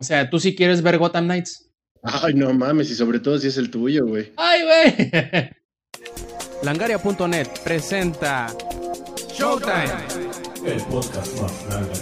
O sea, tú sí quieres ver Gotham Knights. Ay, no mames, y sobre todo si es el tuyo, güey. Ay, güey. Langaria.net presenta Showtime. El podcast más grande.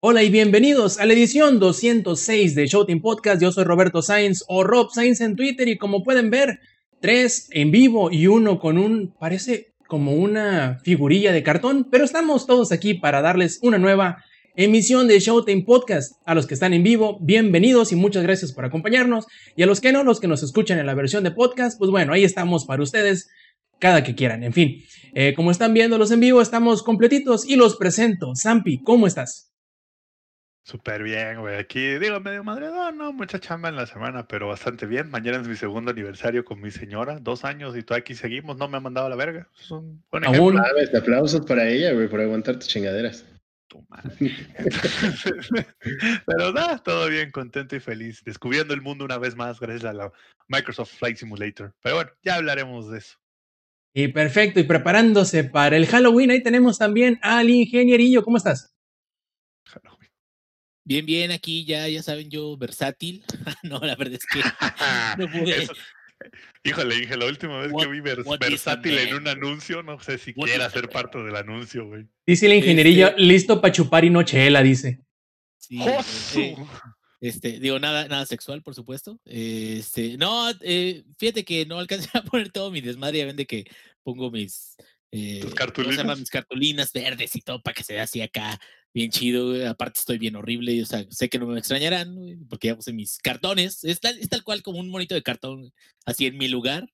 Hola y bienvenidos a la edición 206 de Showtime Podcast. Yo soy Roberto Sainz o Rob Sainz en Twitter y como pueden ver, tres en vivo y uno con un, parece como una figurilla de cartón, pero estamos todos aquí para darles una nueva emisión de Showtime Podcast. A los que están en vivo, bienvenidos y muchas gracias por acompañarnos. Y a los que no, los que nos escuchan en la versión de podcast, pues bueno, ahí estamos para ustedes cada que quieran. En fin, eh, como están viéndolos en vivo, estamos completitos y los presento. Zampi, ¿cómo estás? Súper bien, güey. Aquí, digo, medio madre, no, no, mucha chamba en la semana, pero bastante bien. Mañana es mi segundo aniversario con mi señora, dos años, y todavía aquí seguimos. No me ha mandado a la verga. Es un buen Aún. ejemplo. Mames, aplausos para ella, güey, por aguantar tus chingaderas. Tu madre. Entonces, pero nada, todo bien, contento y feliz. Descubriendo el mundo una vez más gracias a la Microsoft Flight Simulator. Pero bueno, ya hablaremos de eso. Y perfecto, y preparándose para el Halloween, ahí tenemos también al ingenierillo. ¿Cómo estás? Halloween. Bien, bien, aquí ya, ya saben, yo versátil. no, la verdad es que no pude. Eso- Híjole, dije, la última vez What- que vi vers- versátil en un anuncio, no sé si quiera ser parte del anuncio, güey. Dice el ingenierillo, Este- listo para chupar y no chela, dice. Sí, ¡Josu! eh, este, digo, nada, nada sexual, por supuesto. Este, no, eh, fíjate que no alcancé a poner todo mi desmadre, ya ven de que pongo mis eh, mis cartulinas verdes y todo para que se vea así acá bien chido. güey. Aparte estoy bien horrible, o sea, sé que no me extrañarán, güey, porque ya puse mis cartones. Es tal, es tal cual como un monito de cartón, así en mi lugar.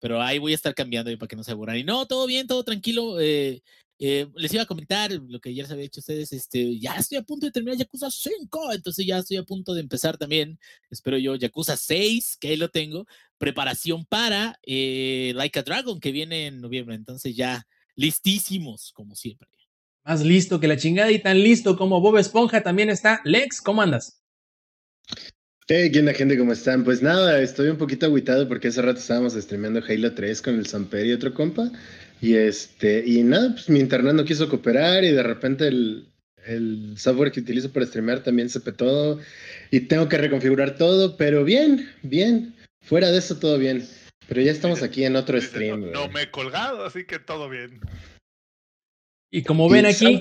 Pero ahí voy a estar cambiando y para que no se aburran. Y no, todo bien, todo tranquilo. eh, eh, les iba a comentar lo que ya les había dicho a ustedes. Este, ya estoy a punto de terminar Yakuza 5, entonces ya estoy a punto de empezar también. Espero yo Yakuza 6, que ahí lo tengo. Preparación para eh, Like a Dragon, que viene en noviembre. Entonces ya listísimos, como siempre. Más listo que la chingada y tan listo como Bob Esponja también está. Lex, ¿cómo andas? Hey, ¿qué onda, gente? ¿Cómo están? Pues nada, estoy un poquito agüitado porque hace rato estábamos streameando Halo 3 con el Samper y otro compa. Y este, y nada, pues mi internet no quiso cooperar y de repente el, el software que utilizo para streamear también se petó y tengo que reconfigurar todo, pero bien, bien. Fuera de eso, todo bien. Pero ya estamos aquí en otro stream. no me he colgado, así que todo bien. Y como ven aquí,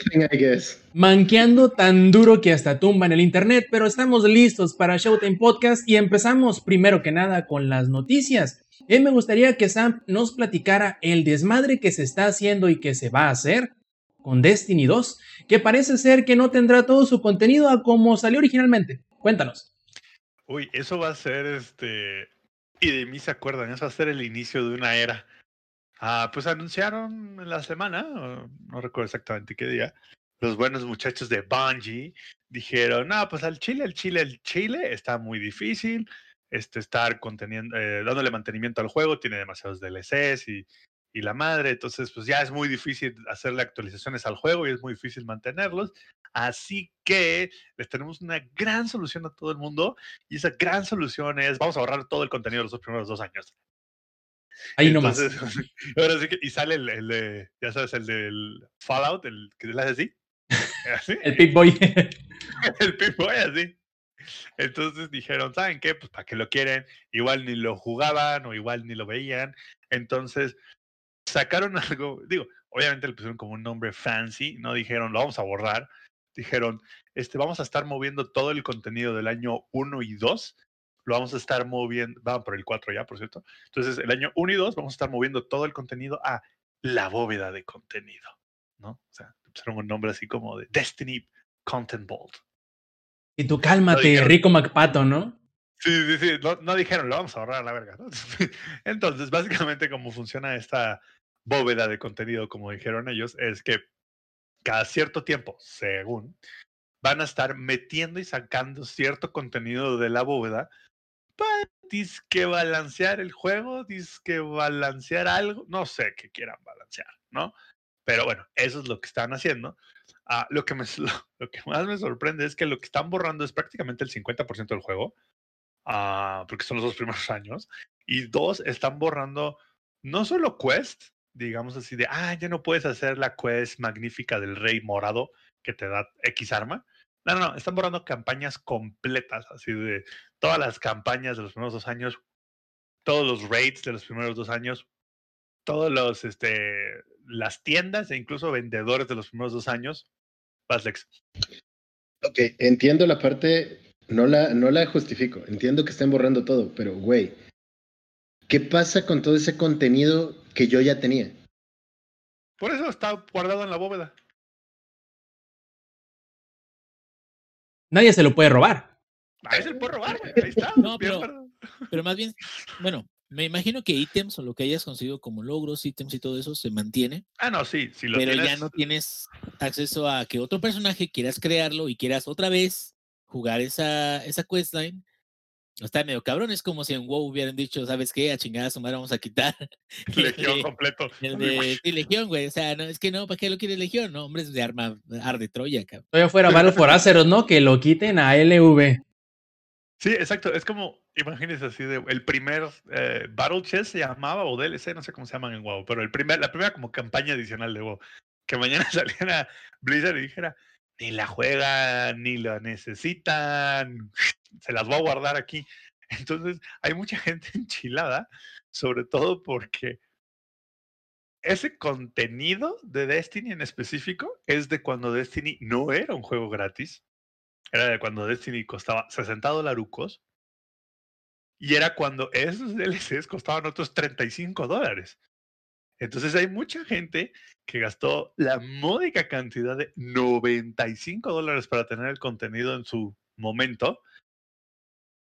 manqueando tan duro que hasta tumban el internet, pero estamos listos para Showtime Podcast y empezamos primero que nada con las noticias. Eh, me gustaría que Sam nos platicara el desmadre que se está haciendo y que se va a hacer con Destiny 2, que parece ser que no tendrá todo su contenido a como salió originalmente. Cuéntanos. Uy, eso va a ser este. Y de mí se acuerdan, eso va a ser el inicio de una era. Ah, pues anunciaron en la semana, no recuerdo exactamente qué día, los buenos muchachos de Bungie dijeron, no, pues al Chile, el Chile, el Chile está muy difícil, este, estar conteniendo, eh, dándole mantenimiento al juego, tiene demasiados DLCs y, y la madre, entonces pues ya es muy difícil hacerle actualizaciones al juego y es muy difícil mantenerlos. Así que les tenemos una gran solución a todo el mundo y esa gran solución es, vamos a ahorrar todo el contenido de los dos primeros dos años. Ahí nomás. Entonces, ahora sí que, y sale el, el de, ya sabes, el del Fallout, el que le hace así. así, El Pip Boy. el Pip-Boy así. Entonces dijeron, ¿saben qué? Pues para qué lo quieren, igual ni lo jugaban o igual ni lo veían. Entonces sacaron algo, digo, obviamente le pusieron como un nombre fancy, no dijeron, lo vamos a borrar. Dijeron, este, vamos a estar moviendo todo el contenido del año 1 y 2. Lo vamos a estar moviendo, van por el 4 ya, por cierto. Entonces, el año 1 y 2 vamos a estar moviendo todo el contenido a la bóveda de contenido, ¿no? O sea, pusieron un nombre así como de Destiny Content Vault. Y tú cálmate. Rico McPato, ¿no? Sí, sí, sí. No, no dijeron, lo vamos a ahorrar a la verga. ¿no? Entonces, básicamente, cómo funciona esta bóveda de contenido, como dijeron ellos, es que cada cierto tiempo, según, van a estar metiendo y sacando cierto contenido de la bóveda para que balancear el juego, que balancear algo, no sé qué quieran balancear, ¿no? Pero bueno, eso es lo que están haciendo. Ah, lo, que me, lo, lo que más me sorprende es que lo que están borrando es prácticamente el 50% del juego ah, porque son los dos primeros años. Y dos, están borrando no solo quest, digamos así de, ah, ya no puedes hacer la quest magnífica del rey morado que te da X arma. No, no, no, están borrando campañas completas, así de todas las campañas de los primeros dos años, todos los raids de los primeros dos años, todos los, este, las tiendas e incluso vendedores de los primeros dos años. Vas, Lex. Ok, entiendo la parte, no la, no la justifico, entiendo que estén borrando todo, pero güey, ¿qué pasa con todo ese contenido que yo ya tenía? Por eso está guardado en la bóveda. Nadie se lo puede robar. Ahí se lo puede robar, güey, Ahí está. No, pero-. Pero más bien, bueno, me imagino que ítems o lo que hayas conseguido como logros, ítems y todo eso se mantiene, Ah, no, sí, si lo pero tienes. ya no tienes acceso a que otro personaje quieras crearlo y quieras otra vez jugar esa, esa questline. Está medio cabrón, es como si en WoW hubieran dicho, ¿sabes qué? A chingada su madre vamos a quitar Legión completo. el de sí, Legión, güey. O sea, no, es que no, ¿para qué lo quiere Legión? No, hombres de arma, ar de Troya, cabrón. Todavía fuera Battle for Azeroth, ¿no? Que lo quiten a LV. Sí, exacto. Es como, imagínense así de el primer eh, Battle Chess se llamaba o DLC, no sé cómo se llaman en WoW, pero el primer, la primera como campaña adicional de WoW. Que mañana saliera Blizzard y dijera, ni la juegan, ni la necesitan, se las voy a guardar aquí. Entonces, hay mucha gente enchilada, sobre todo porque ese contenido de Destiny en específico es de cuando Destiny no era un juego gratis. Era de cuando Destiny costaba 60 dolarucos. Y era cuando esos DLCs costaban otros 35 dólares. Entonces hay mucha gente que gastó la módica cantidad de 95 dólares para tener el contenido en su momento.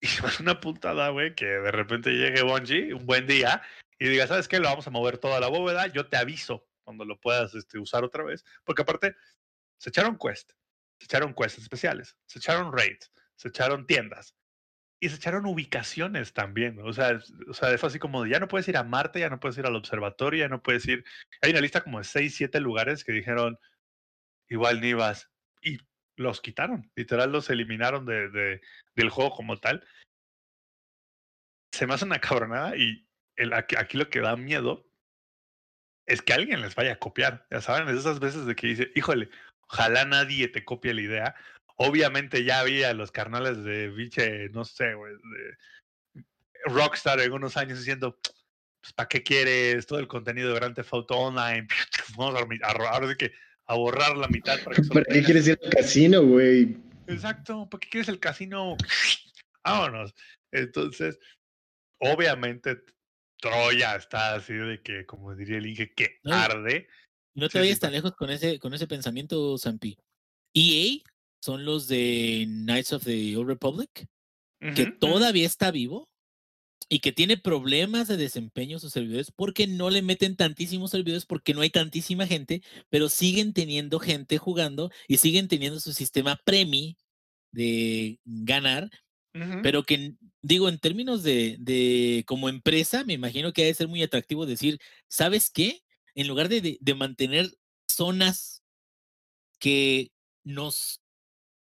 Y es una putada, güey, que de repente llegue Bungie un buen día y diga, ¿sabes qué? Lo vamos a mover toda la bóveda. Yo te aviso cuando lo puedas este, usar otra vez. Porque aparte, se echaron quest, se echaron quests especiales, se echaron raids, se echaron tiendas y se echaron ubicaciones también. O sea, es- o sea, fue así como ya no puedes ir a Marte, ya no puedes ir al observatorio, ya no puedes ir. Hay una lista como de 6, 7 lugares que dijeron, igual ni vas. Y los quitaron, literal los eliminaron de, de- del juego como tal. Se me hace una cabronada y el, aquí, aquí lo que da miedo es que alguien les vaya a copiar. Ya saben, es esas veces de que dice, híjole, ojalá nadie te copie la idea. Obviamente ya había los carnales de biche, no sé, güey, de Rockstar en unos años diciendo, pues, ¿para qué quieres todo el contenido de Grand Theft Auto Online? Vamos a, ahora sí que a borrar la mitad para que solo ¿Para qué quieres ir al casino, güey? Exacto, ¿para qué quieres el casino? Vámonos. Entonces, obviamente, Troya está así de que, como diría el Inge, que No, arde. No Sí, te vayas sí, tan pa- lejos con ese, con ese pensamiento, Zampi. EA son los de Knights of the Old Republic, que todavía está vivo y que tiene problemas de desempeño sus servidores porque no le meten tantísimos servidores porque no hay tantísima gente, pero siguen teniendo gente jugando y siguen teniendo su sistema premi de ganar pero que digo, en términos de, de como empresa, me imagino que ha de ser muy atractivo decir, ¿sabes qué? En lugar de, de- de mantener zonas que nos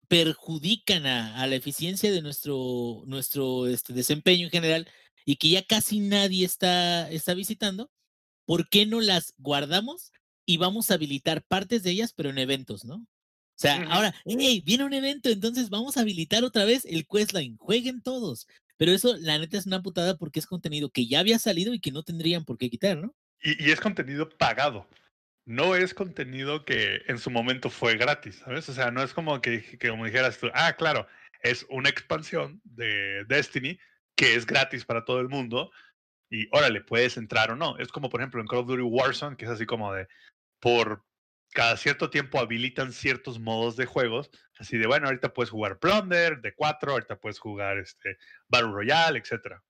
perjudican a, a la eficiencia de nuestro, nuestro este, desempeño en general y que ya casi nadie está, está visitando, ¿por qué no las guardamos y vamos a habilitar partes de ellas, pero en eventos, ¿no? O sea, ahora, hey, viene un evento, entonces vamos a habilitar otra vez el questline, jueguen todos. Pero eso, la neta, es una putada porque es contenido que ya había salido y que no tendrían por qué quitar, ¿no? Y, y es contenido pagado. No es contenido que en su momento fue gratis, ¿sabes? O sea, no es como que, como dijeras tú, ah, claro, es una expansión de Destiny que es gratis para todo el mundo y órale, puedes entrar o no. Es como, por ejemplo, en Call of Duty Warzone, que es así como de, por cada cierto tiempo habilitan ciertos modos de juegos, así de, bueno, ahorita puedes jugar Plunder de 4, ahorita puedes jugar este, Battle Royale, etcétera.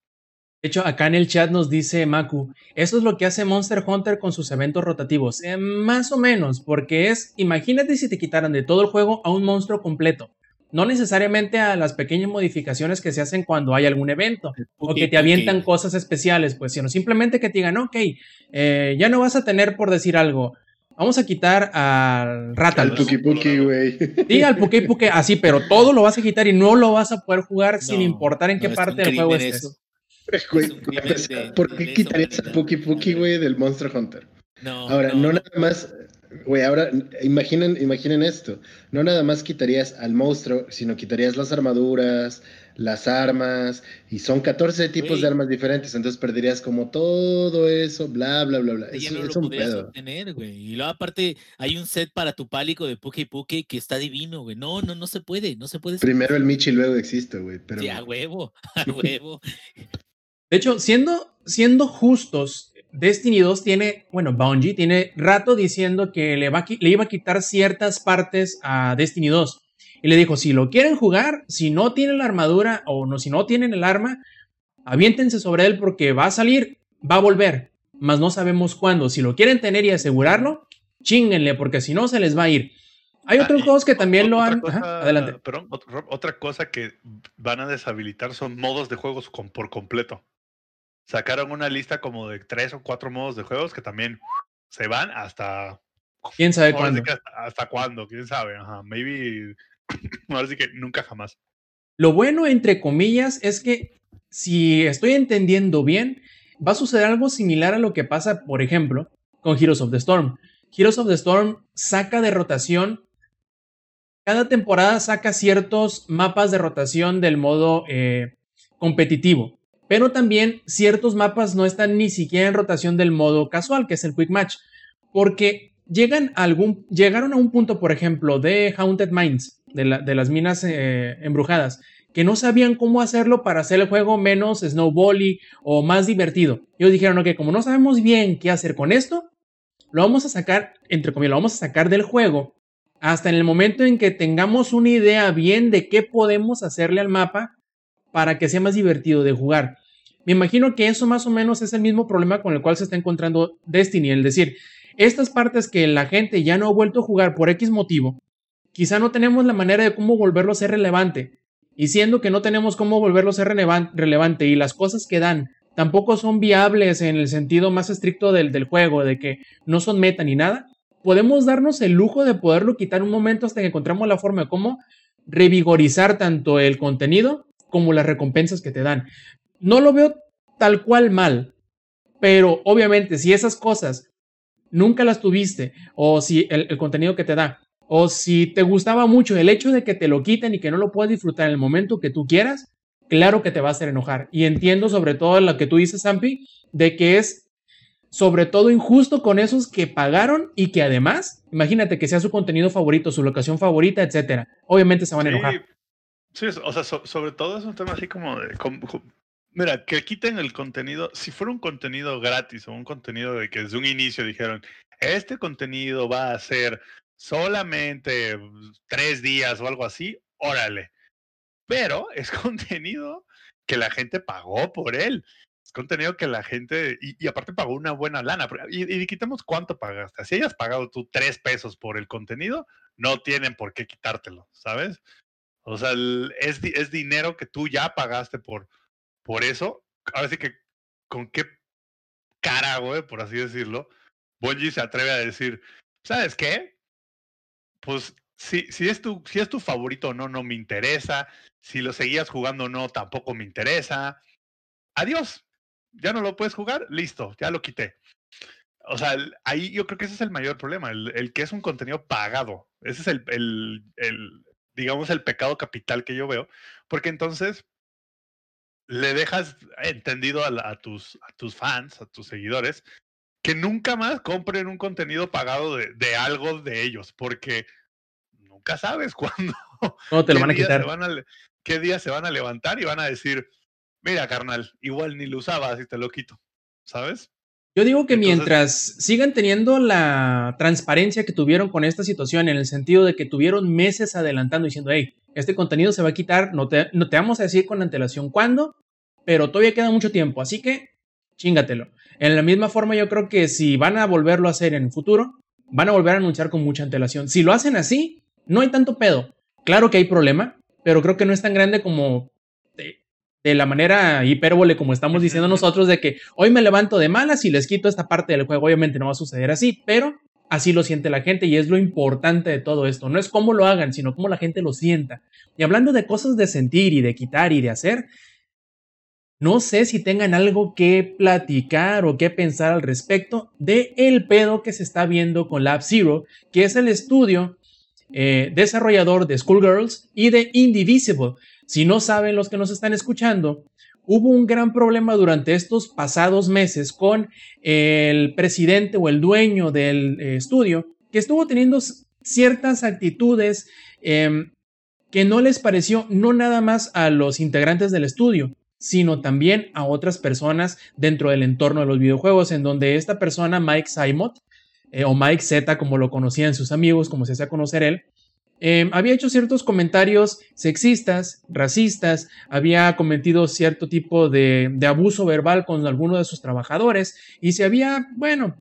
De hecho, acá en el chat nos dice Maku, eso es lo que hace Monster Hunter con sus eventos rotativos. Eh, más o menos, porque es, imagínate si te quitaran de todo el juego a un monstruo completo. No necesariamente a las pequeñas modificaciones que se hacen cuando hay algún evento. O que te avientan cosas especiales, pues, sino simplemente que te digan, ok, eh, ya no vas a tener, por decir algo, vamos a quitar al Al Rátalos. Puki Puki, güey. Sí, al Puke Puke, así, pero todo lo vas a quitar y no lo vas a poder jugar sin importar en no, qué parte del juego estés. Güey, de- ¿Por qué quitarías al humanidad. Puki Puki, güey, del Monster Hunter? No, Ahora, no, no, nada más, Güey, ahora imaginen, imaginen esto. No nada más quitarías al monstruo, sino quitarías las armaduras, las armas, y son 14 tipos de armas diferentes, entonces perderías como todo eso, bla, bla, bla, bla. Ya Es, no es lo un pedo. obtener, güey. Y luego aparte hay un set para tu pálico de Poke Poke que está divino, güey. No, no, no se puede, no se puede. Primero el Michi, luego existe, güey. Pero Sí, a huevo, a huevo. De hecho, siendo, siendo justos, Destiny 2 tiene, bueno, Bungie tiene rato diciendo que le, va iba a quitar ciertas partes a Destiny 2. Y le dijo, si lo quieren jugar, si no tienen la armadura o no, si no tienen el arma, aviéntense sobre él porque va a salir, va a volver, mas no sabemos cuándo. Si lo quieren tener y asegurarlo, chinguenle porque si no se les va a ir. Hay Ah, otros juegos que también lo han... cosa- Ajá, adelante. perdón, otra cosa que van a deshabilitar son modos de juegos con- por completo. Sacaron una lista como de tres o cuatro modos de juegos que también se van hasta. ¿Quién sabe sí cuándo? que hasta, hasta cuándo, quién sabe. Ajá, maybe. Ahora sí que nunca jamás. Lo bueno, entre comillas, es que si estoy entendiendo bien, va a suceder algo similar a lo que pasa, por ejemplo, con Heroes of the Storm. Heroes of the Storm saca de rotación, cada temporada saca ciertos mapas de rotación del modo eh, competitivo, pero también ciertos mapas no están ni siquiera en rotación del modo casual, que es el Quick Match, porque llegan algún, llegaron a un punto, por ejemplo, de Haunted Mines, de las minas eh, embrujadas, que no sabían cómo hacerlo para hacer el juego menos snowbally o más divertido. Ellos dijeron, ok, como no sabemos bien qué hacer con esto, lo vamos a sacar, entre comillas, lo vamos a sacar del juego hasta en el momento en que tengamos una idea bien de qué podemos hacerle al mapa para que sea más divertido de jugar. Me imagino que eso más o menos es el mismo problema con el cual se está encontrando Destiny, el decir, estas partes que la gente ya no ha vuelto a jugar por X motivo, quizá no tenemos la manera de cómo volverlo a ser relevante. Y siendo que no tenemos cómo volverlo a ser relevan- relevante y las cosas que dan tampoco son viables en el sentido más estricto del, del juego, de que no son meta ni nada, podemos darnos el lujo de poderlo quitar un momento hasta que encontramos la forma de cómo revigorizar tanto el contenido como las recompensas que te dan. No lo veo tal cual mal, pero obviamente si esas cosas nunca las tuviste o si el, el contenido que te da o si te gustaba mucho el hecho de que te lo quiten y que no lo puedas disfrutar en el momento que tú quieras, claro que te va a hacer enojar. Y entiendo sobre todo lo que tú dices, Zampi, de que es sobre todo injusto con esos que pagaron y que además, imagínate que sea su contenido favorito, su locación favorita, etcétera. Obviamente se van a enojar. Sí, o sea, so- sobre todo es un tema así como de. com- co- mira, que quiten el contenido. Si fuera un contenido gratis o un contenido de que desde un inicio dijeron, este contenido va a ser solamente tres días o algo así, órale. Pero es contenido que la gente pagó por él. Es contenido que la gente, y, aparte pagó una buena lana. Y, y quitemos cuánto pagaste. Si hayas pagado tú tres pesos por el contenido, no tienen por qué quitártelo, ¿sabes? O sea, es, es dinero que tú ya pagaste por, por eso. Ahora sí que, ¿con qué cara, güey, por así decirlo? Bungie se atreve a decir, ¿sabes qué? Pues si, si, es tu, si es tu favorito o no, no me interesa. Si lo seguías jugando o no, tampoco me interesa. Adiós. Ya no lo puedes jugar. Listo, ya lo quité. O sea, ahí yo creo que ese es el mayor problema, el, que es un contenido pagado. Ese es el, el, digamos, el pecado capital que yo veo. Porque entonces le dejas entendido a, la- a tus, a tus fans, a tus seguidores, que nunca más compren un contenido pagado de, de algo de ellos, porque nunca sabes cuándo. No te lo van a quitar. van a qué día se van a levantar y van a decir, mira, carnal, igual ni lo usabas y te lo quito, ¿sabes? Yo digo que Entonces- mientras sigan teniendo la transparencia que tuvieron con esta situación, en el sentido de que tuvieron meses adelantando diciendo, hey, este contenido se va a quitar, no te, no te vamos a decir con antelación cuándo, pero todavía queda mucho tiempo, así que chingatelo. En la misma forma, yo creo que si van a volverlo a hacer en el futuro, van a volver a anunciar con mucha antelación. Si lo hacen así, no hay tanto pedo. Claro que hay problema, pero creo que no es tan grande como de, la manera hipérbole como estamos diciendo nosotros de que hoy me levanto de malas y les quito esta parte del juego. Obviamente no va a suceder así, pero así lo siente la gente y es lo importante de todo esto. No es cómo lo hagan, sino cómo la gente lo sienta. Y hablando de cosas de sentir y de quitar y de hacer, No sé si tengan algo que platicar o que pensar al respecto de el pedo que se está viendo con Lab Zero, que es el estudio eh, desarrollador de Schoolgirls y de Indivisible. Si no saben los que nos están escuchando, hubo un gran problema durante estos pasados meses con el presidente o el dueño del eh, estudio que estuvo teniendo ciertas actitudes em, que no les pareció no nada más a los integrantes del estudio, sino también a otras personas dentro del entorno de los videojuegos, en donde esta persona, Mike Simot, eh, o Mike Z, como lo conocían sus amigos, como se hacía conocer él, eh, había hecho ciertos comentarios sexistas, racistas, había cometido cierto tipo de, de abuso verbal con alguno de sus trabajadores y se había, bueno,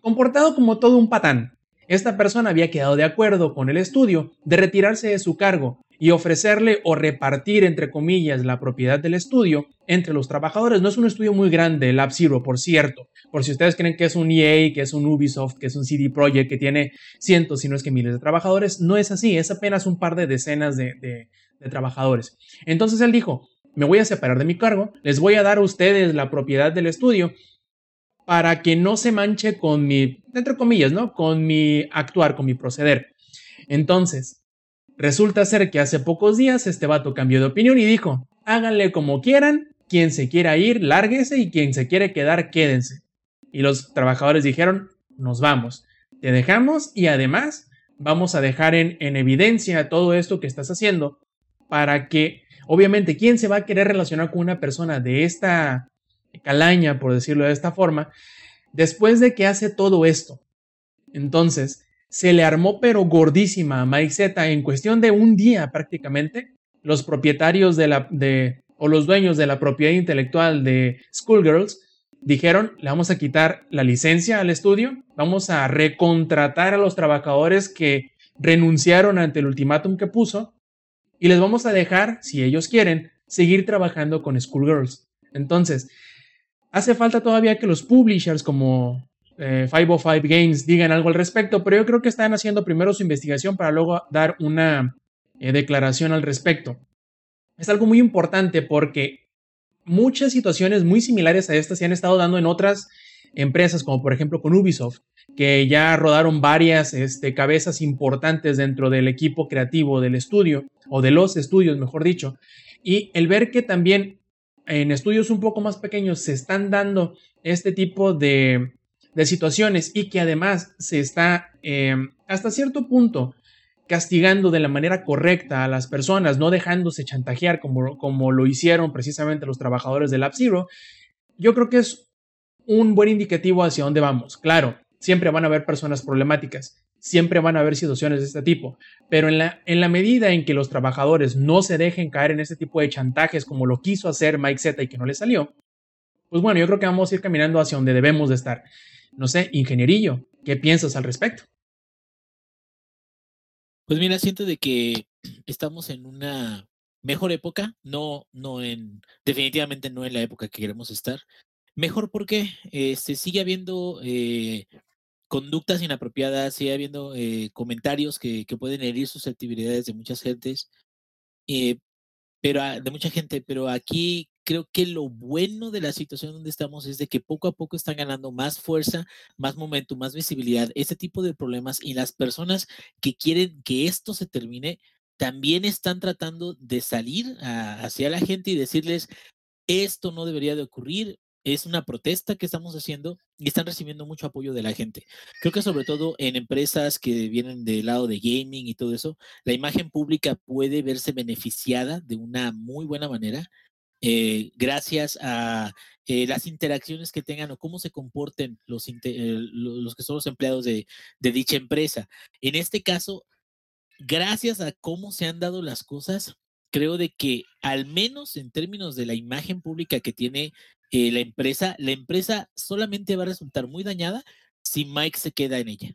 comportado como todo un patán. Esta persona había quedado de acuerdo con el estudio de retirarse de su cargo y ofrecerle o repartir, entre comillas, la propiedad del estudio entre los trabajadores. No es un estudio muy grande, el Zero, por cierto. Por si ustedes creen que es un EA, que es un Ubisoft, que es un CD Projekt, que tiene cientos, si no es que miles de trabajadores, no es así, es apenas un par de decenas de, de trabajadores. Entonces él dijo, me voy a separar de mi cargo, les voy a dar a ustedes la propiedad del estudio para que no se manche con mi, entre comillas, ¿no? Con mi actuar, con mi proceder. Entonces, Resulta ser que hace pocos días este vato cambió de opinión y dijo, háganle como quieran, quien se quiera ir, lárguese y quien se quiere quedar, quédense. Y los trabajadores dijeron, nos vamos, te dejamos y además vamos a dejar en, en evidencia todo esto que estás haciendo para que, obviamente, ¿quién se va a querer relacionar con una persona de esta calaña, por decirlo de esta forma, después de que hace todo esto? Entonces, se le armó pero gordísima a Mike en cuestión de un día prácticamente. Los propietarios de la, de, o los dueños de la propiedad intelectual de Schoolgirls dijeron, le vamos a quitar la licencia al estudio, vamos a recontratar a los trabajadores que renunciaron ante el ultimátum que puso y les vamos a dejar, si ellos quieren, seguir trabajando con Schoolgirls. Entonces, hace falta todavía que los publishers como 505 eh, Games digan algo al respecto, pero yo creo que están haciendo primero su investigación para luego dar una eh, declaración al respecto. Es algo muy importante porque muchas situaciones muy similares a estas se han estado dando en otras empresas, como por ejemplo con Ubisoft, que ya rodaron varias este, cabezas importantes dentro del equipo creativo del estudio, o de los estudios, mejor dicho, y el ver que también en estudios un poco más pequeños se están dando este tipo de, de situaciones y que además se está em, hasta cierto punto castigando de la manera correcta a las personas, no dejándose chantajear como, como lo hicieron precisamente los trabajadores del Lab Zero, yo creo que es un buen indicativo hacia dónde vamos. Claro, siempre van a haber personas problemáticas, siempre van a haber situaciones de este tipo, pero en la, en la medida en que los trabajadores no se dejen caer en este tipo de chantajes como lo quiso hacer Mike Z y que no le salió, pues bueno, yo creo que vamos a ir caminando hacia donde debemos de estar. No sé, ingenierillo, ¿qué piensas al respecto? Pues mira, siento de que estamos en una mejor época, no, no en, definitivamente no en la época que queremos estar. Mejor porque este, sigue habiendo eh, conductas inapropiadas, sigue habiendo eh, comentarios que, que, pueden herir susceptibilidades de muchas gentes, eh, pero de mucha gente, pero aquí creo que lo bueno de la situación donde estamos es de que poco a poco están ganando más fuerza, más momento, más visibilidad, este tipo de problemas y las personas que quieren que esto se termine también están tratando de salir hacia la gente y decirles, esto no debería de ocurrir, es una protesta que estamos haciendo y están recibiendo mucho apoyo de la gente. Creo que sobre todo en empresas que vienen del lado de gaming y todo eso, la imagen pública puede verse beneficiada de una muy buena manera eh, gracias a eh, las interacciones que tengan o cómo se comporten los, eh, que son los empleados de, dicha empresa. En este caso, gracias a cómo se han dado las cosas, creo de que al menos en términos de la imagen pública que tiene la empresa, la empresa solamente va a resultar muy dañada si Mike se queda en ella.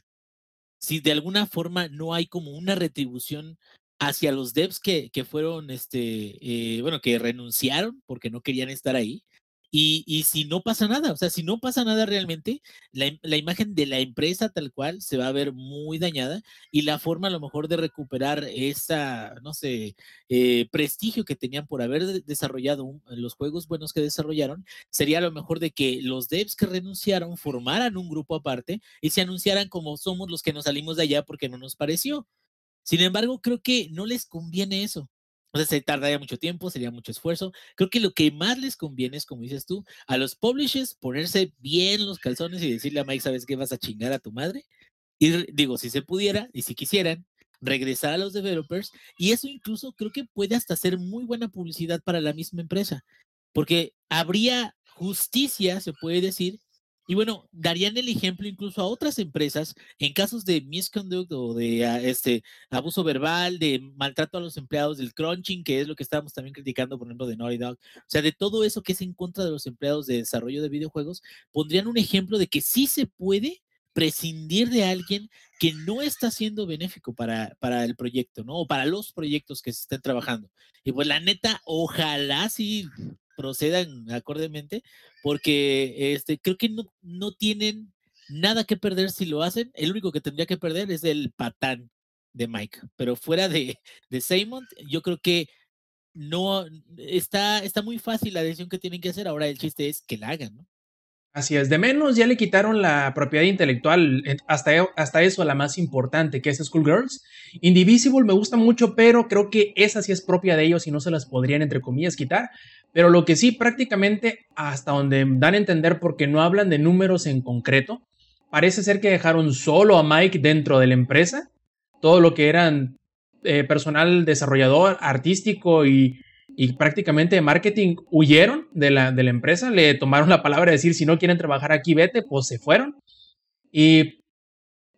Si de alguna forma no hay como una retribución hacia los devs que, que fueron, este, eh, bueno, que renunciaron porque no querían estar ahí Y, y, si no pasa nada, o sea, si no pasa nada realmente, la, la, imagen de la empresa tal cual se va a ver muy dañada y la forma a lo mejor de recuperar esa, no sé, eh, prestigio que tenían por haber desarrollado los juegos buenos que desarrollaron, sería a lo mejor de que los devs que renunciaron formaran un grupo aparte y se anunciaran como somos los que nos salimos de allá porque no nos pareció. Sin embargo, creo que no les conviene eso. O sea, se tardaría mucho tiempo, sería mucho esfuerzo. Creo que lo que más les conviene es, como dices tú, a los publishers ponerse bien los calzones y decirle a Mike, ¿sabes qué? Vas a chingar a tu madre. Y digo, si se pudiera y si quisieran, regresar a los developers. Y eso incluso creo que puede hasta ser muy buena publicidad para la misma empresa. Porque habría justicia, se puede decir, y bueno, darían el ejemplo incluso a otras empresas en casos de misconduct o de ah, este abuso verbal, de maltrato a los empleados, del crunching, que es lo que estábamos también criticando, por ejemplo, de Naughty Dog. O sea, de todo eso que es en contra de los empleados de desarrollo de videojuegos, pondrían un ejemplo de que sí se puede prescindir de alguien que no está siendo benéfico para, para el proyecto, ¿no? O para los proyectos que se estén trabajando. Y pues la neta, ojalá sí procedan acordemente, porque este, creo que no, no tienen nada que perder si lo hacen. El único que tendría que perder es el patán de Mike. Pero fuera de, de Simon, yo creo que no está, está muy fácil la decisión que tienen que hacer. Ahora el chiste es que la hagan, ¿no? Así es, de menos ya le quitaron la propiedad intelectual, eh, hasta, hasta eso la más importante, que es Schoolgirls. Indivisible me gusta mucho, pero creo que esa sí es propia de ellos y no se las podrían, entre comillas, quitar. Pero lo que sí, prácticamente hasta donde dan a entender, porque no hablan de números en concreto, parece ser que dejaron solo a Mike dentro de la empresa. Todo lo que eran eh, personal desarrollador, artístico y y prácticamente de marketing huyeron de la, de la empresa, le tomaron la palabra de decir, si no quieren trabajar aquí, vete, pues se fueron. Y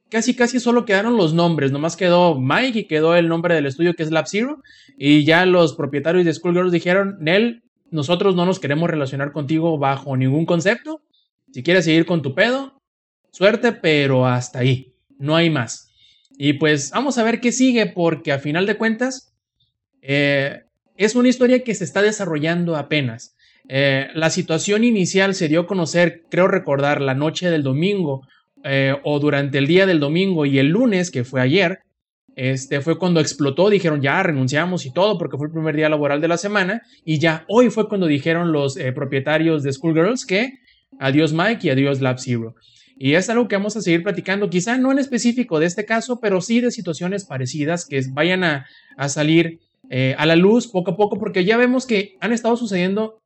casi, casi solo quedaron los nombres, nomás quedó Mike y quedó el nombre del estudio que es Lab Zero. Y ya los propietarios de Schoolgirls dijeron, Nel, nosotros no nos queremos relacionar contigo bajo ningún concepto. Si quieres seguir con tu pedo, suerte, pero hasta ahí, no hay más. Y pues vamos a ver qué sigue, porque a final de cuentas, eh, es una historia que se está desarrollando apenas. Eh, la situación inicial se dio a conocer, creo recordar, la noche del domingo eh, o durante el día del domingo y el lunes, que fue ayer, este fue cuando explotó, dijeron ya renunciamos y todo porque fue el primer día laboral de la semana y ya hoy fue cuando dijeron los eh, propietarios de Schoolgirls que adiós Mike y adiós Lab Zero. Y es algo que vamos a seguir platicando, quizá no en específico de este caso, pero sí de situaciones parecidas que vayan a, a salir eh, a la luz poco a poco, porque ya vemos que han estado sucediendo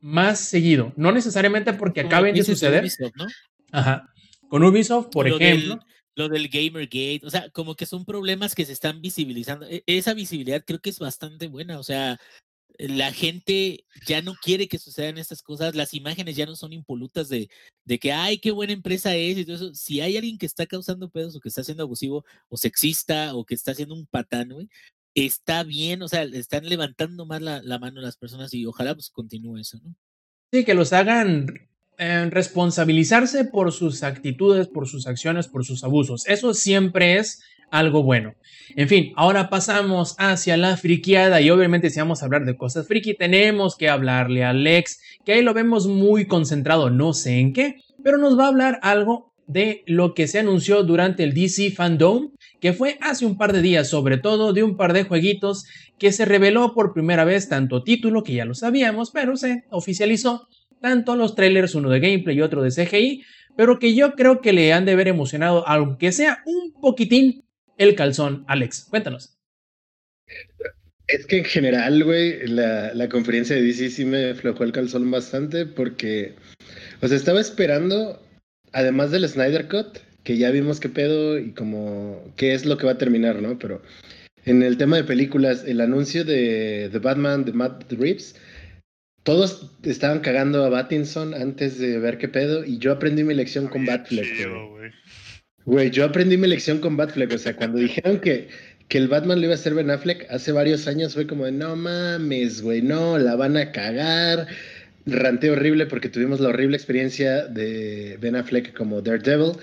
más seguido. No necesariamente porque acaben de suceder. Ubisoft, ¿no? Ajá. Con Ubisoft, por ejemplo. Lo del Gamergate, o sea, como que son problemas que se están visibilizando. E, esa visibilidad creo que es bastante buena, o sea, la gente ya no quiere que sucedan estas cosas, las imágenes ya no son impolutas de, de que, ay, qué buena empresa es y todo eso. Si hay alguien que está causando pedos o que está siendo abusivo o sexista o que está haciendo un patán, güey, está bien, o sea, están levantando más la, la mano las personas y ojalá pues continúe eso, ¿no? Sí, que los hagan responsabilizarse por sus actitudes, por sus acciones, por sus abusos. Eso siempre es algo bueno. En fin, ahora pasamos hacia la friqueada y obviamente si vamos a hablar de cosas friki, tenemos que hablarle a Alex, que ahí lo vemos muy concentrado, no sé en qué, pero nos va a hablar algo de lo que se anunció durante el DC Fandom que fue hace un par de días, sobre todo de un par de jueguitos que se reveló por primera vez tanto título, que ya lo sabíamos, pero se oficializó, tanto los trailers, uno de gameplay y otro de CGI, pero que yo creo que le han de haber emocionado, aunque sea un poquitín, el calzón. Alex, cuéntanos. Es que en general, güey, la, la, conferencia de DC sí me flojó el calzón bastante porque, o sea, estaba esperando, además del Snyder Cut, que ya vimos qué pedo y como qué es lo que va a terminar, ¿no? Pero en el tema de películas, el anuncio de The Batman de Matt Reeves, todos estaban cagando a Battinson antes de ver qué pedo y yo aprendí mi lección con Batfleck. Güey, yo aprendí mi lección con Batfleck, o sea, cuando dijeron que, que el Batman le iba a ser Ben Affleck hace varios años fue como de, no mames, güey, no, la van a cagar. Ranté horrible porque tuvimos la horrible experiencia de Ben Affleck como Daredevil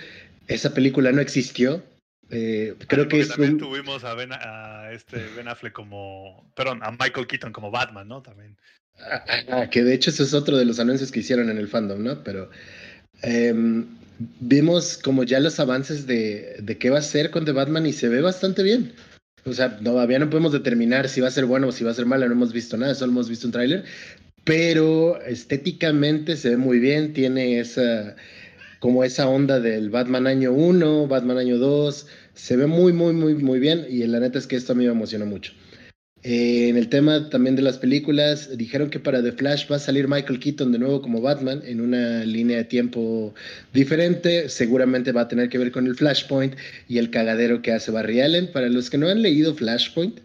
esa película no existió. Eh, creo que es también un... tuvimos a Ben, a este Ben Affleck como, perdón, a Michael Keaton como Batman, ¿no? También. Ah, ah, que de hecho ese es otro de los anuncios que hicieron en el fandom, ¿no? Pero em, vimos como ya los avances de, de qué va a ser con The Batman y se ve bastante bien. O sea, todavía no podemos determinar si va a ser bueno o si va a ser malo, no hemos visto nada, solo hemos visto un tráiler, pero estéticamente se ve muy bien, tiene esa como esa onda del Batman año 1, Batman año 2, se ve muy, muy, muy, muy bien y la neta es que esto a mí me emociona mucho. Eh, en el tema también de las películas, dijeron que para The Flash va a salir Michael Keaton de nuevo como Batman en una línea de tiempo diferente. Seguramente va a tener que ver con el Flashpoint y el cagadero que hace Barry Allen. Para los que no han leído Flashpoint,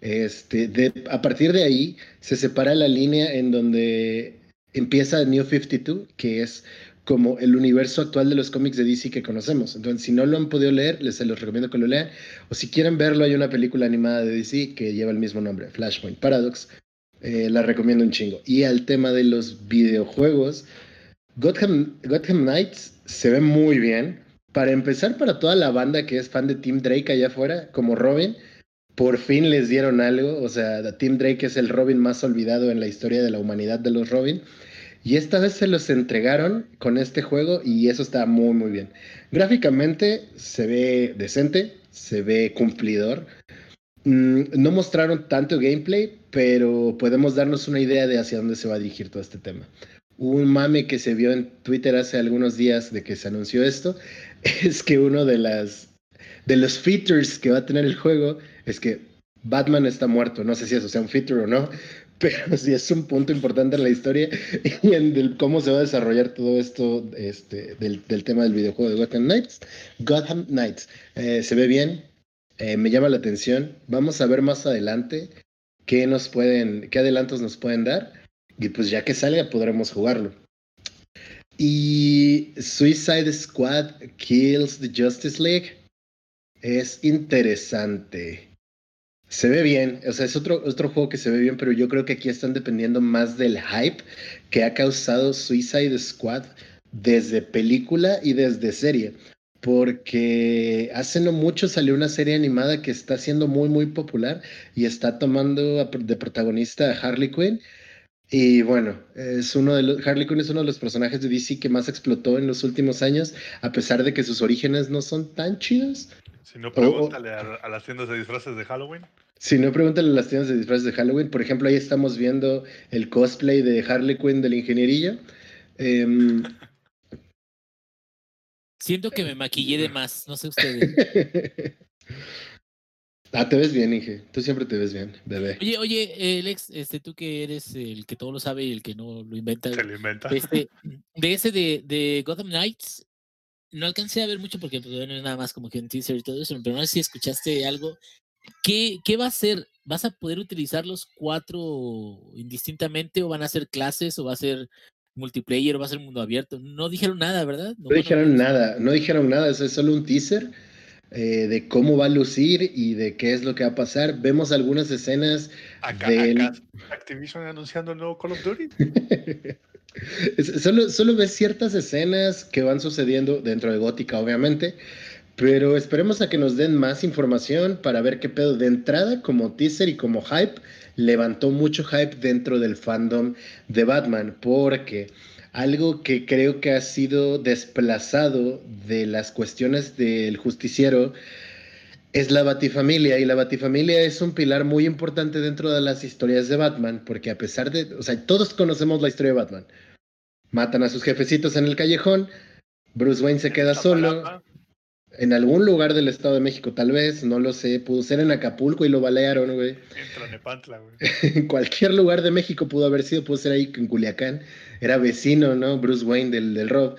este, a partir de ahí se separa la línea en donde empieza New 52, que es como el universo actual de los cómics de DC que conocemos. Entonces, si no lo han podido leer, les se los recomiendo que lo lean. O si quieren verlo, hay una película animada de DC que lleva el mismo nombre, Flashpoint Paradox. Eh, la recomiendo un chingo. Y al tema de los videojuegos, Gotham, Gotham Knights se ve muy bien. Para empezar, para toda la banda que es fan de Tim Drake allá afuera, como Robin, por fin les dieron algo. O sea, Tim Drake es el Robin más olvidado en la historia de la humanidad de los Robin. Y esta vez se los entregaron con este juego y eso está muy muy bien. Gráficamente se ve decente, se ve cumplidor. Mm, no mostraron tanto gameplay, pero podemos darnos una idea de hacia dónde se va a dirigir todo este tema. Un mame que se vio en Twitter hace algunos días de que se anunció esto es que uno de las de los features que va a tener el juego es que Batman está muerto. No sé si eso sea un feature o no, pero sí es un punto importante en la historia y en el, cómo se va a desarrollar todo esto este, del, del, tema del videojuego de Gotham Knights. Gotham Knights eh, se ve bien, eh, me llama la atención. Vamos a ver más adelante qué nos pueden, qué adelantos nos pueden dar y pues ya que salga podremos jugarlo. Y Suicide Squad Kills the Justice League es interesante. Se ve bien, o sea, es otro, otro juego que se ve bien, pero yo creo que aquí están dependiendo más del hype que ha causado Suicide Squad desde película y desde serie. Porque hace no mucho salió una serie animada que está siendo muy, muy popular y está tomando de protagonista a Harley Quinn. Y bueno, es uno de los, Harley Quinn es uno de los personajes de DC que más explotó en los últimos años, a pesar de que sus orígenes no son tan chidos. Si no, pregúntale. A, a, las tiendas de disfraces de Halloween. Si no, pregúntale a las tiendas de disfraces de Halloween. Por ejemplo, ahí estamos viendo el cosplay de Harley Quinn de la ingeniería. Eh, Siento que me maquillé de más, no sé ustedes. ah, te ves bien, Inge. Tú siempre te ves bien, bebé. Oye, oye, Alex, este, tú que eres el que todo lo sabe y el que no lo inventa. Se lo inventa. Este, de ese de, de Gotham Knights, no alcancé a ver mucho porque pues, no es nada más como que un teaser y todo eso, pero no sé si escuchaste algo. ¿Qué, ¿Qué va a ser? ¿Vas a poder utilizar los cuatro indistintamente o van a ser clases o va a ser multiplayer o va a ser mundo abierto? No dijeron nada, ¿verdad? No, no dijeron nada, no dijeron nada, eso es solo un teaser eh, de cómo va a lucir y de qué es lo que va a pasar. Vemos algunas escenas acá, del... acá Activision anunciando el nuevo Call of Duty. solo, solo ves ciertas escenas que van sucediendo dentro de Gótica, obviamente, pero esperemos a que nos den más información para ver qué pedo de entrada como teaser y como hype. Levantó mucho hype dentro del fandom de Batman porque algo que creo que ha sido desplazado de las cuestiones del justiciero es la Batifamilia y la Batifamilia es un pilar muy importante dentro de las historias de Batman porque a pesar de, o sea, todos conocemos la historia de Batman. Matan a sus jefecitos en el callejón, Bruce Wayne se queda solo en algún lugar del Estado de México, tal vez, no lo sé, pudo ser en Acapulco y lo balearon, güey. En Nepantla, güey. en cualquier lugar de México pudo haber sido, pudo ser ahí en Culiacán. Era vecino, ¿no? Bruce Wayne del, del Rob.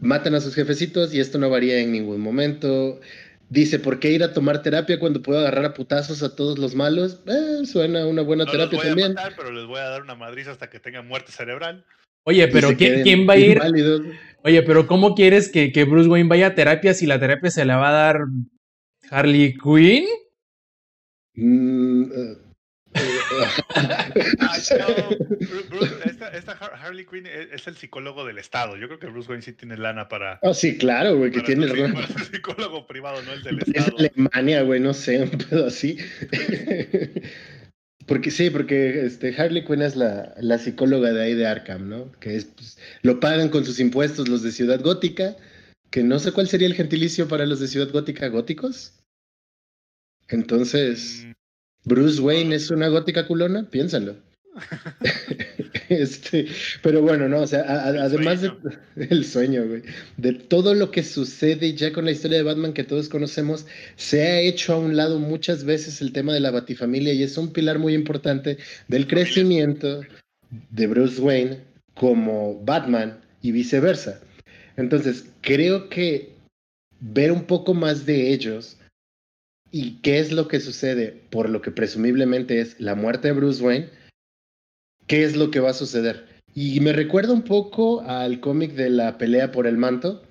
Matan a sus jefecitos y esto no varía en ningún momento. Dice, ¿por qué ir a tomar terapia cuando puedo agarrar a putazos a todos los malos? Eh, suena una buena no terapia los voy también. A matar, pero les voy a dar una madriz hasta que tengan muerte cerebral. Oye, pero ¿quién, ¿quién, va a ir? Inválidos. Oye, pero ¿cómo quieres que, que, Bruce Wayne vaya a terapia si la terapia se la va a dar Harley Quinn? Mm, uh, No, Bruce- esta, esta Har- Harley Quinn es, es el psicólogo del Estado. Yo creo que Bruce Wayne sí tiene lana para. Oh, sí, claro, güey, que tiene para ser psicólogo privado, no el del Es Estado. Alemania, güey, no sé, un pedo así. Porque sí, porque este, Harley Quinn es la, la psicóloga de ahí de Arkham, ¿no? Que es, pues, lo pagan con sus impuestos los de Ciudad Gótica, que no sé cuál sería el gentilicio para los de Ciudad Gótica, góticos. Entonces, Mm, Bruce Wayne es una gótica culona, piénsalo. este, pero bueno, no, o sea, a- a- El además sueño. de el sueño, güey, de todo lo que sucede ya con la historia de Batman que todos conocemos, se ha hecho a un lado muchas veces el tema de la Batifamilia y es un pilar muy importante del crecimiento de Bruce Wayne como Batman y viceversa. Entonces, creo que ver un poco más de ellos y qué es lo que sucede por lo que presumiblemente es la muerte de Bruce Wayne, qué es lo que va a suceder. Y me recuerda un poco al cómic de la pelea por el manto,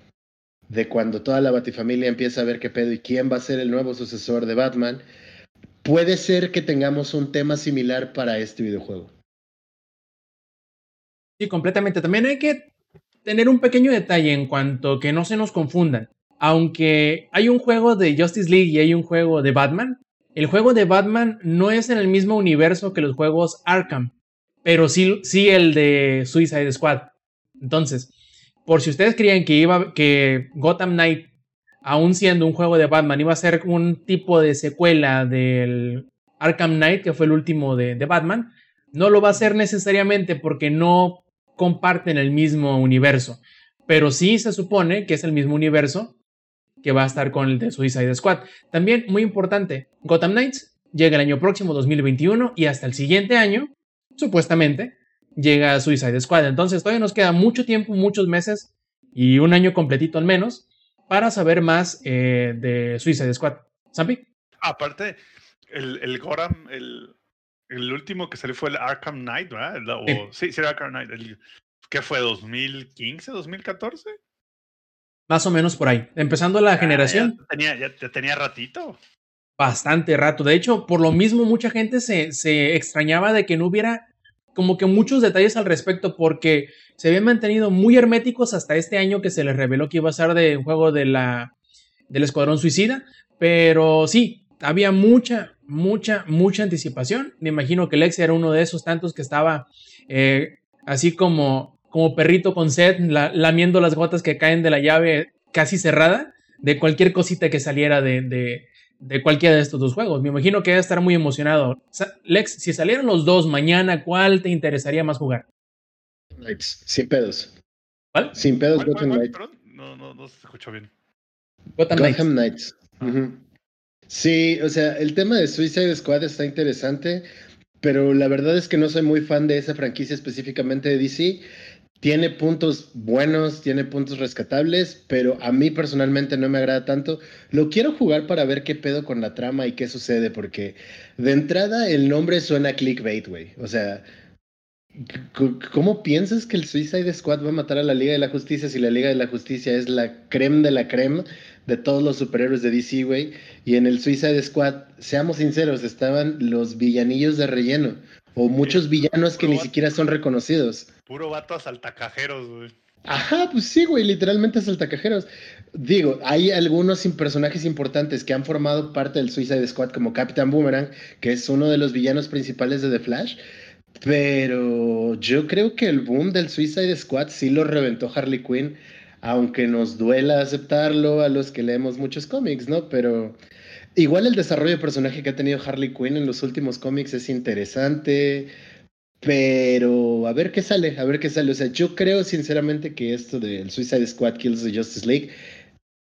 de cuando toda la Batifamilia empieza a ver qué pedo y quién va a ser el nuevo sucesor de Batman. Puede ser que tengamos un tema similar para este videojuego. Sí, completamente. También hay que tener un pequeño detalle en cuanto que no se nos confundan. Aunque hay un juego de Justice League y hay un juego de Batman, el juego de Batman no es en el mismo universo que los juegos Arkham, pero sí, sí el de Suicide Squad. Entonces, por si ustedes creían que iba que Gotham Knight, aún siendo un juego de Batman, iba a ser un tipo de secuela del Arkham Knight, que fue el último de, de Batman, no lo va a ser necesariamente porque no comparten el mismo universo. Pero sí se supone que es el mismo universo que va a estar con el de Suicide Squad. También, muy importante, Gotham Knights llega el año próximo, 2021, y hasta el siguiente año, supuestamente, llega Suicide Squad. Entonces todavía nos queda mucho tiempo, muchos meses y un año completito al menos para saber más eh, de Suicide Squad. ¿Zampi? Aparte, el, el Gotham, el, el último que salió fue el Arkham Knight, ¿verdad? O- Sí. sí, sí, era Arkham Knight. El, ¿Qué fue? ¿2015? ¿2014? Más o menos por ahí. Empezando la Ya- generación. Ya tenía, ya, ya tenía ratito. bastante rato. De hecho, por lo mismo mucha gente se, se extrañaba de que no hubiera como que muchos detalles al respecto porque se habían mantenido muy herméticos hasta este año que se les reveló que iba a ser de un juego de la, del Escuadrón Suicida. Pero sí, había mucha, mucha, mucha anticipación. Me imagino que Lex era uno de esos tantos que estaba eh, así como, como perrito con sed, la- lamiendo las gotas que caen de la llave casi cerrada de cualquier cosita que saliera de, de, de cualquiera de estos dos juegos. Me imagino que debe estar muy emocionado. Sa- Lex, si salieran los dos mañana, ¿cuál te interesaría más jugar? Knights, sin pedos. ¿Cuál? Sin pedos, ¿Cuál, cuál, Gotham? Knights. No, no, no se escuchó bien. Gotham Knights. Gotham Knights. Sí, o sea, el tema de Suicide Squad está interesante, pero la verdad es que no soy muy fan de esa franquicia específicamente de DC. Tiene puntos buenos, tiene puntos rescatables, pero a mí personalmente no me agrada tanto. Lo quiero jugar para ver qué pedo con la trama y qué sucede, porque de entrada el nombre suena clickbait, güey. O sea, ¿cómo piensas que el Suicide Squad va a matar a la Liga de la Justicia si la Liga de la Justicia es la creme de la creme de todos los superhéroes de DC, güey? Y en el Suicide Squad, seamos sinceros, estaban los villanillos de relleno o muchos villanos que ni siquiera son reconocidos. Puro vato a saltacajeros, güey. Ajá, pues sí, güey, literalmente saltacajeros. Digo, hay algunos personajes importantes que han formado parte del Suicide Squad, como Captain Boomerang, que es uno de los villanos principales de The Flash. Pero yo creo que el boom del Suicide Squad sí lo reventó Harley Quinn, aunque nos duela aceptarlo a los que leemos muchos cómics, ¿no? Pero igual el desarrollo de personaje que ha tenido Harley Quinn en los últimos cómics es interesante. Pero a ver qué sale, a ver qué sale. O sea, yo creo sinceramente que esto del Suicide Squad Kills the Justice League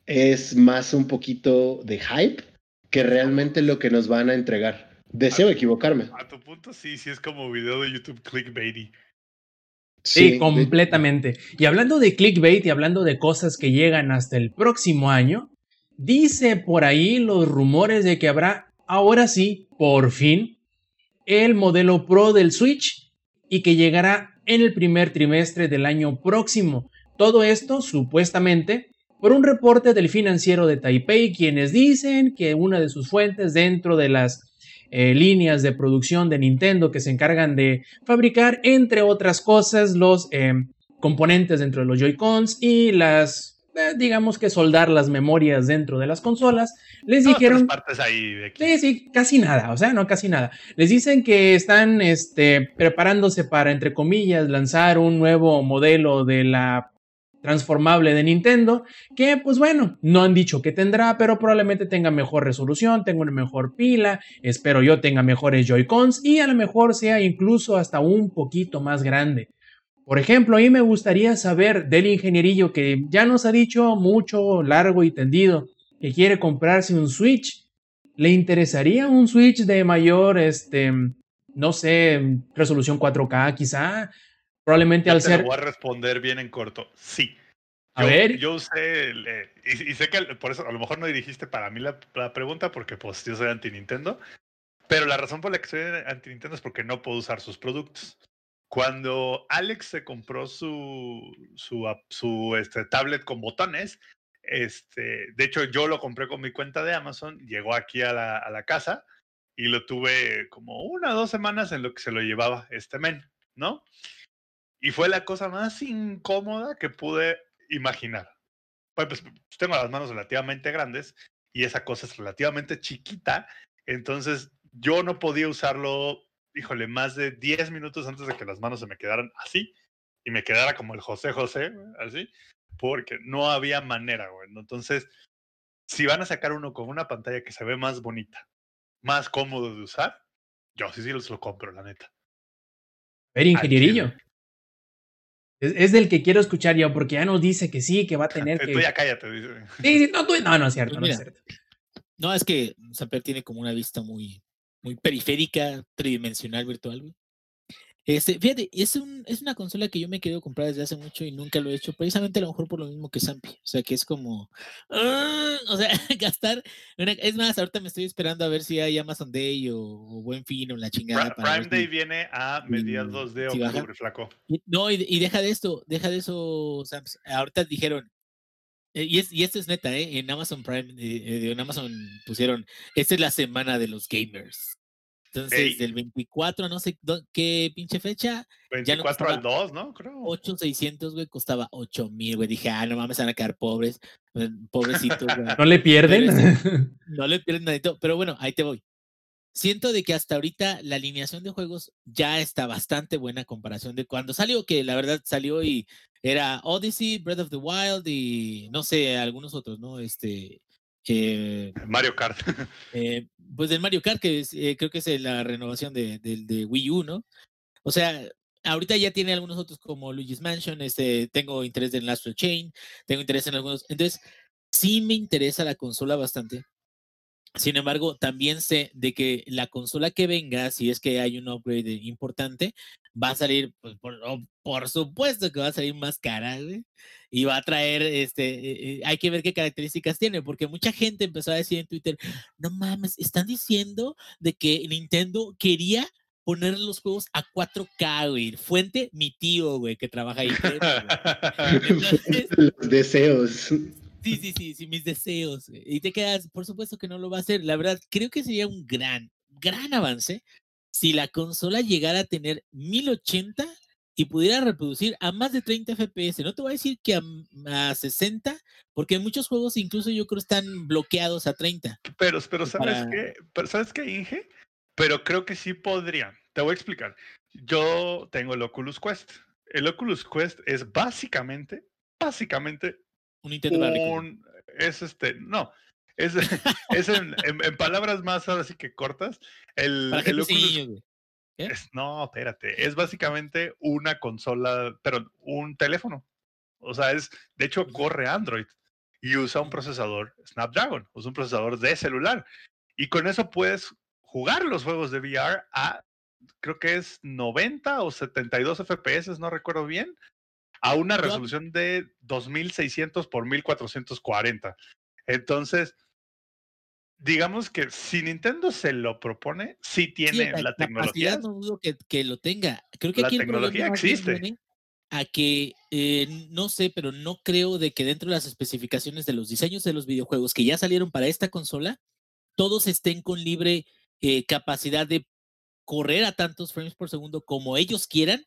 es más un poquito de hype que realmente lo que nos van a entregar. Deseo equivocarme. A tu punto, sí, sí es como video de YouTube clickbaity. Sí, de- completamente. Y hablando de clickbait y hablando de cosas que llegan hasta el próximo año, dice por ahí los rumores de que habrá, ahora sí, por fin, el modelo Pro del Switch y que llegará en el primer trimestre del año próximo. Todo esto, supuestamente, por un reporte del financiero de Taipei, quienes dicen que una de sus fuentes dentro de las eh, líneas de producción de Nintendo que se encargan de fabricar, entre otras cosas, los eh, componentes dentro de los Joy-Cons y las, eh, digamos que soldar las memorias dentro de las consolas. Les dijeron... partes ahí de aquí. Sí, sí, casi nada, o sea, no casi nada. Les dicen que están este, preparándose para, entre comillas, lanzar un nuevo modelo de la transformable de Nintendo, que pues bueno, no han dicho que tendrá, pero probablemente tenga mejor resolución, tenga una mejor pila, espero yo tenga mejores Joy-Cons y a lo mejor sea incluso hasta un poquito más grande. Por ejemplo, a mí me gustaría saber del ingenierillo que ya nos ha dicho mucho, largo y tendido, que quiere comprarse un Switch. ¿Le interesaría un Switch de mayor, este, no sé, resolución 4K quizá? Probablemente al te lo ser... voy a responder bien en corto. Sí. A yo, ver. Yo eh, y, y sé que por eso a lo mejor no dirigiste para mí la, la pregunta porque pues yo soy anti Nintendo, pero la razón por la que soy anti Nintendo es porque no puedo usar sus productos. Cuando Alex se compró su, su, su este, tablet con botones, este, de hecho yo lo compré con mi cuenta de Amazon, llegó aquí a la, casa y lo tuve como una o dos semanas en lo que se lo llevaba este men, ¿no? Y fue la cosa más incómoda que pude imaginar. Pues, pues, tengo las manos relativamente grandes y esa cosa es relativamente chiquita, entonces yo no podía usarlo, híjole, más de 10 minutos antes de que las manos se me quedaran así y me quedara como el José José, así, porque no había manera, güey. Entonces, si van a sacar uno con una pantalla que se ve más bonita, más cómodo de usar, yo sí sí los lo compro, la neta. Ver, ingenierillo. Es, es del que quiero escuchar yo, porque ya nos dice que sí, que va a tener Tú que. ya cállate, dice. Sí, sí, no, tú- no, no es cierto, Pues no es cierto. No, es que Samper tiene como una vista muy, muy periférica, tridimensional, virtual, güey. Este, fíjate, es, un, es una consola que yo me he querido comprar desde hace mucho y nunca lo he hecho, precisamente a lo mejor por lo mismo que Sampi. O sea, que es como, "Ah", o sea, gastar. una- es más, ahorita me estoy esperando a ver si hay Amazon Day o, o Buen Fin o la chingada. Prime Day si- viene a mediados de si baja. octubre, flaco. y- No, y, y deja de esto, deja de eso, Sams. Ahorita dijeron, eh, y, es, y esto es neta, ¿eh? En Amazon Prime, eh, eh, en Amazon pusieron, esta es la semana de los gamers. Entonces, Ey. del 24 a no sé qué pinche fecha, Ya no 24 al costaba 2, ¿no? Creo. 8600, güey, costaba 8000, güey. Dije, ah, no mames, van a quedar pobres, eh, pobrecitos, güey. ¿No le pierden? No le pierden nadito, pero bueno, ahí te voy. Siento de que hasta ahorita la alineación de juegos ya está bastante buena a comparación de cuando salió, que la verdad salió y era Odyssey, Breath of the Wild y no sé, algunos otros, ¿no? Este, eh, Mario Kart. eh, pues del Mario Kart, que es, eh, creo que es la renovación de, de Wii U, ¿no? O sea, ahorita ya tiene algunos otros como Luigi's Mansion, este, tengo interés en Astral Chain, tengo interés en algunos. Entonces, sí me interesa la consola bastante. Sin embargo, también sé de que la consola que venga, si es que hay un upgrade importante, va a salir, pues, por, oh, por supuesto que va a salir más cara, güey, y va a traer, este, eh, eh, hay que ver qué características tiene, porque mucha gente empezó a decir en Twitter, no mames, están diciendo de que Nintendo quería poner los juegos a 4K, güey. Fuente, mi tío, güey, que trabaja ahí. Entonces, Los deseos. Sí, sí, sí, sí, mis deseos. güey. Y te quedas, por supuesto que no lo va a hacer. La verdad, creo que sería un gran, gran avance si la consola llegara a tener 1080 y pudiera reproducir a más de 30 FPS. No te voy a decir que a, a 60, porque muchos juegos incluso yo creo están bloqueados a 30. Pero, pero ¿sabes Para- qué? Pero, ¿Sabes qué, Inge? Pero creo que sí podrían. Te voy a explicar. Yo tengo el Oculus Quest. El Oculus Quest es básicamente, básicamente Un Nintendo un, es este, no, es, es en, en- en palabras más ahora sí que cortas, el, es- no, espérate, es básicamente una consola, pero un teléfono. O sea, es, de hecho, corre Android y usa un procesador Snapdragon, usa un procesador de celular. Y con eso puedes jugar los juegos de VR a, creo que es 90 o 72 FPS, no recuerdo bien, a una resolución de 2600 por 1440. Entonces, digamos que si Nintendo se lo propone, sí Sí, tiene o sea, la tecnología. no dudo que, que lo tenga. Creo que La aquí el tecnología bien existe. a que eh, no sé, pero no creo de que dentro de las especificaciones de los diseños de los videojuegos que ya salieron para esta consola, todos estén con libre eh, capacidad de correr a tantos frames por segundo como ellos quieran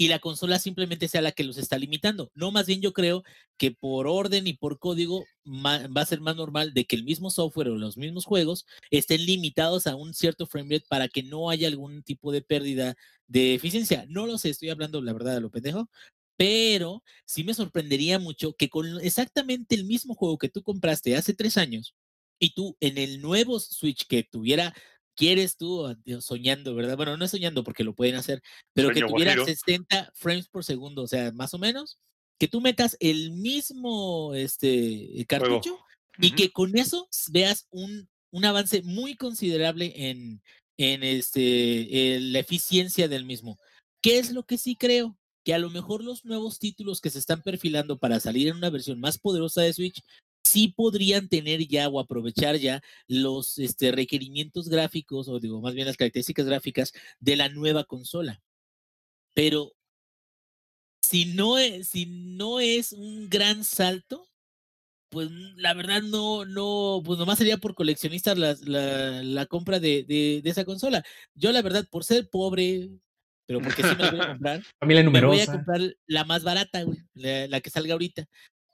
y la consola simplemente sea la que los está limitando. No, más bien yo creo que por orden y por código va a ser más normal de que el mismo software o los mismos juegos estén limitados a un cierto frame rate para que no haya algún tipo de pérdida de eficiencia. No lo sé, estoy hablando la verdad de lo pendejo, pero sí me sorprendería mucho que con exactamente el mismo juego que tú compraste hace tres años y tú en el nuevo Switch que tuviera, quieres tú ah, soñando, ¿verdad? Bueno, no es soñando porque lo pueden hacer, pero que tuviera guajiro. 60 frames por segundo, o sea, más o menos, que tú metas el mismo este, cartucho y que con eso veas un, un avance muy considerable en, en este, eh, la eficiencia del mismo. ¿Qué es lo que sí creo? Que a lo mejor los nuevos títulos que se están perfilando para salir en una versión más poderosa de Switch sí podrían tener ya o aprovechar ya los este, requerimientos gráficos o digo más bien las características gráficas de la nueva consola. Pero si no es, si no es un gran salto, pues mm, la verdad no, no, pues nomás sería por coleccionistas las- la, la compra de, de- de esa consola. Yo la verdad, por ser pobre, pero porque sí me la voy a comprar, Familia me voy a numerosa. comprar la más barata, güey, la, la que salga ahorita.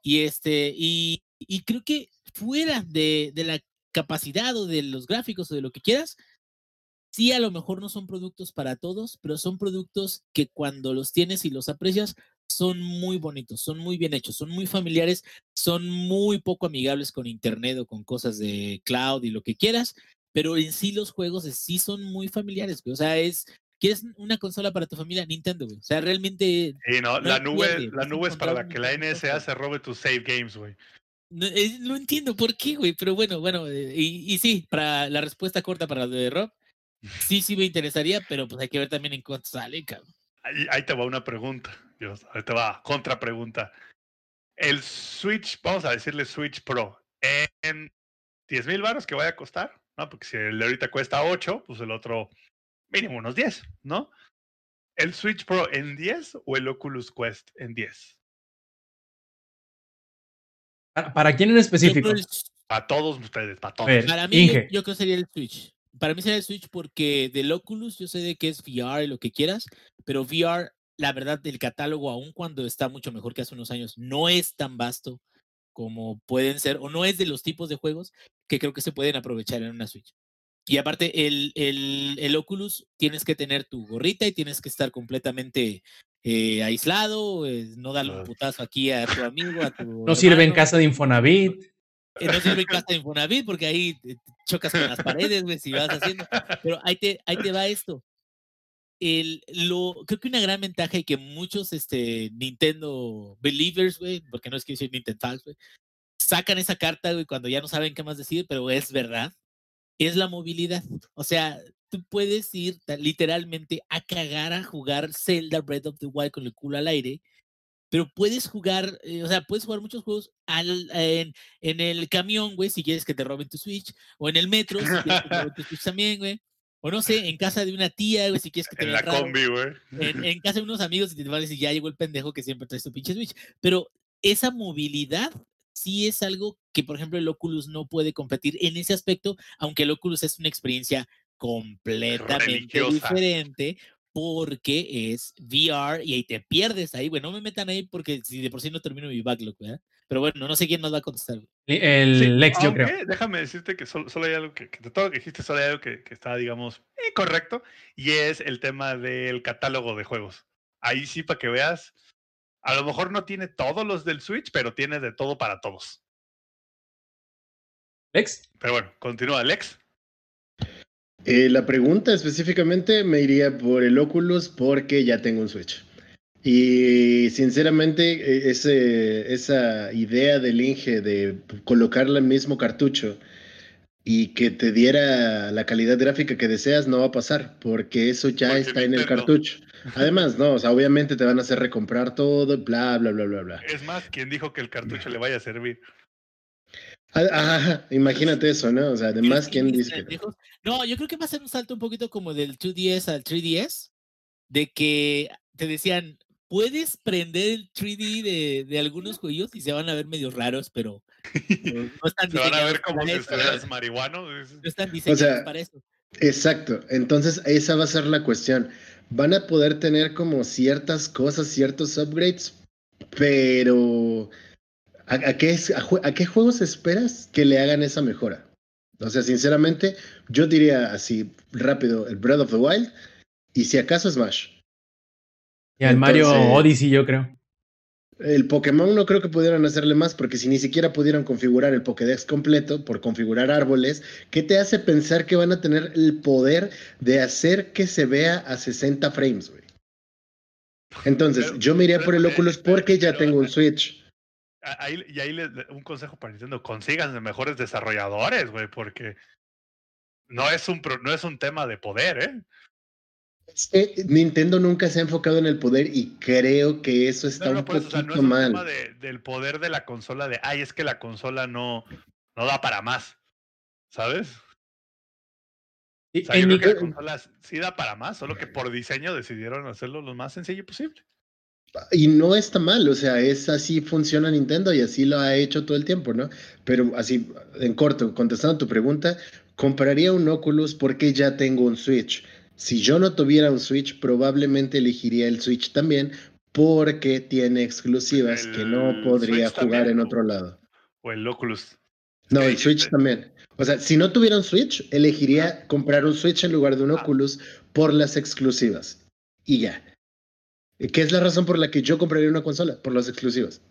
Y este, y, y creo que fuera de, de la capacidad o de los gráficos o de lo que quieras, sí a lo mejor no son productos para todos, pero son productos que cuando los tienes y los aprecias son muy bonitos, son muy bien hechos, son muy familiares, son muy poco amigables con internet o con cosas de cloud y lo que quieras, pero en sí los juegos sí son muy familiares, güey. O sea, es ¿Quieres una consola para tu familia? Nintendo, güey. O sea, realmente Sí, no, no la nube, pierde, la nube es para la que la NSA se robe tus save games, güey. No, eh, no entiendo por qué, güey, pero bueno, bueno, eh, y, y sí, para la respuesta corta para lo de Rob, sí, sí me interesaría, pero pues hay que ver también en cuánto sale, cabrón. Ahí, te va una pregunta. Dios, ahí te va, contra pregunta. El Switch, vamos a decirle Switch Pro, en 10 mil baros que vaya a costar, ¿no? Porque si el de ahorita cuesta 8, pues el otro mínimo unos 10, ¿no? ¿El Switch Pro en 10 o el Oculus Quest en 10? ¿Para, para quién en específico? el- Para todos ustedes, para todos. ver. para mí, yo creo que sería el Switch. Para mí sería el Switch porque del Oculus yo sé de que es VR y lo que quieras, pero VR, la verdad, el catálogo, aun cuando está mucho mejor que hace unos años, no es tan vasto como pueden ser, o no es de los tipos de juegos que creo que se pueden aprovechar en una Switch. Y aparte, el, el, el Oculus tienes que tener tu gorrita y tienes que estar completamente eh, aislado, eh, no darle un putazo aquí a tu amigo, a tu No sirve en hermano, casa de Infonavit. eh, no sirve en casa de Infonavit porque ahí chocas con las paredes, güey, si vas haciendo. Pero ahí te, ahí te va esto. El, lo, creo que una gran ventaja y que muchos este, Nintendo believers, güey, porque no es que yo soy Nintendo fans, güey, sacan esa carta, güey, cuando ya no saben qué más decir, pero es verdad, es la movilidad. O sea, tú puedes ir literalmente a cagar a jugar Zelda Breath of the Wild con el culo al aire, pero puedes jugar, eh, o sea, puedes jugar muchos juegos al, en, en el camión, güey, si quieres que te roben tu Switch, o en el metro, si quieres que te roben tu Switch también, güey. O no sé, en casa de una tía, güey, si quieres que te En la raro combi, güey. en, en casa de unos amigos y te van a decir, ya llegó el pendejo que siempre trae su pinche Switch. Pero esa movilidad sí es algo que, por ejemplo, el Oculus no puede competir en ese aspecto, aunque el Oculus es una experiencia completamente Religiosa. diferente porque es VR y ahí te pierdes ahí, güey. No me metan ahí porque si de por sí no termino mi backlog, ¿verdad? Pero bueno, no sé quién nos va a contestar. El Sí, Lex, yo creo. Déjame decirte que solo, solo hay algo que, que de todo lo que dijiste, solo hay algo que, que está, digamos, eh, correcto, y es el tema del catálogo de juegos. Ahí sí, para que veas, a lo mejor no tiene todos los del Switch, pero tiene de todo para todos. Lex. Pero bueno, continúa, Alex. Eh, la pregunta específicamente me iría por el Oculus porque ya tengo un Switch. Y sinceramente, eh, ese, esa idea del Inge de colocarle el mismo cartucho y que te diera la calidad gráfica que deseas no va a pasar, porque eso ya Porque está en el Nintendo. cartucho. Además, no, o sea, obviamente te van a hacer recomprar todo, bla, bla, bla, bla, bla. Es más, ¿quién dijo que el cartucho le vaya a servir? Ajá, imagínate eso, ¿no? O sea, además, ¿Quieres ¿quién dice? No, yo creo que va a ser un salto un poquito como del 2DS al 3DS, de que te decían, puedes prender el 3D de, de algunos juegos y se van a ver medio raros, pero, no están Se van a ver diseñados como si estuvieras marihuano. no están diseñados sea, para eso. Exacto. Entonces, esa va a ser la cuestión. Van a poder tener como ciertas cosas, ciertos upgrades, pero ¿a, qué, es- a qué juegos esperas que le hagan esa mejora? O sea, sinceramente, yo diría así rápido el Breath of the Wild y si acaso Smash. Y al Mario Odyssey, yo creo. El Pokémon no creo que pudieran hacerle más porque si ni siquiera pudieron configurar el Pokédex completo por configurar árboles, ¿qué te hace pensar que van a tener el poder de hacer que se vea a 60 frames, güey? Entonces, Pero- yo me iría por el Oculus porque ya tengo un Switch. Ahí, y ahí le- le- un consejo para Nintendo, consigan de mejores desarrolladores, güey, porque no es un no es un tema de poder, ¿eh? Es que Nintendo nunca se ha enfocado en el poder y creo que eso está No, no, un eso, o sea, no poquito es un mal. tema de- del poder de la consola de, ay, es que la consola no, no da para más, ¿sabes? O sea, yo creo que la consola sí da para más, solo que por diseño decidieron hacerlo lo más sencillo posible. Y no está mal, o sea, es así funciona Nintendo y así lo ha hecho todo el tiempo, ¿no? Pero así, en corto, contestando tu pregunta, compraría un Oculus porque ya tengo un Switch. Si yo no tuviera un Switch, probablemente elegiría el Switch también porque tiene exclusivas que no podría Switch jugar también, en otro lado. O el Oculus. No, el Switch también. O sea, si no tuviera un Switch, elegiría comprar un Switch en lugar de un Ah. Oculus por las exclusivas. Y ya. ¿Qué es la razón por la que yo compraría una consola? Por las exclusivas.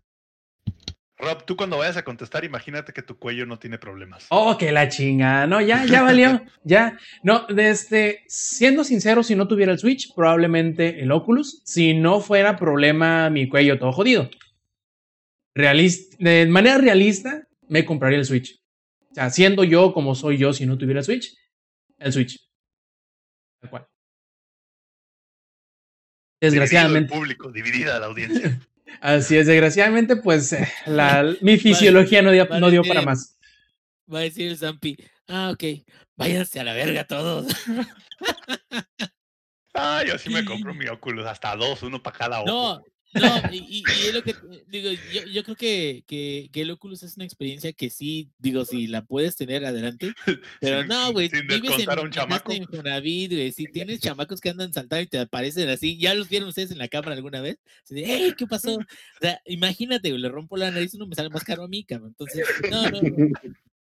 Rob, tú cuando vayas a contestar, imagínate que tu cuello no tiene problemas. Oh, que la chinga. No, ya, ya valió. ya. No, desde, siendo sincero, si no tuviera el Switch, probablemente el Oculus. Si no fuera problema mi cuello todo jodido. Realista, de manera realista, me compraría el Switch. O sea, siendo yo como soy yo si no tuviera el Switch, el Switch. Tal cual. Desgraciadamente. Dividido el público, dividida la audiencia. Así es, desgraciadamente, pues eh, la, mi fisiología no dio, no dio para más. Va a decir el Zampi, ah, ok, váyanse a la verga todos. Ah, yo sí me compro mi Oculus, hasta dos, uno para cada ojo. No, no, y, es lo que digo, yo, yo creo que, que, que el Oculus es una experiencia que sí, digo, si la puedes tener adelante, pero Sin- no, güey, vives en, a un chamaco. en güey, si tienes chamacos que andan saltando y te aparecen así, ¿ya los vieron ustedes en la cámara alguna vez? Así de, "Ey, ¿qué pasó? O sea, imagínate, güey, le rompo la nariz y no me sale más caro a mí, cabrón, entonces, no, no, no.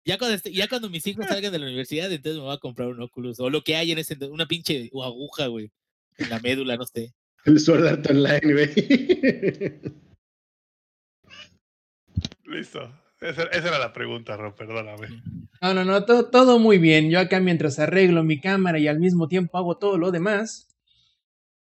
Ya cuando, ya cuando mis hijos salgan de la universidad, entonces me voy a comprar un Oculus, o lo que hay en ese, una pinche aguja, güey, en la médula, no sé. El Sword Art Online, güey. Listo. Esa, esa era la pregunta, Rob, perdóname. No, no, no, todo, todo muy bien. Yo acá mientras arreglo mi cámara y al mismo tiempo hago todo lo demás,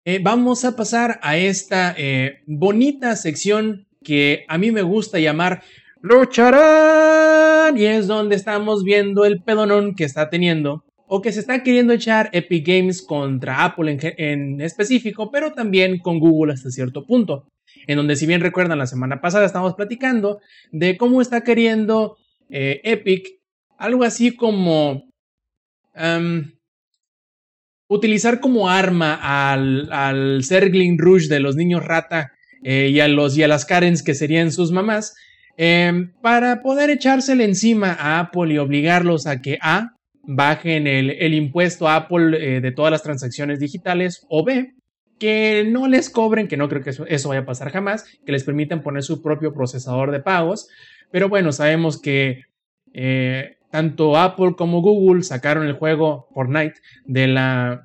eh, vamos a pasar a esta eh, bonita sección que a mí me gusta llamar Lucharán. Y es donde estamos viendo el pedonón que está teniendo o que se está queriendo echar Epic Games contra Apple en, específico, pero también con Google hasta cierto punto. En donde, si bien recuerdan, la semana pasada estábamos platicando de cómo está queriendo eh, Epic algo así como em, utilizar como arma al, al Zergling Rouge de los niños rata eh, y, a los, y a las Karens que serían sus mamás em, para poder echársele encima a Apple y obligarlos a que A bajen el, impuesto a Apple eh, de todas las transacciones digitales o B que no les cobren, que no creo que eso, vaya a pasar jamás, que les permitan poner su propio procesador de pagos. Pero bueno, sabemos que eh, tanto Apple como Google sacaron el juego Fortnite de,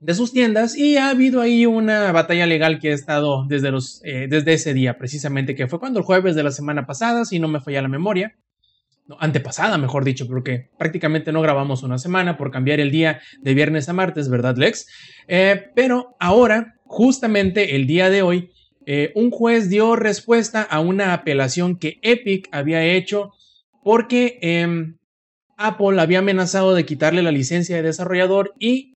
de sus tiendas y ha habido ahí una batalla legal que ha estado desde, eh, desde ese día, precisamente, que fue cuando el jueves de la semana pasada, si no me falla la memoria. No, antepasada, mejor dicho, porque prácticamente no grabamos una semana por cambiar el día de viernes a martes, ¿verdad, Lex? Eh, pero ahora, justamente el día de hoy, eh, un juez dio respuesta a una apelación que Epic había hecho porque eh, Apple había amenazado de quitarle la licencia de desarrollador y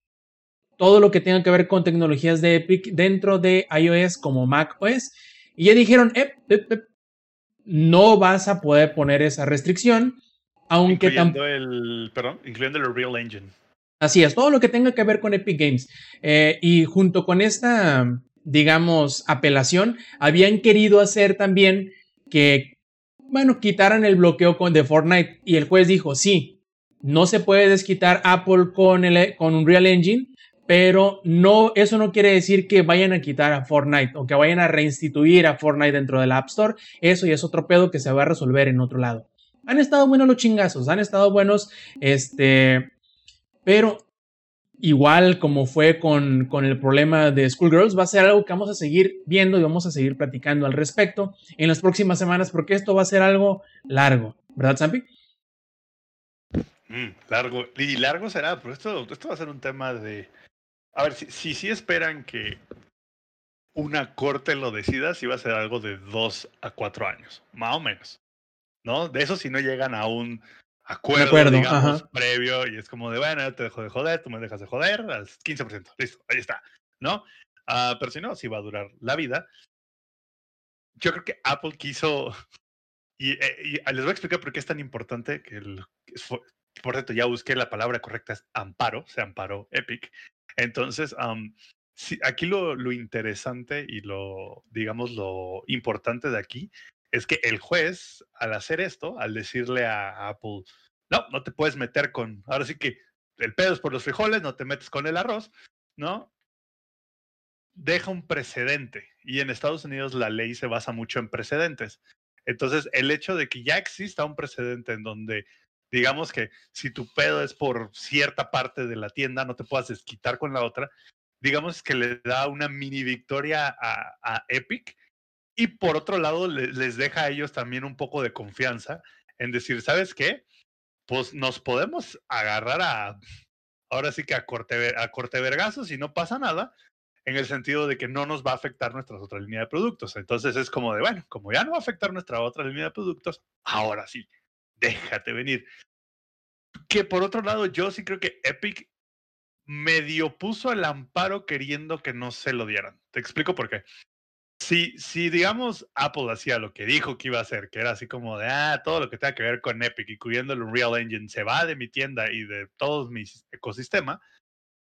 todo lo que tenga que ver con tecnologías de Epic dentro de iOS como macOS. Y ya dijeron, "Ep, ep, ep, no vas a poder poner esa restricción, aunque tampoco... Incluyendo el, perdón, incluyendo el Real Engine. Así es, todo lo que tenga que ver con Epic Games. Eh, y junto con esta, digamos, apelación, habían querido hacer también que, bueno, quitaran el bloqueo con, de Fortnite. Y el juez dijo, sí, no se puede desquitar Apple con, el, con Unreal Engine, pero no, eso no quiere decir que vayan a quitar a Fortnite o que vayan a reinstituir a Fortnite dentro del App Store. Eso ya es otro pedo que se va a resolver en otro lado. Han estado buenos los chingazos, han estado buenos, este, pero igual como fue con, con el problema de Schoolgirls, va a ser algo que vamos a seguir viendo y vamos a seguir platicando al respecto en las próximas semanas porque esto va a ser algo largo, ¿verdad, Zampi? Mm, largo. Y largo será, pero esto, esto va a ser un tema de... A ver, si si, esperan que una corte lo decida, sí va a ser algo de dos a cuatro años, más o menos. ¿No? De eso si no llegan a un acuerdo, digamos, previo y es como de, bueno, yo te dejo de joder, tú me dejas de joder, al 15%, listo, ahí está, ¿no? Uh, pero si no, sí va a durar la vida. Yo creo que Apple quiso, y, eh, y, les voy a explicar por qué es tan importante que el, por cierto, ya busqué la palabra correcta, es amparo, se amparó Epic. Entonces, aquí lo, lo interesante y lo, digamos, lo importante de aquí es que el juez, al hacer esto, al decirle a Apple, no, no te puedes meter con, ahora sí que el pedo es por los frijoles, no te metes con el arroz, ¿no? Deja un precedente. Y en Estados Unidos la ley se basa mucho en precedentes. Entonces, el hecho de que ya exista un precedente en donde, digamos que si tu pedo es por cierta parte de la tienda, no te puedas desquitar con la otra, digamos que le da una mini victoria a, Epic y por otro lado, les deja a ellos también un poco de confianza en decir, ¿sabes qué? Pues nos podemos agarrar a, ahora sí que a corte, a corte vergazos y no pasa nada, en el sentido de que no nos va a afectar nuestra otra línea de productos. Entonces es como de, bueno, como ya no va a afectar nuestra otra línea de productos, ahora sí, déjate venir. Que por otro lado, yo sí creo que Epic medio puso el amparo queriendo que no se lo dieran. Te explico por qué si, si, digamos, Apple hacía lo que dijo que iba a hacer, que era así como de, ah, todo lo que tenga que ver con Epic, incluyendo el Unreal Engine, se va de mi tienda y de todos mis ecosistema,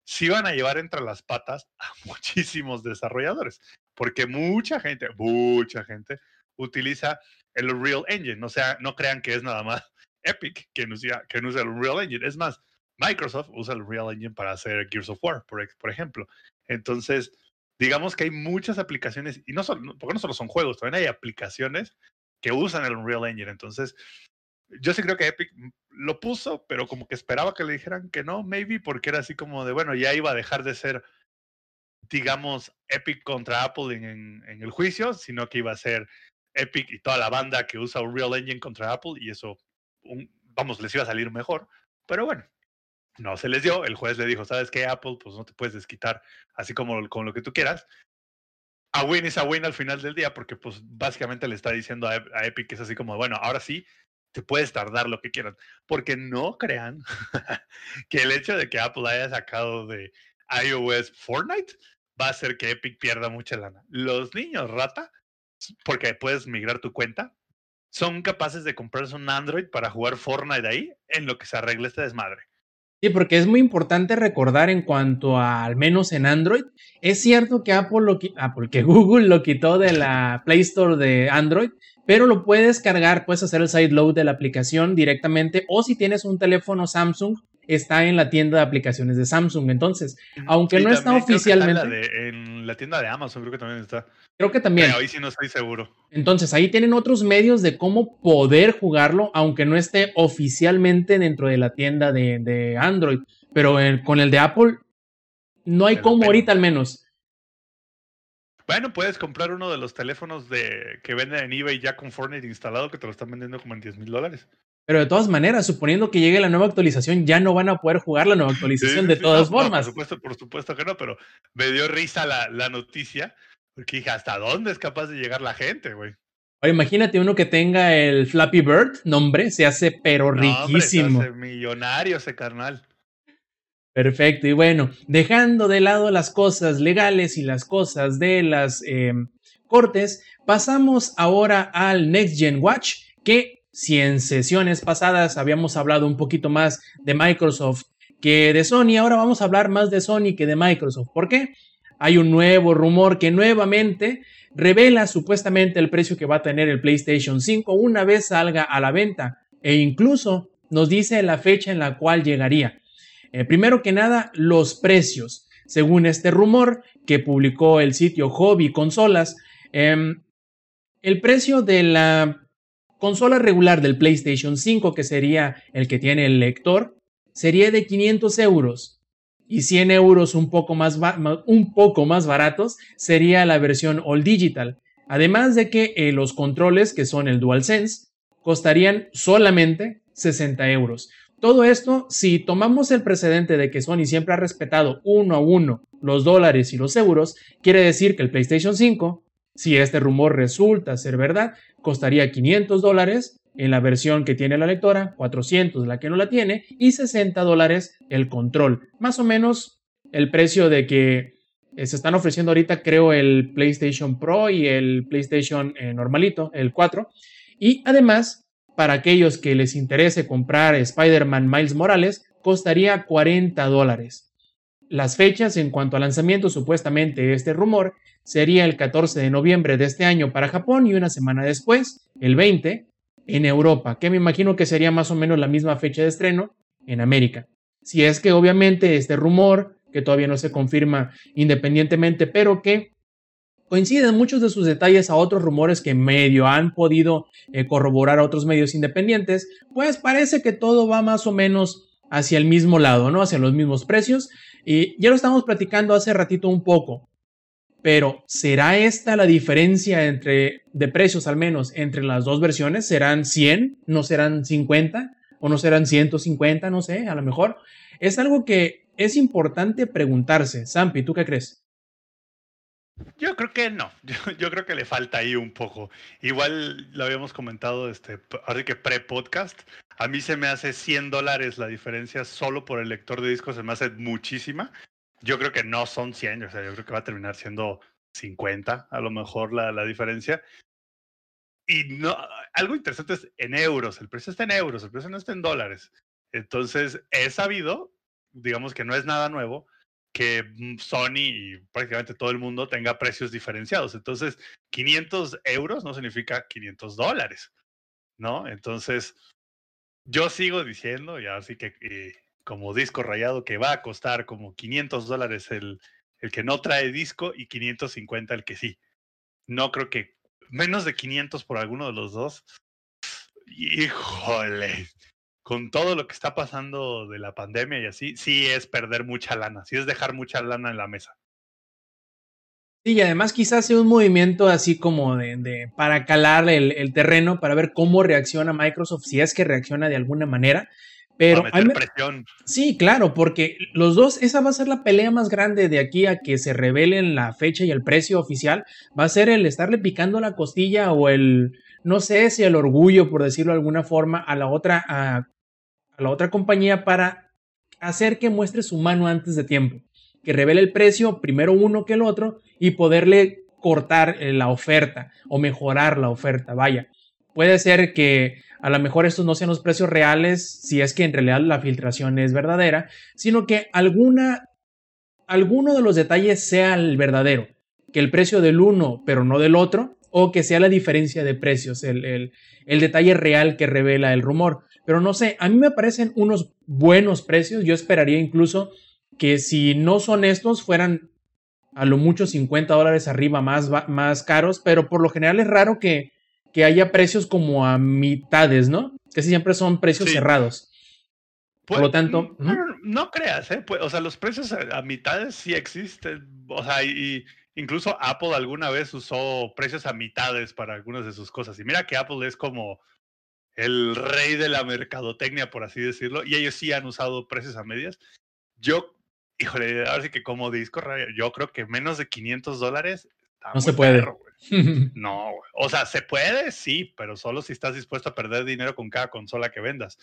sí van a llevar entre las patas a muchísimos desarrolladores, porque mucha gente, mucha gente utiliza el Unreal Engine, sea, no crean que es nada más Epic que usa, usa el Unreal Engine, es más, Microsoft usa el Unreal Engine para hacer Gears of War, por, por ejemplo. Entonces, digamos que hay muchas aplicaciones, y no solo, porque no solo son juegos, también hay aplicaciones que usan el Unreal Engine. Entonces, yo sí creo que Epic lo puso, pero como que esperaba que le dijeran que no, maybe, porque era así como de, bueno, ya iba a dejar de ser, digamos, Epic contra Apple en, en, el juicio, sino que iba a ser Epic y toda la banda que usa Unreal Engine contra Apple, y eso, vamos, les iba a salir mejor. Pero bueno, no se les dio, el juez le dijo, ¿sabes qué, Apple? Pues no te puedes desquitar así como con lo que tú quieras. A win es a win al final del día, porque pues básicamente le está diciendo a, Epic que es así como, bueno, ahora sí, te puedes tardar lo que quieras. Porque no crean que el hecho de que Apple haya sacado de iOS Fortnite va a hacer que Epic pierda mucha lana. Los niños rata, porque puedes migrar tu cuenta, son capaces de comprarse un Android para jugar Fortnite ahí en lo que se arregle este desmadre. Sí, porque es muy importante recordar en cuanto a, al menos en Android, es cierto que Apple, lo, Apple, que Google lo quitó de la Play Store de Android, pero lo puedes cargar, puedes hacer el sideload de la aplicación directamente o si tienes un teléfono Samsung, está en la tienda de aplicaciones de Samsung. Entonces, aunque no está oficialmente. en la tienda de Amazon, creo que también está. Creo que también. ahí sí no estoy seguro. Entonces, ahí tienen otros medios de cómo poder jugarlo, aunque no esté oficialmente dentro de la tienda de, Android. Pero con el de Apple, no hay cómo ahorita al menos. Bueno, puedes comprar uno de los teléfonos de que venden en eBay ya con Fortnite instalado, que te lo están vendiendo como en 10 mil dólares. Pero de todas maneras, suponiendo que llegue la nueva actualización, ya no van a poder jugar la nueva actualización de todas formas. por supuesto, por supuesto que no, pero me dio risa la, la noticia porque dije, ¿hasta dónde es capaz de llegar la gente, güey? Ahora imagínate uno que tenga el Flappy Bird, nombre, se hace pero riquísimo. se hace millonario ese carnal. Perfecto, y bueno, dejando de lado las cosas legales y las cosas de las em, cortes, pasamos ahora al Next Gen Watch, que si en sesiones pasadas habíamos hablado un poquito más de Microsoft que de Sony, ahora vamos a hablar más de Sony que de Microsoft. ¿Por qué? hay un nuevo rumor que nuevamente revela supuestamente el precio que va a tener el PlayStation 5 una vez salga a la venta. E incluso nos dice la fecha en la cual llegaría. Eh, primero que nada, los precios. Según este rumor que publicó el sitio Hobby Consolas, em, el precio de la consola regular del PlayStation 5, que sería el que tiene el lector, sería de 500 euros. Y 100 euros un poco más, un poco más baratos sería la versión All Digital. Además de que eh, los controles, que son el DualSense, costarían solamente 60 euros. Todo esto, si tomamos el precedente de que Sony siempre ha respetado uno a uno los dólares y los euros, quiere decir que el PlayStation 5, si este rumor resulta ser verdad, costaría 500 dólares en la versión que tiene la lectora, 400 la que no la tiene y 60 dólares el control. Más o menos el precio de que eh, se están ofreciendo ahorita, creo, el PlayStation Pro y el PlayStation eh, normalito, el 4. Y además, para aquellos que les interese comprar Spider-Man Miles Morales, costaría 40 dólares. Las fechas en cuanto a lanzamiento, supuestamente este rumor, sería el 14 de noviembre de este año para Japón y una semana después, el 20, en Europa, que me imagino que sería más o menos la misma fecha de estreno en América. Si es que obviamente este rumor, que todavía no se confirma independientemente, pero que coinciden muchos de sus detalles a otros rumores que medio han podido eh, corroborar a otros medios independientes, pues parece que todo va más o menos hacia el mismo lado, ¿no? Hacia los mismos precios. Y ya lo estamos platicando hace ratito un poco. Pero ¿será esta la diferencia entre de precios al menos entre las dos versiones? ¿Serán 100? ¿No serán 50? ¿O no serán 150? No sé, a lo mejor. Es algo que es importante preguntarse. Sampi, ¿tú qué crees? Yo creo que no, yo, creo que le falta ahí un poco. Igual lo habíamos comentado, este, ahora que pre-podcast, a mí se me hace 100 dólares la diferencia solo por el lector de discos, se me hace muchísima. Yo creo que no son 100, o sea, yo creo que va a terminar siendo 50, a lo mejor la, la diferencia. Y no, algo interesante es en euros, el precio está en euros, el precio no está en dólares. Entonces, he sabido, digamos que no es nada nuevo, que mm, Sony y prácticamente todo el mundo tenga precios diferenciados. Entonces, 500 euros no significa 500 dólares, ¿no? Entonces, yo sigo diciendo, y así que eh, como disco rayado que va a costar como 500 dólares el, el que no trae disco y 550 el que sí. No creo que menos de 500 por alguno de los dos. Híjole, con todo lo que está pasando de la pandemia y así, sí es perder mucha lana, sí es dejar mucha lana en la mesa. Sí, y además quizás sea un movimiento así como de, para calar el, terreno, para ver cómo reacciona Microsoft, si es que reacciona de alguna manera. Pero presión. Sí, claro, porque los dos, esa va a ser la pelea más grande de aquí a que se revelen la fecha y el precio oficial. Va a ser el estarle picando la costilla o el, no sé si el orgullo, por decirlo de alguna forma, a la otra, a, a la otra compañía para hacer que muestre su mano antes de tiempo. Que revele el precio, primero uno que el otro, y poderle cortar eh, la oferta o mejorar la oferta. Vaya, puede ser que a lo mejor estos no sean los precios reales, si es que en realidad la filtración es verdadera, sino que alguna, alguno de los detalles sea el verdadero, que el precio del uno, pero no del otro, o que sea la diferencia de precios, el, el, detalle real que revela el rumor. Pero no sé, a mí me parecen unos buenos precios, yo esperaría incluso que si no son estos, fueran a lo mucho 50 dólares arriba más, más caros, pero por lo general es raro que, que haya precios como a mitades, ¿no? Que siempre son precios cerrados. Por lo tanto. No, creas, ¿eh? Pues, o sea, los precios a, mitades sí existen. O sea, y, incluso Apple alguna vez usó precios a mitades para algunas de sus cosas. Y mira que Apple es como el rey de la mercadotecnia, por así decirlo, y ellos sí han usado precios a medias. Yo, híjole, ahora sí que como disco, yo creo que menos de 500 dólares. No se puede. No, o sea, se puede, sí, pero solo si estás dispuesto a perder dinero con cada consola que vendas.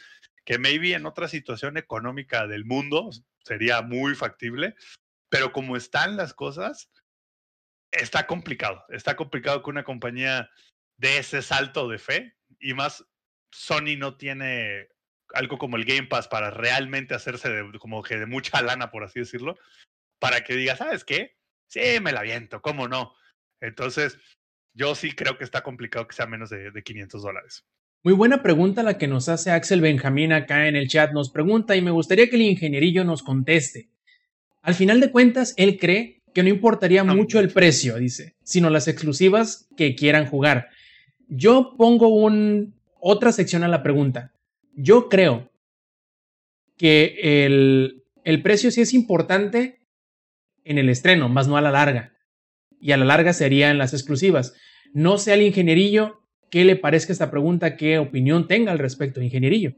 Que maybe en otra situación económica del mundo sería muy factible, pero como están las cosas, está complicado. Está complicado que una compañía dé ese salto de fe y más Sony no tiene algo como el Game Pass para realmente hacerse de, como que de mucha lana, por así decirlo, para que diga, ¿sabes qué? Sí, me la viento, ¿cómo no? Entonces, yo sí creo que está complicado que sea menos de, 500 dólares. Muy buena pregunta la que nos hace Axel Benjamín acá en el chat. Nos pregunta y me gustaría que el ingenierillo nos conteste. Al final de cuentas, él cree que no importaría No mucho el precio, dice, sino las exclusivas que quieran jugar. Yo pongo un, otra sección a la pregunta. Yo creo que el, el precio sí es importante en el estreno, más no a la larga. Y a la larga serían las exclusivas. No sé al ingenierillo qué le parezca esta pregunta, qué opinión tenga al respecto, ingenierillo.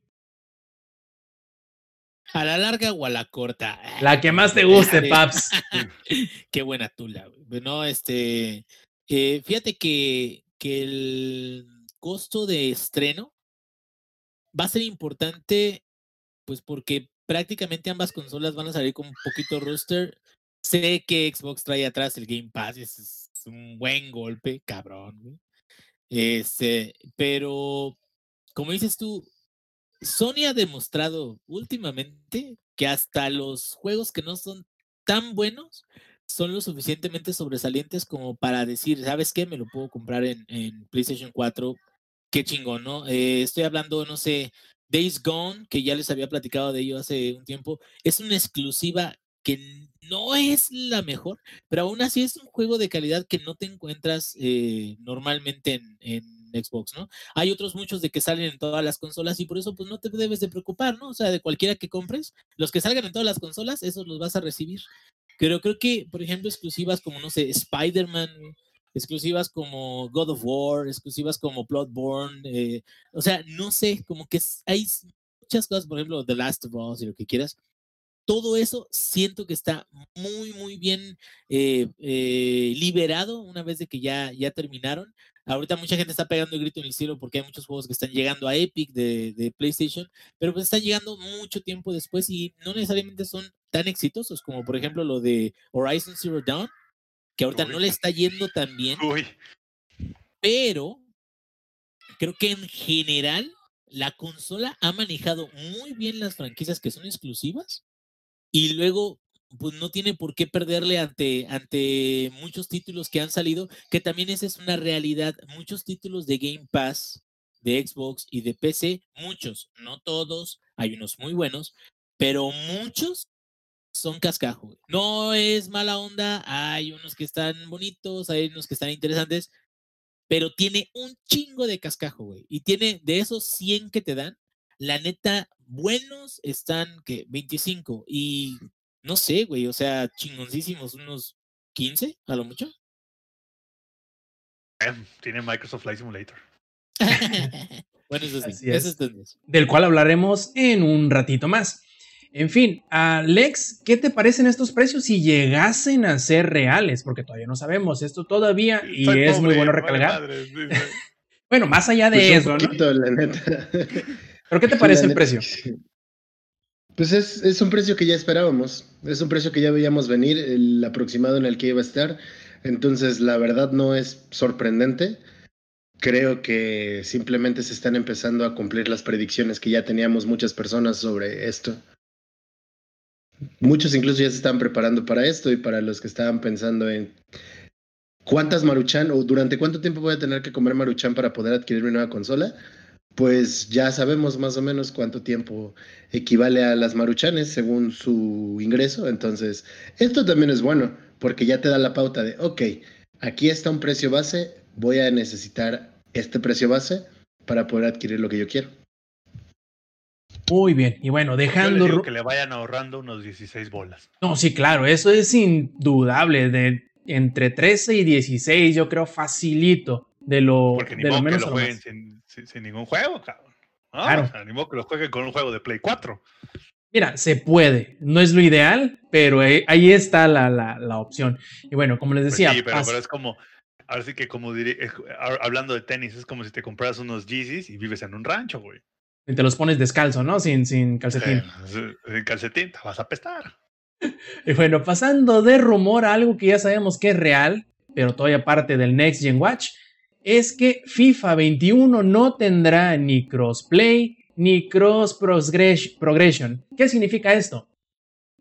¿A la larga o a la corta? La que más te guste, Paps. Qué buena tula. Bueno, este. eh, fíjate que, que el costo de estreno va a ser importante, pues porque prácticamente ambas consolas van a salir con un poquito roster. Sé que Xbox trae atrás el Game Pass, y ese es un buen golpe, cabrón. Este, pero como dices tú, Sony ha demostrado últimamente que hasta los juegos que no son tan buenos son lo suficientemente sobresalientes como para decir, ¿sabes qué? Me lo puedo comprar en, PlayStation 4. Qué chingón, ¿no? Eh, estoy hablando, no sé, Days Gone, que ya les había platicado de ello hace un tiempo. Es una exclusiva que no es la mejor, pero aún así es un juego de calidad que no te encuentras eh, normalmente en, Xbox, ¿no? Hay otros muchos de que salen en todas las consolas y por eso pues no te debes de preocupar, ¿no? O sea, de cualquiera que compres, los que salgan en todas las consolas, esos los vas a recibir. Pero creo que, por ejemplo, exclusivas como, no sé, Spider-Man, exclusivas como God of War, exclusivas como Bloodborne, eh, o sea, no sé, como que hay muchas cosas, por ejemplo, The Last of Us y lo que quieras. Todo eso siento que está muy, muy bien eh, eh, liberado una vez de que ya, ya terminaron. Ahorita mucha gente está pegando el grito en el cielo porque hay muchos juegos que están llegando a Epic de, de PlayStation, pero pues están llegando mucho tiempo después y no necesariamente son tan exitosos como por ejemplo lo de Horizon Zero Dawn, que ahorita no le está yendo tan bien, Uy, pero creo que en general la consola ha manejado muy bien las franquicias que son exclusivas y luego pues no tiene por qué perderle ante, ante muchos títulos que han salido, que también esa es una realidad, muchos títulos de Game Pass, de Xbox y de PC, muchos, no todos, hay unos muy buenos, pero muchos son cascajo. No es mala onda, hay unos que están bonitos, hay unos que están interesantes, pero tiene un chingo de cascajo, güey. Y tiene de esos 100 que te dan, la neta, buenos están que 25 y no sé, güey, o sea, chingoncísimos, unos 15 a lo mucho. tiene Microsoft Flight Simulator. bueno, eso sí, Así eso es. del cual hablaremos en un ratito más. En fin, Alex, ¿qué te parecen estos precios si llegasen a ser reales? Porque todavía no sabemos esto todavía y Soy es muy bueno recalcar. Bueno, más allá de Pues eso, un ¿no? poquito, la neta. ¿Pero qué te parece el precio? Pues es, es un precio que ya esperábamos, es un precio que ya veíamos venir, el aproximado en el que iba a estar, entonces la verdad no es sorprendente, creo que simplemente se están empezando a cumplir las predicciones que ya teníamos muchas personas sobre esto. Muchos incluso ya se están preparando para esto y para los que estaban pensando en cuántas maruchan o durante cuánto tiempo voy a tener que comer maruchan para poder adquirir mi nueva consola pues ya sabemos más o menos cuánto tiempo equivale a las maruchanes según su ingreso. Entonces, esto también es bueno porque ya te da la pauta de, ok, aquí está un precio base, voy a necesitar este precio base para poder adquirir lo que yo quiero. Muy bien, y bueno, Yo dejando... digo ru- que le vayan ahorrando unos 16 bolas. No, sí, claro, eso es indudable, de entre 13 y 16 yo creo facilito, de lo, Porque ni de modo que menos lo jueguen sin, sin- sin ningún juego, cabrón. No, Claro. o sea, ni modo que lo jueguen con un juego de Play 4. Mira, se puede, no es lo ideal, pero ahí está la, la, la opción. Y bueno, como les Pues decía, sí, pero, es como, ahora sí que como diré, es- ha- hablando de tenis, es como si te compraras unos Yeezys y vives en un rancho, güey. te los pones descalzo, ¿no? Sin, sin calcetín. Eh, En calcetín te vas a apestar. Y bueno, pasando de rumor a algo que ya sabemos que es real, pero todavía parte del Next Gen Watch, es que FIFA 21 no tendrá ni crossplay ni cross progres- progression. ¿Qué significa esto?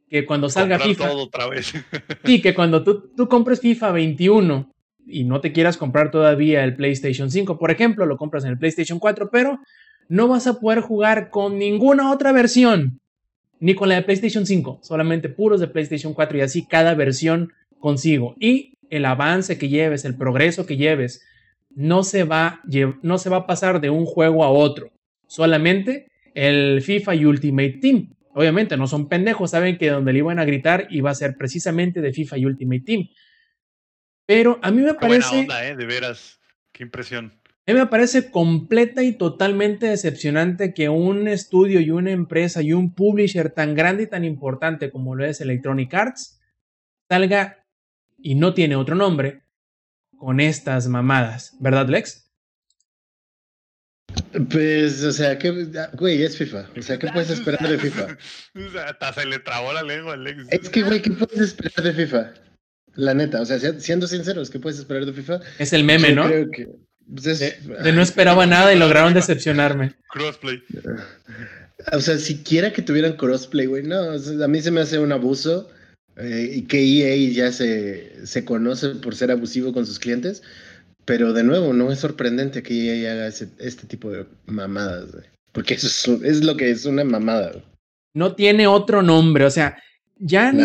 Que cuando salga Comprar FIFA, todo otra vez. sí, que cuando tú, tú compres FIFA 21 y no te quieras comprar todavía el PlayStation 5, por ejemplo, lo compras en el PlayStation 4, pero no vas a poder jugar con ninguna otra versión, ni con la de PlayStation 5, solamente puros de PlayStation 4 y así cada versión consigo. Y el avance que lleves, el progreso que lleves, no se va, no se va a pasar de un juego a otro, solamente el FIFA y Ultimate Team. Obviamente no son pendejos, saben que donde le iban a gritar iba a ser precisamente de FIFA y Ultimate Team. Pero a mí me parece. Buena onda, ¿eh? De veras. Qué impresión. A mí me parece completa y totalmente decepcionante que un estudio y una empresa y un publisher tan grande y tan importante como lo es Electronic Arts salga y no tiene otro nombre con estas mamadas, ¿verdad, Lex? Pues, o sea, que, güey, es FIFA. O sea, ¿qué puedes esperar de FIFA? o sea, hasta se le trabó la lengua al Lex. Es que, güey, ¿qué puedes esperar de FIFA? La neta, o sea, siendo sinceros, ¿qué puedes esperar de FIFA? Es el meme, ¿no? Creo que, pues de, no esperaba nada y lograron decepcionarme. Crossplay. O sea, siquiera que tuvieran crossplay, güey. No, a mí se me hace un abuso. Eh, y que EA ya se, se conoce por ser abusivo con sus clientes. Pero de nuevo, no es sorprendente que EA haga este tipo de mamadas, güey. Porque eso es, es, lo que es una mamada. Güey. No tiene otro nombre, o sea, ya ni,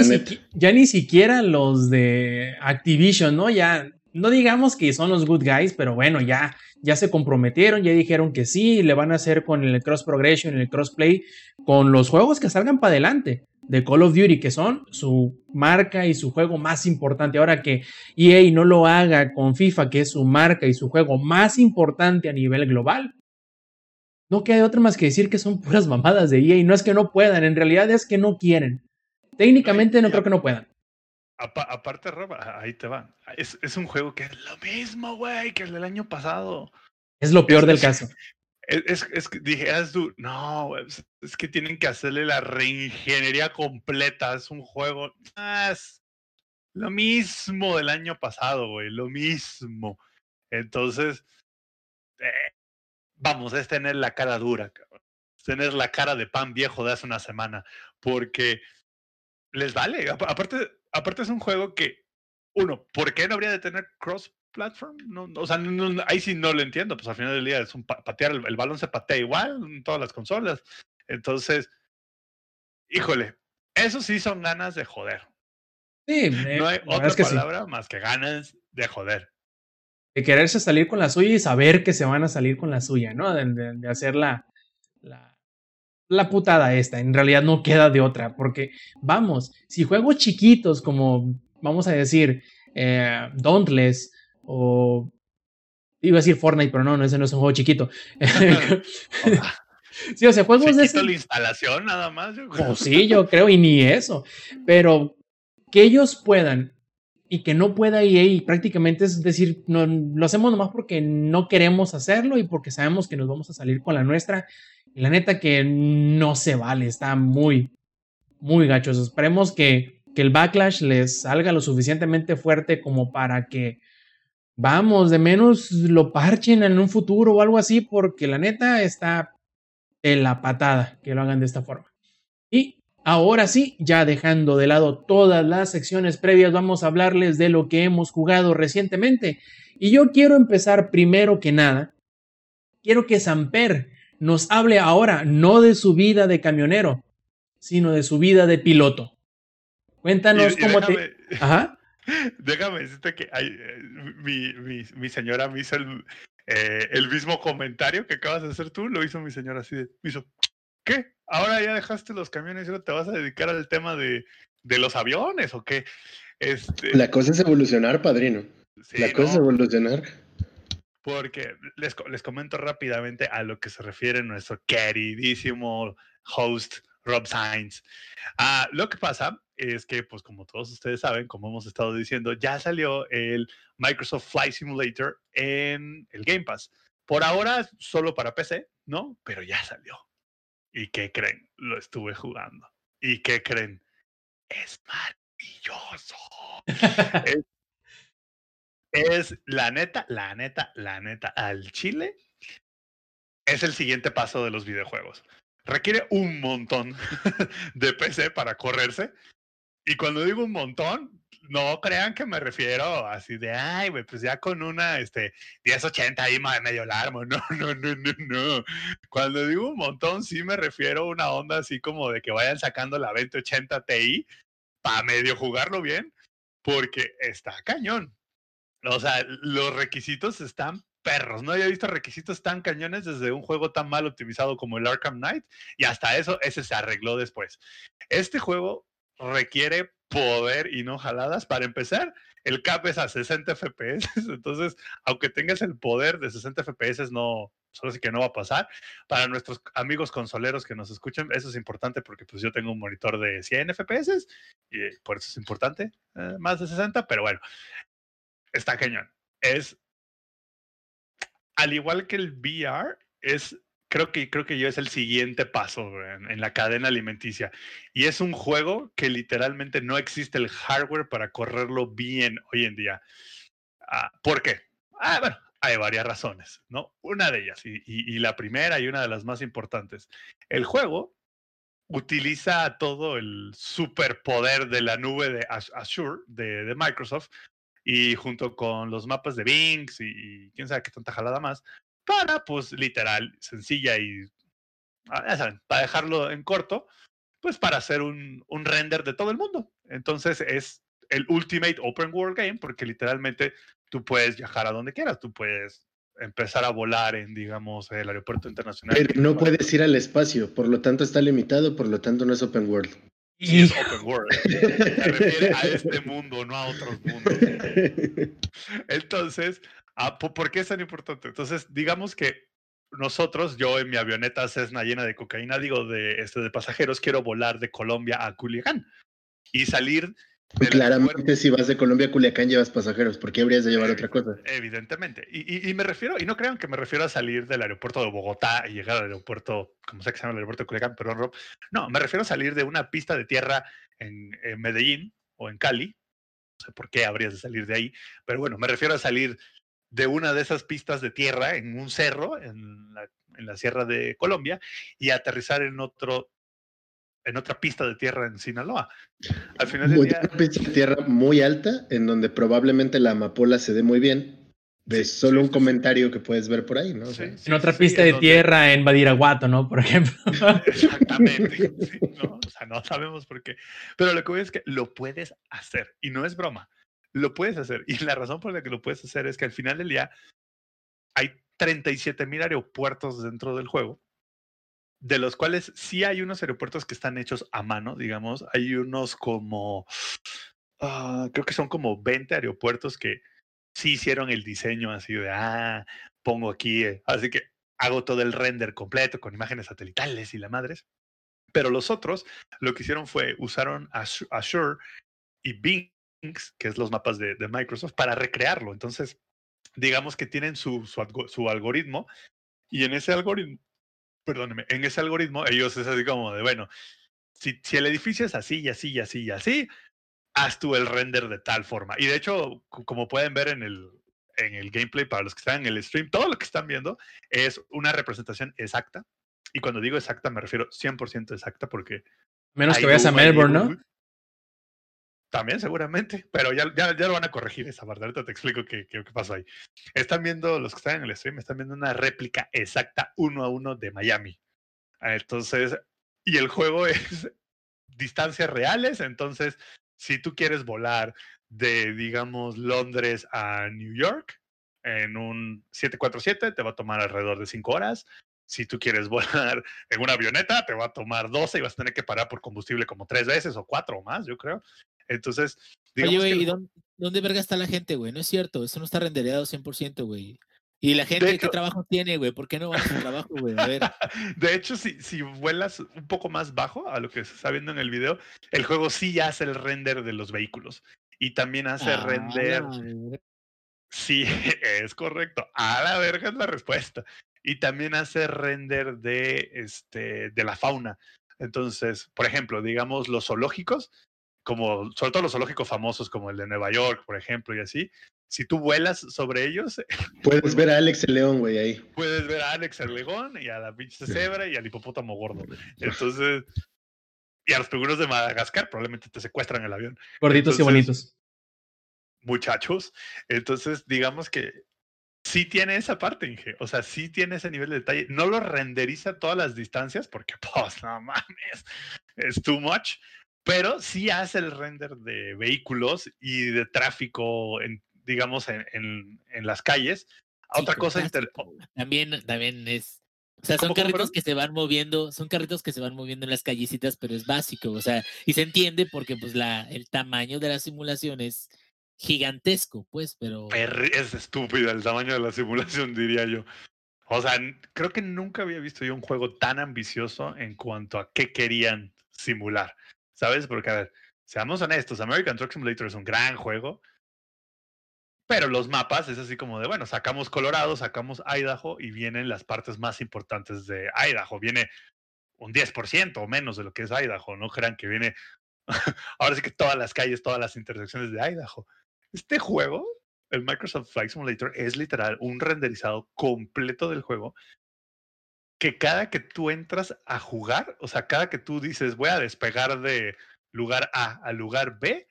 ya ni siquiera los de Activision, ¿no? Ya, no digamos que son los good guys, pero bueno, ya, ya se comprometieron, ya dijeron que sí, le van a hacer con el cross progression, el crossplay, con los juegos que salgan para adelante de Call of Duty, que son su marca y su juego más importante. Ahora que EA no lo haga con FIFA, que es su marca y su juego más importante a nivel global, no queda otra más que decir que son puras mamadas de EA. No es que no puedan, en realidad es que no quieren. Técnicamente no creo que no puedan. aparte, Roba, ahí te va. Es, es, un juego que es lo mismo, güey, que el del año pasado. Es lo peor del caso. Es, es, que dije, no, es, que tienen que hacerle la reingeniería completa. Es un juego. Ah, es lo mismo del año pasado, güey, lo mismo. Entonces, eh, vamos, es tener la cara dura, tener la cara de pan viejo de hace una semana, porque les vale. Aparte, aparte es un juego que, uno, ¿por qué no habría de tener cross platform? No, o sea, ahí sí no lo entiendo. Pues al final del día es un patear, el, balón se patea igual en todas las consolas. Entonces, híjole, eso sí son ganas de joder. Sí, no hay otra palabra más que ganas de joder. De quererse salir con la suya y saber que se van a salir con la suya, ¿no? De, hacer la, la putada esta. En realidad no queda de otra, porque vamos, si juegos chiquitos como, vamos a decir, eh, Dauntless o... Iba a decir Fortnite, pero no, no, ese no es un juego chiquito. sí, o sea, juegos de... la instalación nada más. Yo creo. Oh, sí, yo creo, y ni eso. Pero que ellos puedan y que no pueda EA, prácticamente es decir, no, lo hacemos nomás porque no queremos hacerlo y porque sabemos que nos vamos a salir con la nuestra la neta que no se vale, está muy, muy gachos. Esperemos que, que el backlash les salga lo suficientemente fuerte como para que, vamos, de menos lo parchen en un futuro o algo así, porque la neta está en la patada que lo hagan de esta forma. Y ahora sí, ya dejando de lado todas las secciones previas, vamos a hablarles de lo que hemos jugado recientemente. Y yo quiero empezar primero que nada. Quiero que Samper nos hable ahora no de su vida de camionero, sino de su vida de piloto. Cuéntanos cómo te... Ajá. Déjame decirte que eh, mi, mi, mi, señora me hizo el, eh, el, mismo comentario que acabas de hacer tú, lo hizo mi señora así de, me hizo, ¿qué? ¿Ahora ya dejaste los camiones y ahora te vas a dedicar al tema de, de los aviones o qué? Este... La cosa es evolucionar, padrino. La cosa es evolucionar porque les, les, comento rápidamente a lo que se refiere nuestro queridísimo host Rob Sainz. Ah, lo que pasa es que, pues como todos ustedes saben, como hemos estado diciendo, ya salió el Microsoft Flight Simulator en el Game Pass. Por ahora solo para PC, ¿no? Pero ya salió. ¿Y qué creen? Lo estuve jugando. ¿Y qué creen? Es maravilloso. es es la neta, la neta, la neta, al chile es el siguiente paso de los videojuegos. Requiere un montón de PC para correrse Y cuando digo un montón, no crean que me refiero así de, ay, pues ya con una, este, 1080 ahí medio largo. No, no, no, no, no. Cuando digo un montón, sí me refiero a una onda así como de que vayan sacando la 2080 Ti para medio jugarlo bien, porque está cañón. O sea, los requisitos están perros. No había visto requisitos tan cañones desde un juego tan mal optimizado como el Arkham Knight, y hasta eso, ese se arregló después. Este juego requiere poder y no jaladas. Para empezar, el cap es a 60 FPS, entonces, aunque tengas el poder de 60 FPS, no, solo sí que no va a pasar. Para nuestros amigos consoleros que nos escuchen, eso es importante porque pues yo tengo un monitor de 100 FPS y por eso es importante, eh, más de 60, pero bueno, está cañón. Es, al igual que el VR, es creo que, creo que yo es el siguiente paso en, la cadena alimenticia. Y es un juego que literalmente no existe el hardware para correrlo bien hoy en día. Ah, ¿Por qué? Ah, bueno, hay varias razones, ¿no? Una de ellas, y, la primera y una de las más importantes. El juego utiliza todo el superpoder de la nube de Az- Azure, de Microsoft, y junto con los mapas de Bing y, y quién sabe qué tanta jalada más, para, pues, literal, sencilla y, ah, ya saben, para dejarlo en corto, pues para hacer un, un render de todo el mundo. Entonces es el Ultimate Open World Game, porque literalmente tú puedes viajar a donde quieras, tú puedes empezar a volar en, digamos, el aeropuerto internacional. Pero no puedes ir al espacio, por lo tanto está limitado, por lo tanto no es open world. Sí, es open world. Se refiere a este mundo, no a otros mundos. Entonces, ah, po- ¿por qué es tan importante? Entonces, digamos que nosotros, yo en mi avioneta Cessna llena de cocaína, digo, de, este, de pasajeros, quiero volar de Colombia a Culiacán y salir Claramente, si vas de Colombia a Culiacán llevas pasajeros, ¿por qué habrías de llevar otra cosa? Evidentemente. Y, y- y me refiero, y no crean que me refiero a salir del aeropuerto de Bogotá y llegar al aeropuerto, como sea que se llama el aeropuerto de Culiacán, perdón, Rob. No, me refiero a salir de una pista de tierra en, en Medellín o en Cali. No sé por qué habrías de salir de ahí, pero bueno, me refiero a salir de una de esas pistas de tierra en un cerro, en la, en la Sierra de Colombia, y aterrizar en otro en otra pista de tierra en Sinaloa. Al final del Muy- día, una pista de tierra muy alta, en donde probablemente la amapola se dé muy bien. Ves Sí, solo sí, un sí, comentario que puedes ver por ahí, ¿no? O sea, En otra sí, pista de donde- tierra en Badiraguato, ¿no? Por ejemplo. Exactamente. sí, ¿no? O sea, no sabemos por qué. Pero lo que voy es que lo puedes hacer. Y no es broma. Lo puedes hacer. Y la razón por la que lo puedes hacer es que al final del día hay 37 mil aeropuertos dentro del juego, de los cuales sí hay unos aeropuertos que están hechos a mano, digamos. Hay unos como, ah, creo que son como 20 aeropuertos que sí hicieron el diseño así de, ah, pongo aquí, eh, así que hago todo el render completo con imágenes satelitales y la madres. Pero los otros lo que hicieron fue usaron Azu- Azure y Bing, que es los mapas de, Microsoft, para recrearlo. Entonces, digamos que tienen su, su algoritmo y en ese algoritmo, perdóneme, en ese algoritmo ellos es así como de, bueno, si, si el edificio es así y así y así y así, haz tú el render de tal forma. Y de hecho, co- como pueden ver en el, en el gameplay, para los que están en el stream, todo lo que están viendo es una representación exacta. Y cuando digo exacta, me refiero 100% exacta porque... Menos que vayas a Melbourne, ¿no? También, seguramente, pero ya, ya, ya lo van a corregir esa parte. Ahorita te explico qué, qué, qué pasó ahí. Están viendo, los que están en el stream, están viendo una réplica exacta uno a uno de Miami. Entonces, y el juego es distancias reales. Entonces, si tú quieres volar de, digamos, Londres a New York en un 747, te va a tomar alrededor de 5 horas. Si tú quieres volar en una avioneta, te va a tomar 12 y vas a tener que parar por combustible como tres veces o cuatro o más, yo creo. Entonces, Oye, digamos güey, que ¿y dónde, dónde verga está la gente, güey? No es cierto, eso no está rendereado 100%, güey. ¿Y la gente hecho- qué trabajo tiene, güey? ¿Por qué no va a su trabajo, güey? A ver. De hecho, si, si vuelas un poco más bajo a lo que se está viendo en el video, el juego sí hace el render de los vehículos. Y también hace Ah, render. Sí, es correcto. A la verga es la respuesta. Y también hace render de, este, de la fauna. Entonces, por ejemplo, digamos los zoológicos, como sobre todo los zoológicos famosos como el de Nueva York, por ejemplo, y así. Si tú vuelas sobre ellos, Puedes ver a Alex el León, güey, ahí. puedes ver a Alex el legón y a la pinche cebra y al hipopótamo gordo. Entonces, y a los pingüinos de Madagascar probablemente te secuestran el avión. Gorditos y bonitos. muchachos. Entonces, digamos que sí tiene esa parte, Inge. O sea, sí tiene ese nivel de detalle. No lo renderiza a todas las distancias porque, pues, no mames, es too much. Pero sí hace el render de vehículos y de tráfico, en, digamos, en, en- en las calles. Sí, Otra cosa inter-. También, también es. O sea, son ¿Cómo, cómo, carritos que se van moviendo, son carritos que se van moviendo en las callecitas, pero es básico, o sea, y se entiende porque pues la, el tamaño de la simulación es gigantesco, pues, pero es estúpido el tamaño de la simulación, diría yo. O sea, creo que nunca había visto yo un juego tan ambicioso en cuanto a qué querían simular. ¿Sabes? Porque, a ver, seamos honestos, American Truck Simulator es un gran juego, pero los mapas es así como de, bueno, sacamos Colorado, sacamos Idaho y vienen las partes más importantes de Idaho. Viene un 10% o menos de lo que es Idaho, no crean que viene, ahora sí que todas las calles, todas las intersecciones de Idaho. Este juego, el Microsoft Flight Simulator, es literal un renderizado completo del juego que cada que tú entras a jugar, o sea, cada que tú dices voy a despegar de lugar A al lugar B,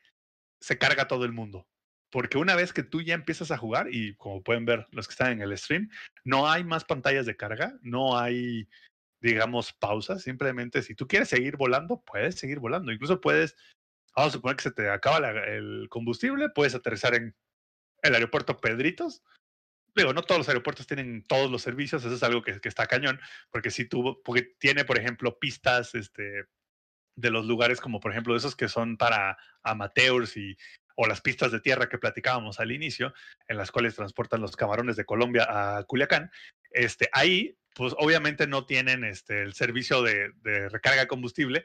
se carga todo el mundo. Porque una vez que tú ya empiezas a jugar, y como pueden ver los que están en el stream, no hay más pantallas de carga, no hay, digamos, pausas. Simplemente si tú quieres seguir volando, puedes seguir volando. Incluso puedes, vamos a suponer que se te acaba la- el combustible, puedes aterrizar en el aeropuerto Pedritos. Digo, no todos los aeropuertos tienen todos los servicios, eso es algo que, está cañón, porque si tú, porque tiene, por ejemplo, pistas este, de los lugares como, por ejemplo, esos que son para amateurs y, o las pistas de tierra que platicábamos al inicio, en las cuales transportan los camarones de Colombia a Culiacán, este, ahí, pues obviamente no tienen este, el servicio de, de recarga de combustible,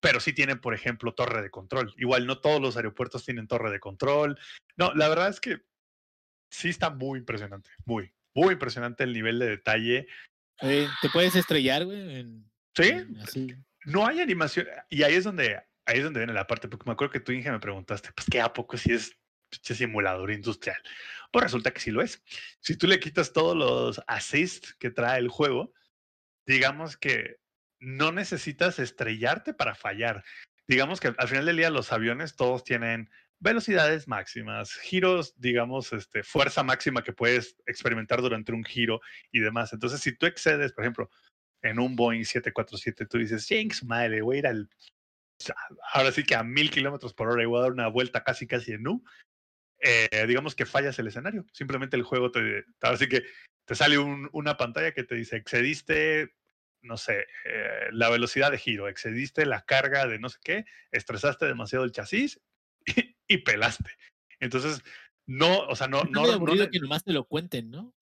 pero sí tienen, por ejemplo, torre de control. Igual no todos los aeropuertos tienen torre de control. No, la verdad es que sí está muy impresionante, muy, muy impresionante el nivel de detalle. eh, te puedes estrellar, güey. en- Sí, en así. no hay animación. Y ahí es donde, ahí es donde viene la parte, porque me acuerdo que tú, Inge, me preguntaste, pues que a poco si es simulador industrial. Pues resulta que sí lo es. Si tú le quitas todos los assists que trae el juego, digamos que no necesitas estrellarte para fallar. Digamos que al final del día los aviones todos tienen velocidades máximas, giros, digamos, este, fuerza máxima que puedes experimentar durante un giro y demás. Entonces, si tú excedes, por ejemplo, en un Boeing 747, tú dices, jinx, madre, voy a ir al... Ahora sí que a mil kilómetros por hora y voy a dar una vuelta casi, casi en U. Eh, digamos que fallas el escenario. Simplemente el juego te... Ahora sí que te sale un- una pantalla que te dice, excediste, no sé, eh, la velocidad de giro, excediste la carga de no sé qué, estresaste demasiado el chasis y, y pelaste. Entonces, no, o sea, no... Está no, no aburrido ne- que nomás te lo cuenten, ¿no?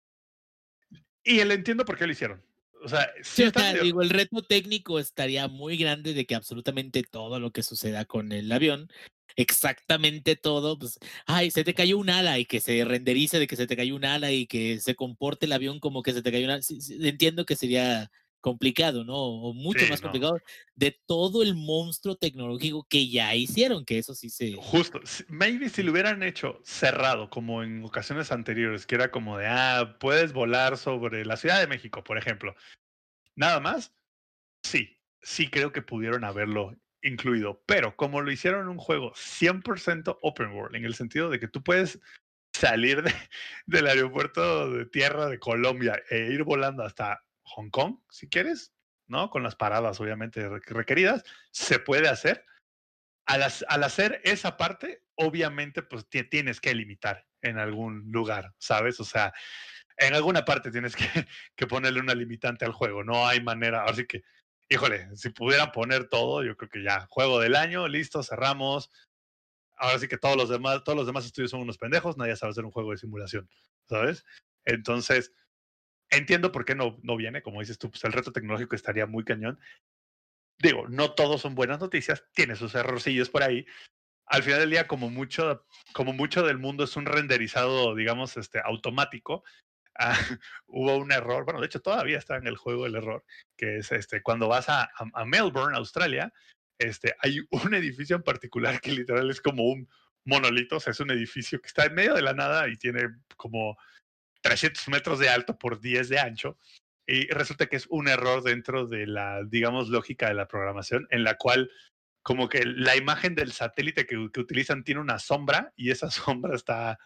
y el entiendo por qué lo hicieron. O sea, sí Sí, o sea, digo, el reto técnico estaría muy grande de que absolutamente todo lo que suceda con el avión, exactamente todo, pues, ay, se te cayó un ala y que se renderice de que se te cayó un ala y que se comporte el avión como que se te cayó sí, sí, entiendo que sería complicado, ¿no? O mucho Sí, más no. complicado de todo el monstruo tecnológico que ya hicieron, que eso sí se... Justo, maybe si lo hubieran hecho cerrado, como en ocasiones anteriores, que era como de, ah, puedes volar sobre la Ciudad de México, por ejemplo. Nada más, sí, sí creo que pudieron haberlo incluido, pero como lo hicieron un juego 100% open world, en el sentido de que tú puedes salir de- del aeropuerto de tierra de Colombia e ir volando hasta Hong Kong, si quieres, ¿no? Con las paradas obviamente re- requeridas, se puede hacer al, hac- al hacer esa parte, obviamente, pues ti- tienes que limitar en algún lugar, ¿sabes? O sea, en alguna parte tienes que, que ponerle una limitante al juego. No hay manera. Así que, híjole, si pudieran poner todo, yo creo que ya, juego del año, listo, cerramos. Ahora sí que todos los demás, todos los demás estudios son unos pendejos, nadie sabe hacer un juego de simulación, ¿sabes? Entonces, entiendo por qué no, no viene, como dices tú, pues el reto tecnológico estaría muy cañón. Digo, no todos son buenas noticias, tiene sus errorcillos por ahí. Al final del día, como mucho, como mucho del mundo es un renderizado, digamos, este, automático, ah, hubo un error, bueno, de hecho todavía está en el juego el error, que es este, cuando vas a, a- Melbourne, Australia, este, hay un edificio en particular que literal es como un monolito, o sea, es un edificio que está en medio de la nada y tiene como 300 metros de alto por 10 de ancho. Y resulta que es un error dentro de la, digamos, lógica de la programación, en la cual como que la imagen del satélite que, que utilizan tiene una sombra y esa sombra está,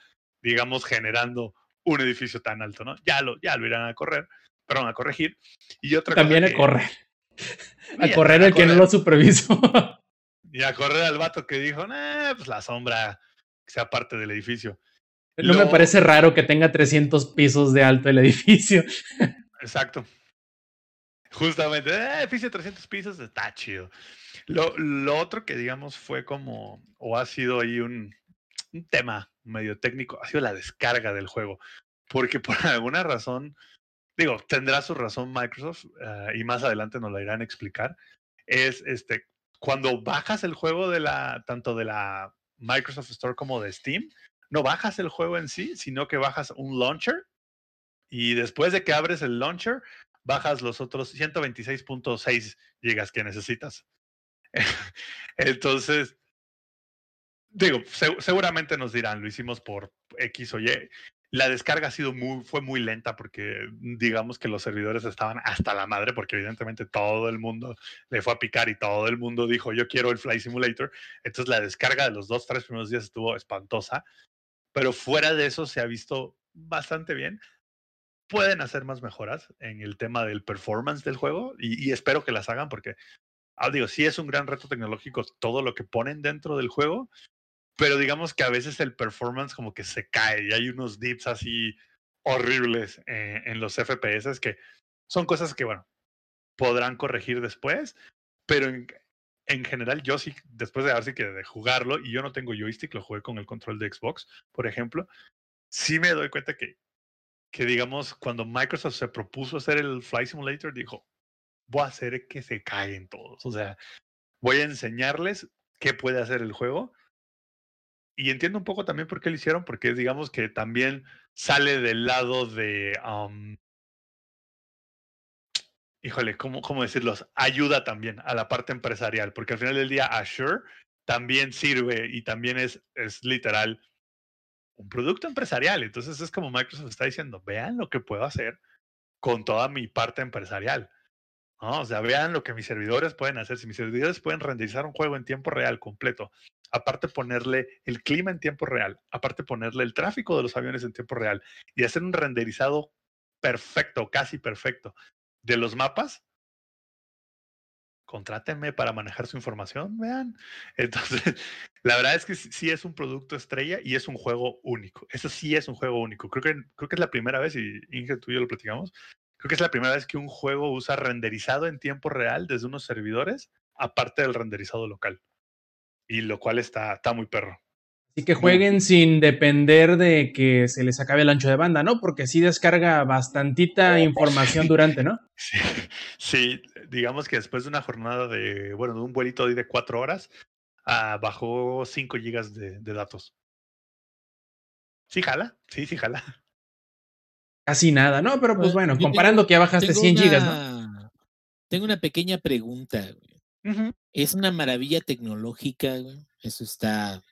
digamos, generando un edificio tan alto, ¿no? Ya lo, ya lo irán a correr, perdón, a corregir. Y otra También cosa a que- correr. A correr a el que no lo supervisó. Y a correr al vato que dijo, nah, pues la sombra que sea parte del edificio. No me parece raro que tenga 300 pisos de alto el edificio. Exacto. Justamente, eh, edificio de 300 pisos está chido. Lo, lo otro que digamos fue como, o ha sido ahí un, un tema medio técnico, ha sido la descarga del juego. Porque por alguna razón, digo, tendrá su razón Microsoft ah, y más adelante nos la irán a explicar. Es este, cuando bajas el juego de la, tanto de la Microsoft Store como de Steam, no bajas el juego en sí, sino que bajas un launcher y después de que abres el launcher, bajas los otros 126.6 gigas que necesitas. Entonces, digo, se- seguramente nos dirán, lo hicimos por X o Y. La descarga ha sido muy, fue muy lenta porque digamos que los servidores estaban hasta la madre, porque evidentemente todo el mundo le fue a picar y todo el mundo dijo, yo quiero el Fly Simulator. Entonces la descarga de los dos, tres primeros días estuvo espantosa, pero fuera de eso se ha visto bastante bien. Pueden hacer más mejoras en el tema del performance del juego y, espero que las hagan porque, ah, digo, sí es un gran reto tecnológico todo lo que ponen dentro del juego, pero digamos que a veces el performance como que se cae y hay unos dips así horribles eh, en los FPS que son cosas que, bueno, podrán corregir después, pero en, en general yo sí, después de así que de jugarlo, y yo no tengo joystick, lo jugué con el control de Xbox, por ejemplo, sí me doy cuenta que que digamos, cuando Microsoft se propuso hacer el Flight Simulator, dijo, voy a hacer que se caigan todos. O sea, voy a enseñarles qué puede hacer el juego. Y entiendo un poco también por qué lo hicieron, porque digamos que también sale del lado de, híjole, ¿cómo, ¿cómo decirlos? Ayuda también a la parte empresarial, porque al final del día Azure también sirve y también es, es literal un producto empresarial. Entonces es como Microsoft está diciendo, vean lo que puedo hacer con toda mi parte empresarial. ¿no? O sea, vean lo que mis servidores pueden hacer. Si mis servidores pueden renderizar un juego en tiempo real completo, aparte ponerle el clima en tiempo real, aparte ponerle el tráfico de los aviones en tiempo real y hacer un renderizado perfecto, casi perfecto de los mapas, contrátenme para manejar su información, vean. Entonces, la verdad es que sí, es un producto estrella y es un juego único. Eso sí es un juego único. Creo que, creo que es la primera vez, y Inge, tú y yo lo platicamos, creo que es la primera vez que un juego usa renderizado en tiempo real desde unos servidores, aparte del renderizado local. Y lo cual está, está muy perro. Así que jueguen sin depender de que se les acabe el ancho de banda, ¿no? Porque sí descarga bastantita información durante, ¿no? Sí, sí, digamos que después de una jornada de, bueno, de un vuelito de cuatro horas, ah, bajó 5 gigas de, de datos. Sí, jala, sí, sí, jala. Casi nada, ¿no? Pero pues bueno, Yo tengo- comparando que ya bajaste tengo 100 gigas, ¿no? una- Tengo una pequeña pregunta. güey. Es una maravilla tecnológica, güey. Eso está.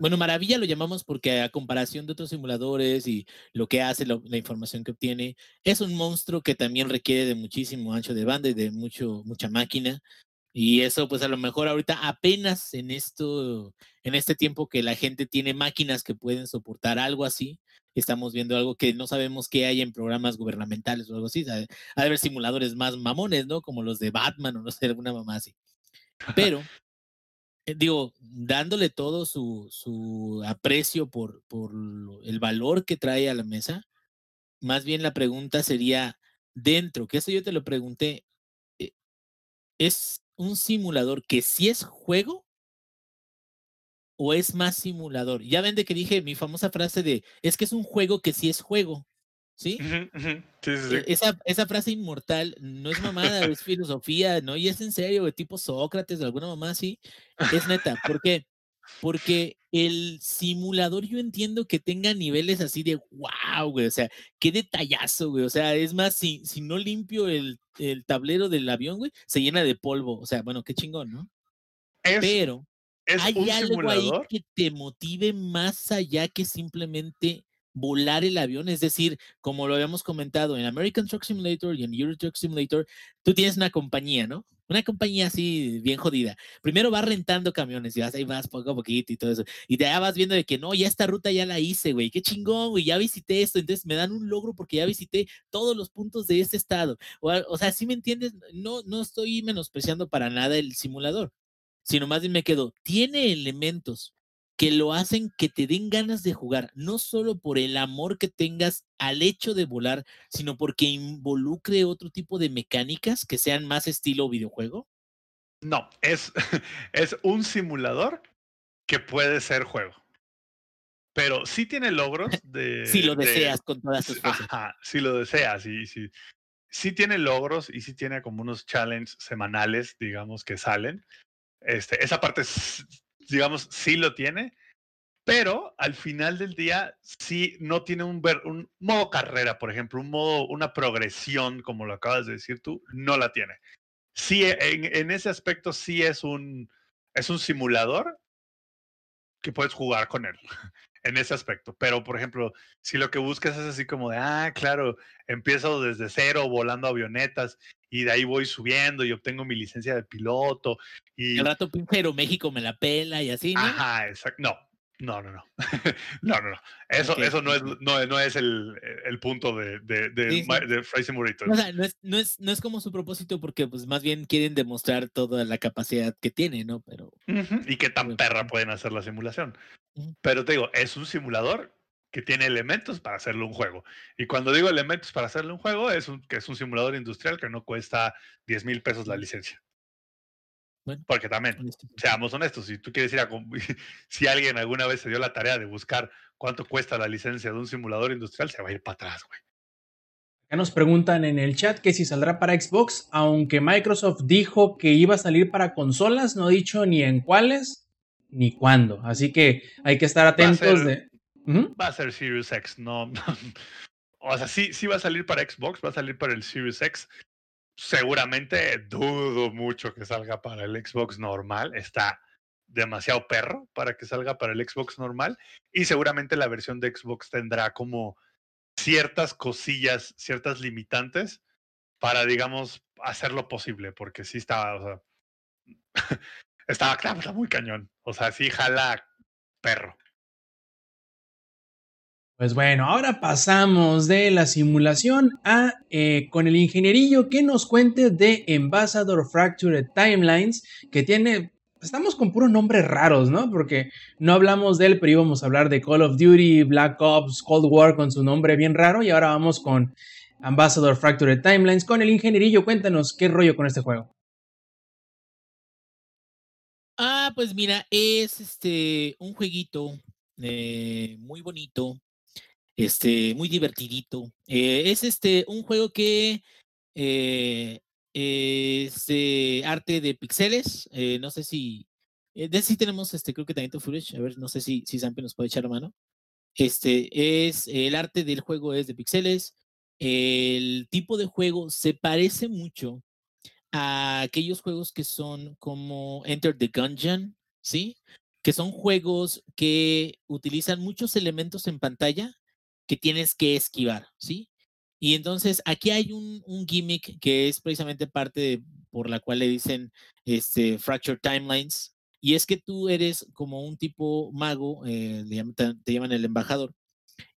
Bueno, maravilla lo llamamos porque a comparación de otros simuladores y lo que hace, lo- la información que obtiene, es un monstruo que también requiere de muchísimo ancho de banda y de mucho, mucha máquina. Y eso, pues a lo mejor ahorita apenas en esto, en este tiempo que la gente tiene máquinas que pueden soportar algo así, estamos viendo algo que no sabemos qué hay en programas gubernamentales o algo así. Ha de ha de haber simuladores más mamones, ¿no? Como los de Batman o no sé, alguna mamá así. Pero, digo, dándole todo su, su aprecio por, por el valor que trae a la mesa, más bien la pregunta sería, dentro, que eso yo te lo pregunté, eh, ¿es un simulador que sí es juego o es más simulador? Ya ven de que dije mi famosa frase de, es que es un juego que sí es juego, ¿sí? Ujú, ujú. Sí, sí, sí. E- Esa, esa frase inmortal no es mamada, es filosofía, ¿no? Y es en serio, de tipo Sócrates, de alguna mamá así. Es neta. ¿Por qué? Porque el simulador yo entiendo que tenga niveles así de wow, güey. O sea, qué detallazo, güey. O sea, es más, si, si no limpio el, el tablero del avión, güey, se llena de polvo. O sea, bueno, qué chingón, ¿no? Es, Pero es hay algo ahí simulador. que te motive más allá que simplemente volar el avión, es decir, como lo habíamos comentado en American Truck Simulator y en Euro Truck Simulator, tú tienes una compañía, ¿no? Una compañía así bien jodida. Primero vas rentando camiones y vas ahí vas poco a poquito y todo eso. Y ya vas viendo de que no, ya esta ruta ya la hice, güey. Qué chingón, güey. Ya visité esto. Entonces me dan un logro porque ya visité todos los puntos de este estado. O, sea, si me entiendes, no, no estoy menospreciando para nada el simulador, sino más bien me quedo, tiene elementos que lo hacen que te den ganas de jugar, no solo por el amor que tengas al hecho de volar, sino porque involucre otro tipo de mecánicas que sean más estilo videojuego? No, es, es un simulador que puede ser juego. Pero sí tiene logros de. si lo de- deseas con todas tus fuerzas. Ajá, si lo deseas, y sí, sí tiene logros y sí tiene como unos challenges semanales, digamos, que salen. Este, esa parte, digamos, sí lo tiene, pero al final del día sí no tiene un, modo carrera, por ejemplo, un modo, una progresión, como lo acabas de decir tú, no la tiene. Sí, en, en ese aspecto sí es un, es un simulador que puedes jugar con él en ese aspecto. Pero, por ejemplo, si lo que buscas es así como de, ah, claro, empiezo desde cero volando avionetas y de ahí voy subiendo y obtengo mi licencia de piloto y... El rato pinche México me la pela y así, ¿no? Ajá, exacto. No, no, no, no. no, no, no. Eso, eso no es, no, no es el, el punto de, de, de, Sí, sí. De Simulator. O sea, no es, no, es, no es como su propósito porque pues más bien quieren demostrar toda la capacidad que tiene, ¿no? Pero Y qué tan Pero- perra pueden hacer la simulación. Pero te digo, es un simulador que tiene elementos para hacerlo un juego. Y cuando digo elementos para hacerlo un juego, es un, que es un simulador industrial que no cuesta 10 mil pesos la licencia. Bueno. Porque también, honesto. seamos honestos, si tú quieres ir a... Si alguien alguna vez se dio la tarea de buscar cuánto cuesta la licencia de un simulador industrial, se va a ir para atrás, güey. Acá nos preguntan en el chat que si saldrá para Xbox, aunque Microsoft dijo que iba a salir para consolas, no ha dicho ni en cuáles ni cuándo. Así que hay que estar atentos ser- de... Ujú. Va a ser Series X, no... o sea, sí, sí va a salir para Xbox, va a salir para el Series X. Seguramente dudo mucho que salga para el Xbox normal. Está demasiado perro para que salga para el Xbox normal. Y seguramente la versión de Xbox tendrá como ciertas cosillas, ciertas limitantes para, digamos, hacerlo posible. Porque sí está, o sea, está, está muy cañón. O sea, sí jala perro. Pues bueno, ahora pasamos de la simulación a eh, con el ingenierillo que nos cuente de Ambassador Fractured Timelines, que tiene, estamos con puros nombres raros, ¿no? Porque no hablamos de él, pero íbamos a hablar de Call of Duty, Black Ops, Cold War con su nombre bien raro y ahora vamos con Ambassador Fractured Timelines. Con el ingenierillo, cuéntanos qué rollo con este juego. Pues mira, es este un jueguito eh, muy bonito, este, muy divertidito. Eh, es este un juego que eh, es arte de pixeles. no sé si de ese sí tenemos este, creo que también tu footage. A ver, no sé si, si Sampe nos puede echar mano. Este es el arte del juego es de pixeles. El tipo de juego se parece mucho a aquellos juegos que son como Enter the Gungeon, ¿sí? Que son juegos que utilizan muchos elementos en pantalla que tienes que esquivar, ¿sí? Y entonces aquí hay un, gimmick que es precisamente parte de- por la cual le dicen este, Fracture Timelines, y es que tú eres como un tipo mago, eh, te llaman el embajador,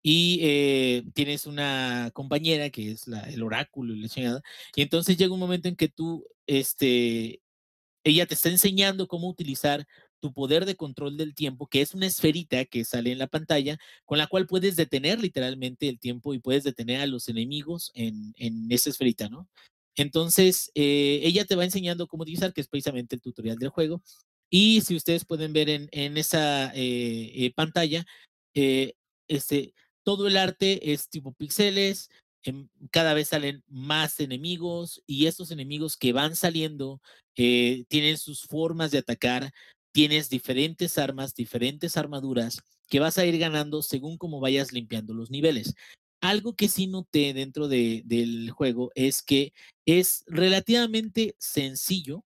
y eh, tienes una compañera que es el oráculo y la chingada, y entonces llega un momento en que tú, este, ella te está enseñando cómo utilizar tu poder de control del tiempo, que es una esferita que sale en la pantalla, con la cual puedes detener literalmente el tiempo y puedes detener a los enemigos en, en esa esferita, ¿no? Entonces, eh, ella te va enseñando cómo utilizar, que es precisamente el tutorial del juego. Y si ustedes pueden ver en, en esa eh, eh, pantalla, eh, este, todo el arte es tipo píxeles, em, cada vez salen más enemigos y estos enemigos que van saliendo eh, tienen sus formas de atacar, tienes diferentes armas, diferentes armaduras que vas a ir ganando según cómo vayas limpiando los niveles. Algo que sí noté dentro de- del juego es que es relativamente sencillo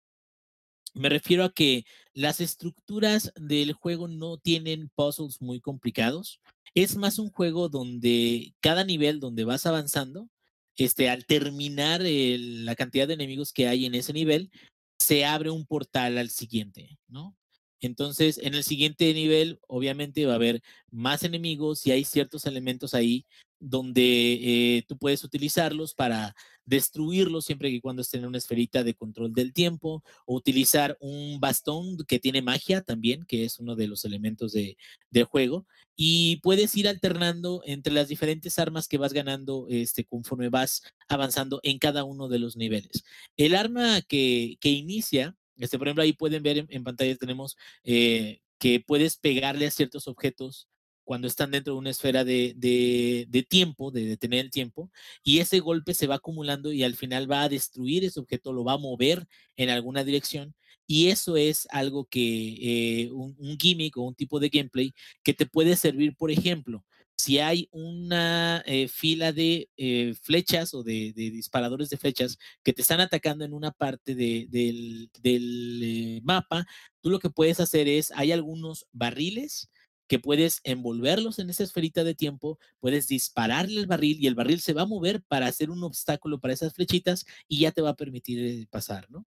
Me refiero a que las estructuras del juego no tienen puzzles muy complicados. Es más un juego donde cada nivel donde vas avanzando, este, al terminar la cantidad de enemigos que hay en ese nivel, se abre un portal al siguiente, ¿no? Entonces, en el siguiente nivel, obviamente va a haber más enemigos y hay ciertos elementos ahí donde eh, tú puedes utilizarlos para destruirlos siempre y cuando estén en una esferita de control del tiempo o utilizar un bastón que tiene magia también, que es uno de los elementos de, del juego. Y puedes ir alternando entre las diferentes armas que vas ganando este, conforme vas avanzando en cada uno de los niveles. El arma que, que inicia, este, por ejemplo, ahí pueden ver en, en pantalla, tenemos eh, que puedes pegarle a ciertos objetos cuando están dentro de una esfera de, tiempo, de detener el tiempo, y ese golpe se va acumulando y al final va a destruir ese objeto, lo va a mover en alguna dirección. Y eso es algo que, eh, un, un gimmick o un tipo de gameplay que te puede servir, por ejemplo, si hay una eh, fila de eh, flechas o de, de, disparadores de flechas que te están atacando en una parte de, del, del mapa, tú lo que puedes hacer es, hay algunos barriles que puedes envolverlos en esa esferita de tiempo, puedes dispararle el barril y el barril se va a mover para hacer un obstáculo para esas flechitas y ya te va a permitir eh, pasar, ¿no?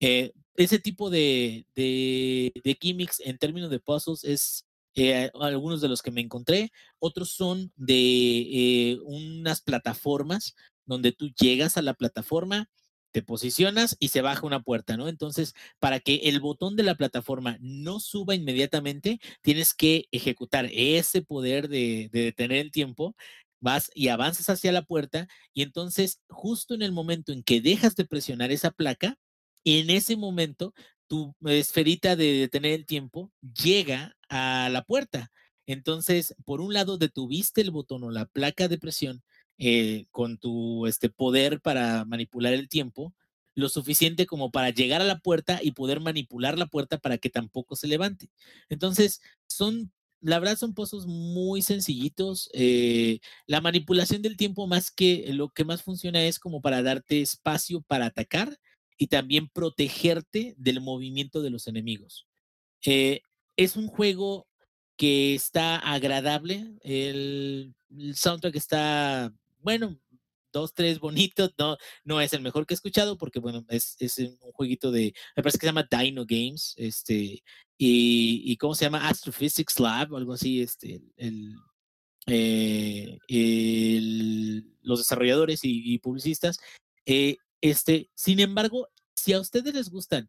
Eh, ese tipo de, de, de, gimmicks en términos de puzzles es eh, algunos de los que me encontré. Otros son de eh, unas plataformas donde tú llegas a la plataforma, te posicionas y se baja una puerta, ¿no? Entonces, para que el botón de la plataforma no suba inmediatamente, tienes que ejecutar ese poder de, de detener el tiempo vas y avanzas hacia la puerta y entonces justo en el momento en que dejas de presionar esa placa, en ese momento tu esferita de detener el tiempo llega a la puerta. Entonces, por un lado, detuviste el botón o la placa de presión eh, con tu este, poder para manipular el tiempo, lo suficiente como para llegar a la puerta y poder manipular la puerta para que tampoco se levante. Entonces, son, la verdad, son pozos muy sencillitos. Eh, la manipulación del tiempo más que lo que más funciona es como para darte espacio para atacar y también protegerte del movimiento de los enemigos. Eh, es un juego que está agradable, el, el, soundtrack está, bueno, dos, tres bonitos, no, no es el mejor que he escuchado porque, bueno, es, es un jueguito de, me parece que se llama Dino Games, este, y, y ¿cómo se llama? Astrophysics Lab, algo así, este, el, eh, el, los desarrolladores y, publicistas, eh, este, sin embargo, si a ustedes les gustan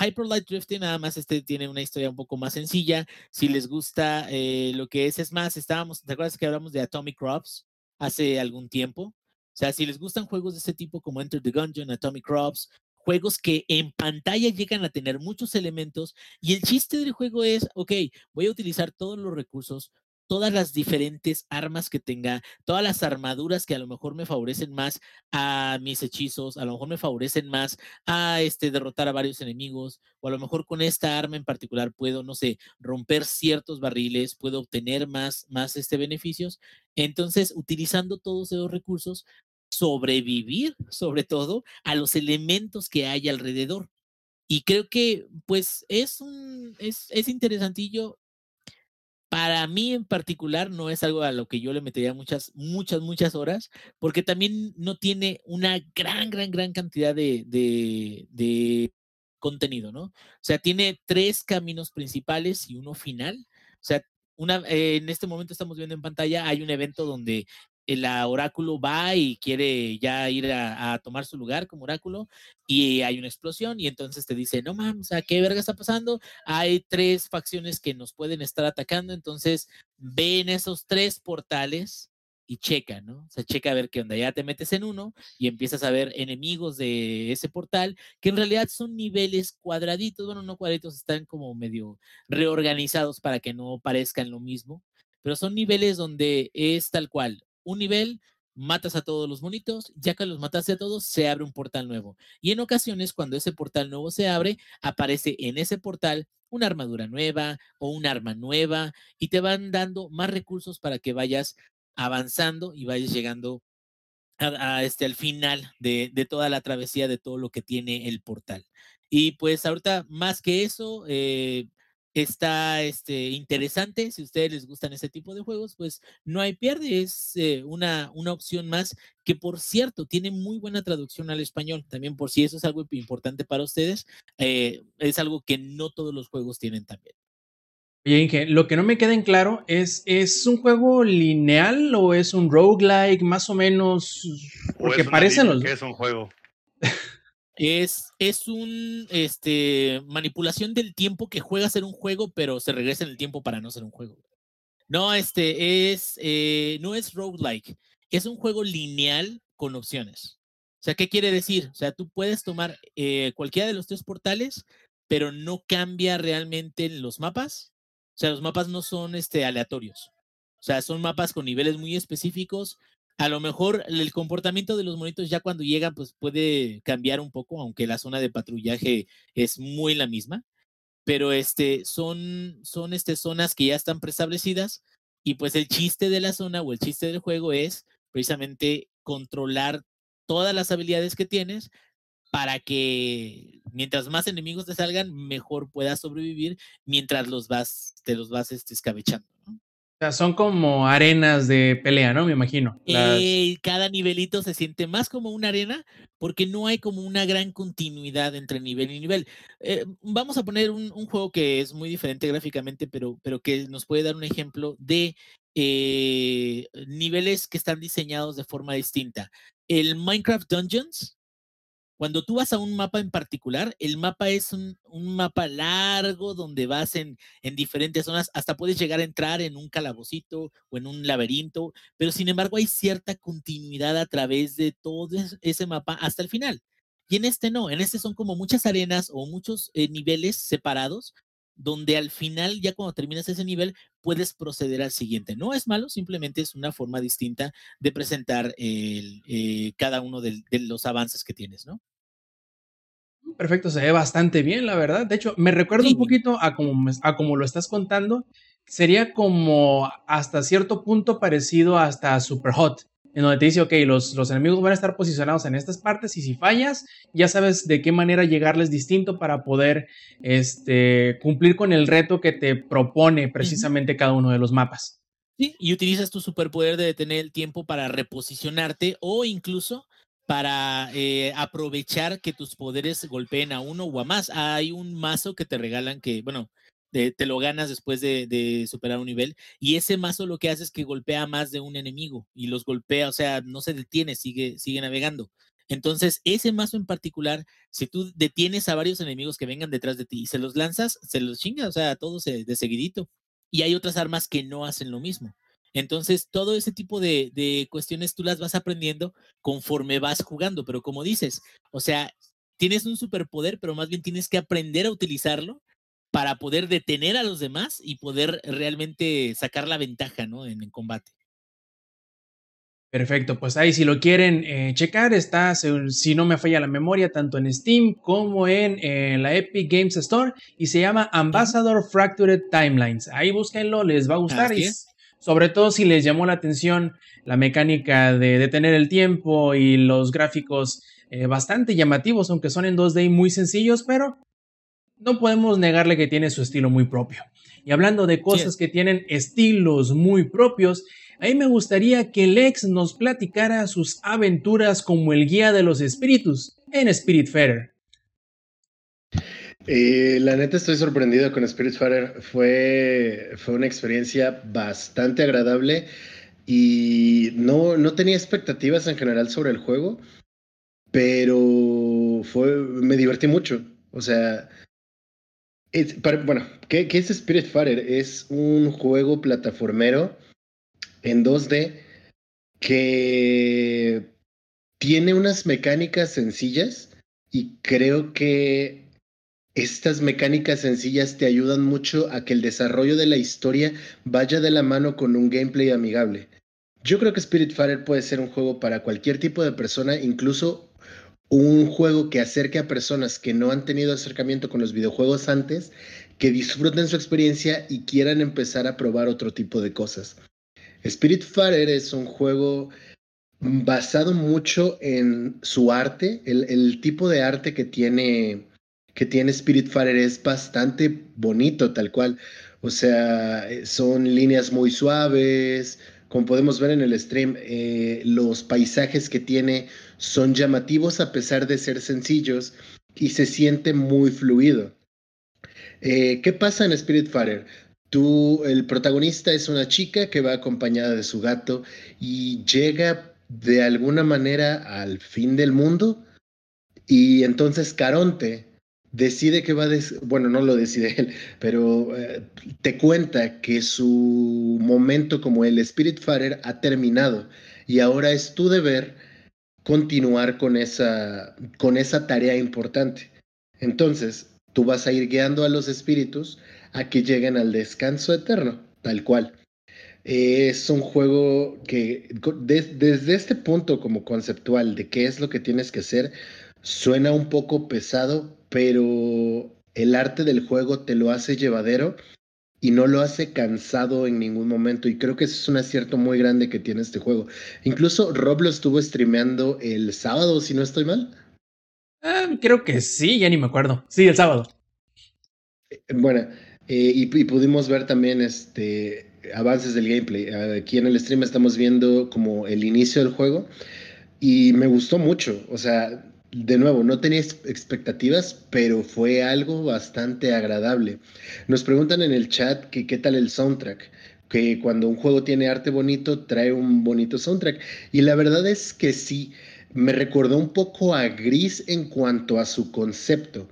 Hyper Light Drifting, nada más este tiene una historia un poco más sencilla. Si les gusta eh, lo que es, es más, estábamos, ¿te acuerdas que hablamos de Atomic Crops hace algún tiempo? O sea, si les gustan juegos de este tipo como Enter the Gungeon, Atomic Crops, juegos que en pantalla llegan a tener muchos elementos y el chiste del juego es, ok, voy a utilizar todos los recursos, todas las diferentes armas que tenga, todas las armaduras que a lo mejor me favorecen más a mis hechizos, a lo mejor me favorecen más a este derrotar a varios enemigos, o a lo mejor con esta arma en particular puedo, no sé, romper ciertos barriles, puedo obtener más, más este beneficios. Entonces, utilizando todos esos recursos, sobrevivir sobre todo a los elementos que hay alrededor. Y creo que pues es un es, es interesantillo para mí en particular no es algo a lo que yo le metería muchas, muchas, muchas horas, porque también no tiene una gran, gran, gran cantidad de, de, contenido, ¿no? O sea, tiene tres caminos principales y uno final. O sea, una, eh, en este momento estamos viendo en pantalla, hay un evento donde el oráculo va y quiere ya ir a, a, tomar su lugar como oráculo y hay una explosión y entonces te dice, no mames, sea, ¿qué verga está pasando? Hay tres facciones que nos pueden estar atacando, entonces ven esos tres portales y checa, ¿no? O sea, checa a ver qué onda, ya te metes en uno y empiezas a ver enemigos de ese portal, que en realidad son niveles cuadraditos, bueno, no cuadraditos, están como medio reorganizados para que no parezcan lo mismo, pero son niveles donde es tal cual, un nivel, matas a todos los monitos, ya que los mataste a todos, se abre un portal nuevo. Y en ocasiones, cuando ese portal nuevo se abre, aparece en ese portal una armadura nueva o un arma nueva y te van dando más recursos para que vayas avanzando y vayas llegando a, este, al final de, de, toda la travesía de todo lo que tiene el portal. Y pues ahorita, más que eso, eh, está este, interesante. Si a ustedes les gustan ese tipo de juegos, pues no hay pierde. Es eh, una, una opción más que, por cierto, tiene muy buena traducción al español. También por si eso es algo importante para ustedes, eh, es algo que no todos los juegos tienen también. Oye, Inge, lo que no me queda en claro es, ¿es un juego lineal o es un roguelike más o menos? Porque parecen los... Que es un juego. Es, es un este manipulación del tiempo que juega a ser un juego, pero se regresa en el tiempo para no ser un juego. No, este es eh, no es roguelike, es un juego lineal con opciones. O sea, ¿qué quiere decir? O sea, tú puedes tomar eh, cualquiera de los tres portales, pero no cambia realmente los mapas. O sea, los mapas no son este, aleatorios. O sea, son mapas con niveles muy específicos a lo mejor el comportamiento de los monitos ya cuando llegan pues puede cambiar un poco, aunque la zona de patrullaje es muy la misma, pero este son son este zonas que ya están preestablecidas y pues el chiste de la zona o el chiste del juego es precisamente controlar todas las habilidades que tienes para que mientras más enemigos te salgan, mejor puedas sobrevivir mientras los vas, te los vas este, escabechando. O sea, son como arenas de pelea, ¿no? Me imagino. Eh, cada nivelito se siente más como una arena porque no hay como una gran continuidad entre nivel y nivel. Eh, vamos a poner un, juego que es muy diferente gráficamente, pero, pero que nos puede dar un ejemplo de eh, niveles que están diseñados de forma distinta. El Minecraft Dungeons cuando tú vas a un mapa en particular, el mapa es un, mapa largo donde vas en, en, diferentes zonas, hasta puedes llegar a entrar en un calabocito o en un laberinto, pero sin embargo hay cierta continuidad a través de todo ese mapa hasta el final. Y en este no, en este son como muchas arenas o muchos eh, niveles separados, donde al final, ya cuando terminas ese nivel, puedes proceder al siguiente. No es malo, simplemente es una forma distinta de presentar el, eh, cada uno de, los avances que tienes, ¿no? Perfecto, se ve bastante bien, la verdad. De hecho, me recuerda un poquito a como, a como lo estás contando. Sería como hasta cierto punto parecido hasta Super Hot en donde te dice, ok, los, los enemigos van a estar posicionados en estas partes y si fallas, ya sabes de qué manera llegarles distinto para poder este, cumplir con el reto que te propone precisamente cada uno de los mapas. Sí, y utilizas tu superpoder de detener el tiempo para reposicionarte o incluso para eh, aprovechar que tus poderes golpeen a uno o a más. Hay un mazo que te regalan que, bueno, te, lo ganas después de, superar un nivel. Y ese mazo lo que hace es que golpea más de un enemigo y los golpea, o sea, no se detiene, sigue, sigue navegando. Entonces, ese mazo en particular, si tú detienes a varios enemigos que vengan detrás de ti y se los lanzas, se los chinga, o sea, todos de seguidito. Y hay otras armas que no hacen lo mismo. Entonces, todo ese tipo de, cuestiones tú las vas aprendiendo conforme vas jugando, pero como dices, o sea, tienes un superpoder, pero más bien tienes que aprender a utilizarlo para poder detener a los demás y poder realmente sacar la ventaja ¿no? en, el combate. Perfecto, pues ahí si lo quieren eh, checar, está, si no me falla la memoria, tanto en Steam como en, la Epic Games Store y se llama Ambassador Fractured Timelines. Ahí búsquenlo, les va a gustar y sobre todo si les llamó la atención la mecánica de detener el tiempo y los gráficos eh, bastante llamativos, aunque son en 2D muy sencillos, pero no podemos negarle que tiene su estilo muy propio. Y hablando de cosas que tienen estilos muy propios, ahí me gustaría que Lex nos platicara sus aventuras como el guía de los espíritus en Spiritfarer. Eh, la neta estoy sorprendido con Spiritfarer. Fue, fue una experiencia bastante agradable y no, no tenía expectativas en general sobre el juego, pero fue, me divertí mucho. O sea, bueno, ¿qué, ¿qué, es Spiritfarer? Es un juego plataformero en 2D que tiene unas mecánicas sencillas y creo que estas mecánicas sencillas te ayudan mucho a que el desarrollo de la historia vaya de la mano con un gameplay amigable. Yo creo que Spiritfarer puede ser un juego para cualquier tipo de persona, incluso un juego que acerque a personas que no han tenido acercamiento con los videojuegos antes, que disfruten su experiencia y quieran empezar a probar otro tipo de cosas. Spiritfarer es un juego basado mucho en su arte, el, tipo de arte que tiene que tiene Spiritfarer es bastante bonito, tal cual. O sea, son líneas muy suaves. Como podemos ver en el stream, eh, los paisajes que tiene son llamativos a pesar de ser sencillos y se siente muy fluido. Eh, ¿Qué pasa en Spiritfarer? Tú, el protagonista es una chica que va acompañada de su gato y llega de alguna manera al fin del mundo y entonces Caronte decide que va a, bueno, no lo decide él, pero eh, te cuenta que su momento como el Spiritfarer ha terminado y ahora es tu deber continuar con esa, con esa tarea importante. Entonces, tú vas a ir guiando a los espíritus a que lleguen al descanso eterno, tal cual. Es un juego que desde este punto como conceptual de qué es lo que tienes que hacer, suena un poco pesado, pero el arte del juego te lo hace llevadero y no lo hace cansado en ningún momento. Y creo que ese es un acierto muy grande que tiene este juego. Incluso Rob lo estuvo streameando el sábado, si no estoy mal. Ah, creo que sí, ya ni me acuerdo. Sí, el sábado. Eh, bueno, eh, y, pudimos ver también este, avances del gameplay. Aquí en el stream estamos viendo como el inicio del juego y me gustó mucho. O sea, de nuevo, no tenía expectativas, pero fue algo bastante agradable. Nos preguntan en el chat qué tal el soundtrack, que cuando un juego tiene arte bonito, trae un bonito soundtrack. Y la verdad es que sí, me recordó un poco a Gris en cuanto a su concepto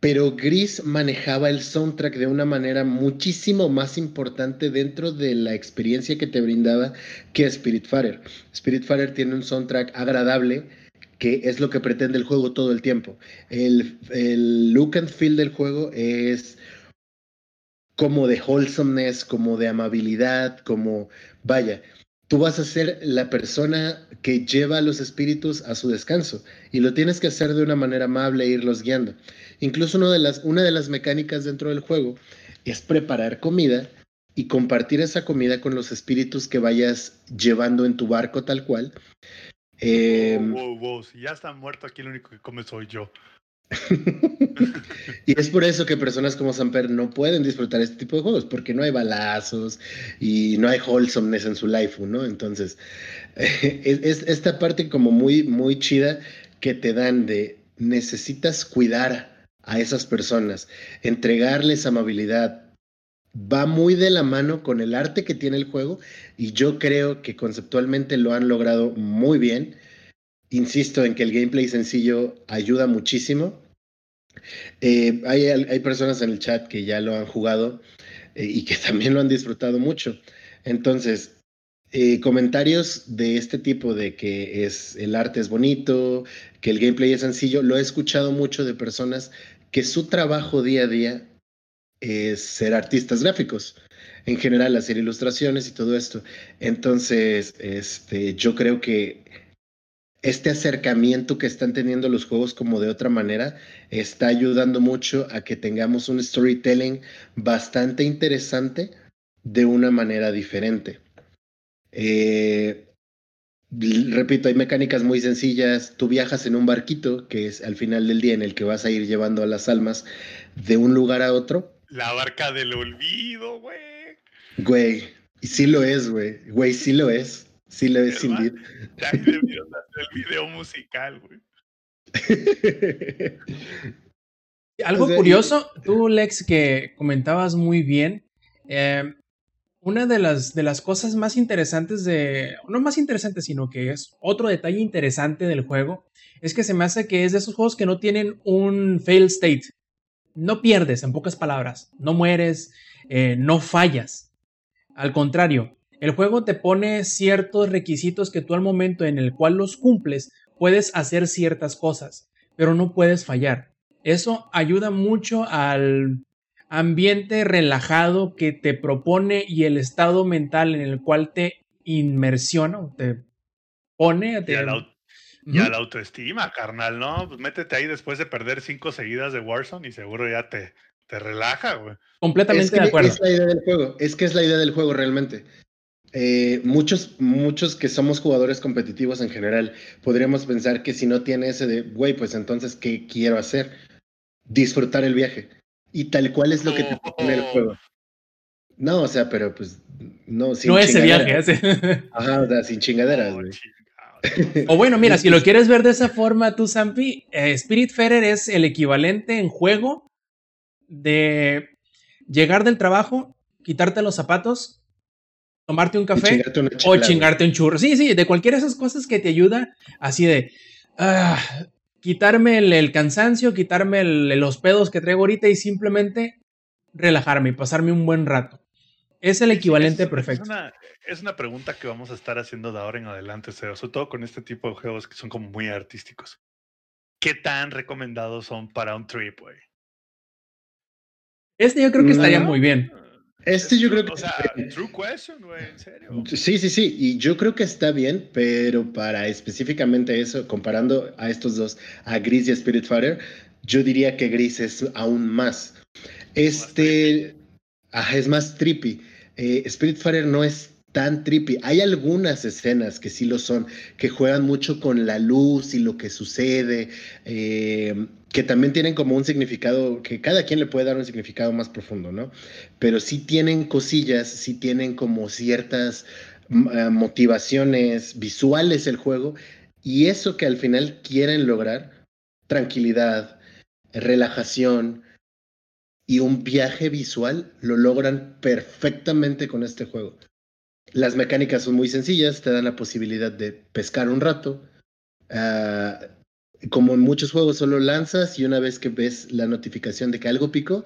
pero Gris manejaba el soundtrack de una manera muchísimo más importante dentro de la experiencia que te brindaba que Spiritfarer. Spiritfarer tiene un soundtrack agradable, que es lo que pretende el juego todo el tiempo. El, el look and feel del juego es como de wholesomeness, como de amabilidad, como, vaya, tú vas a ser la persona que lleva a los espíritus a su descanso y lo tienes que hacer de una manera amable e irlos guiando. Incluso una de las, una de las mecánicas dentro del juego es preparar comida y compartir esa comida con los espíritus que vayas llevando en tu barco tal cual. Em, wow, wow, Si ya está muerto aquí, el único que come soy yo. y es por eso que personas como Samper no pueden disfrutar este tipo de juegos, porque no hay balazos y no hay wholesomeness en su life, ¿no? Entonces, es, esta parte como muy, muy chida que te dan de necesitas cuidar a esas personas, entregarles amabilidad. Va muy de la mano con el arte que tiene el juego y yo creo que conceptualmente lo han logrado muy bien Insisto en que el gameplay sencillo ayuda muchísimo. Eh, hay, hay, personas en el chat que ya lo han jugado eh, y que también lo han disfrutado mucho. Entonces, eh, comentarios de este tipo de que es el arte es bonito, que el gameplay es sencillo, lo he escuchado mucho de personas que su trabajo día a día es ser artistas gráficos. En general, hacer ilustraciones y todo esto. Entonces, este, yo creo que este acercamiento que están teniendo los juegos como de otra manera está ayudando mucho a que tengamos un storytelling bastante interesante de una manera diferente. Eh, repito, hay mecánicas muy sencillas. Tú viajas en un barquito, que es al final del día en el que vas a ir llevando a las almas de un lugar a otro. La barca del olvido, güey. Güey, y sí lo es, güey. Güey, sí lo es. Sí le ves sin Ya el video musical, güey. Algo curioso, tú, Lex, que comentabas muy bien. Em, una de las, de las cosas más interesantes de. No más interesantes, sino que es otro detalle interesante del juego. Es que se me hace que es de esos juegos que no tienen un fail state. No pierdes, en pocas palabras. No mueres, eh, no fallas. Al contrario, el juego te pone ciertos requisitos que tú al momento en el cual los cumples puedes hacer ciertas cosas, pero no puedes fallar. Eso ayuda mucho al ambiente relajado que te propone y el estado mental en el cual te inmersiona te pone. Y, a la, autoestima, carnal, ¿no? Pues métete ahí después de perder cinco seguidas de Warzone y seguro ya te, te relaja, güey. Completamente de acuerdo. Es la idea del juego, es que es la idea del juego realmente. Eh, muchos, muchos que somos jugadores competitivos en general, podríamos pensar que si no tiene ese de, güey, pues entonces, ¿qué quiero hacer? disfrutar el viaje. Y tal cual es lo que te propone el Oh. juego. No, o sea, pero pues no, sin no ese viaje. chingaderas. ese. Ajá, o sea, sin chingaderas, Oh, güey. O bueno, mira, si lo quieres ver de esa forma, tú, Zampi, eh, Spirit Farer es el equivalente en juego de llegar del trabajo, quitarte los zapatos, tomarte un café chingarte o chingarte un churro. Sí, sí, de cualquiera de esas cosas que te ayuda así de ah, quitarme el, el cansancio, quitarme el- los pedos que traigo ahorita y simplemente relajarme y pasarme un buen rato. Es el equivalente Es- perfecto. Es una, es una pregunta que vamos a estar haciendo de ahora en adelante, sobre todo con este tipo de juegos que son como muy artísticos. ¿Qué tan recomendados son para un trip, güey? Este yo creo que estaría No. muy bien. Este yo creo que O sea, true question, güey, en serio. Sí, sí, sí, y yo creo que está bien, pero para específicamente eso, comparando a estos dos, a Gris y a Spiritfarer, yo diría que Gris es aún más. Este ajá, es más trippy. Eh, Spiritfarer no es tan trippy. Hay algunas escenas que sí lo son, que juegan mucho con la luz y lo que sucede, eh, que también tienen como un significado, que cada quien le puede dar un significado más profundo, ¿no? Pero sí tienen cosillas, sí tienen como ciertas mm, eh, motivaciones visuales el juego, y eso que al final quieren lograr, tranquilidad, relajación y un viaje visual, lo logran perfectamente con este juego. Las mecánicas son muy sencillas, te dan la posibilidad de pescar un rato. ah, como en muchos juegos, solo lanzas y una vez que ves la notificación de que algo picó,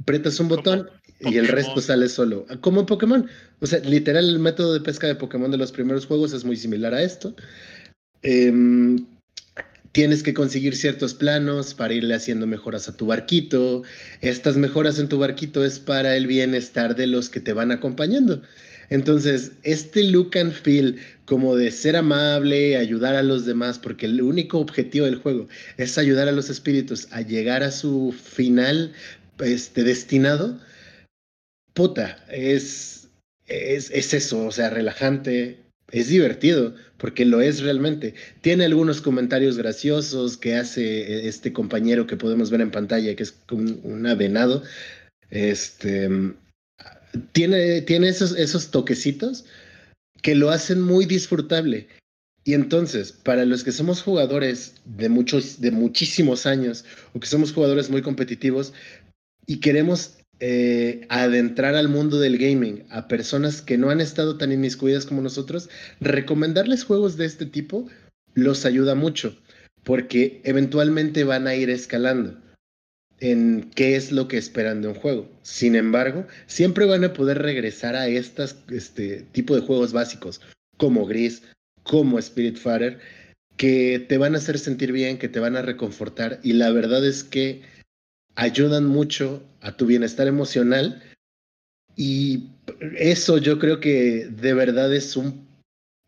apretas un botón y el resto sale solo. Como en Pokémon. O sea, literal, el método de pesca de Pokémon de los primeros juegos es muy similar a esto. Em, tienes que conseguir ciertos planos para irle haciendo mejoras a tu barquito. Estas mejoras en tu barquito es para el bienestar de los que te van acompañando. Entonces, este look and feel como de ser amable, ayudar a los demás, porque el único objetivo del juego es ayudar a los espíritus a llegar a su final este, destinado, puta, es, es, es eso, o sea, relajante, es divertido, porque lo es realmente. Tiene algunos comentarios graciosos que hace este compañero que podemos ver en pantalla, que es un, un avenado. Este, tiene, tiene esos, esos toquecitos que lo hacen muy disfrutable. Y entonces, para los que somos jugadores de muchos, de muchísimos años, o que somos jugadores muy competitivos, y queremos eh, adentrar al mundo del gaming a personas que no han estado tan inmiscuidas como nosotros, recomendarles juegos de este tipo los ayuda mucho, porque eventualmente van a ir escalando en qué es lo que esperan de un juego. Sin embargo, siempre van a poder regresar a estas este tipo de juegos básicos, como Gris, como Spiritfarer, que te van a hacer sentir bien, que te van a reconfortar, y la verdad es que ayudan mucho a tu bienestar emocional, y eso yo creo que de verdad es un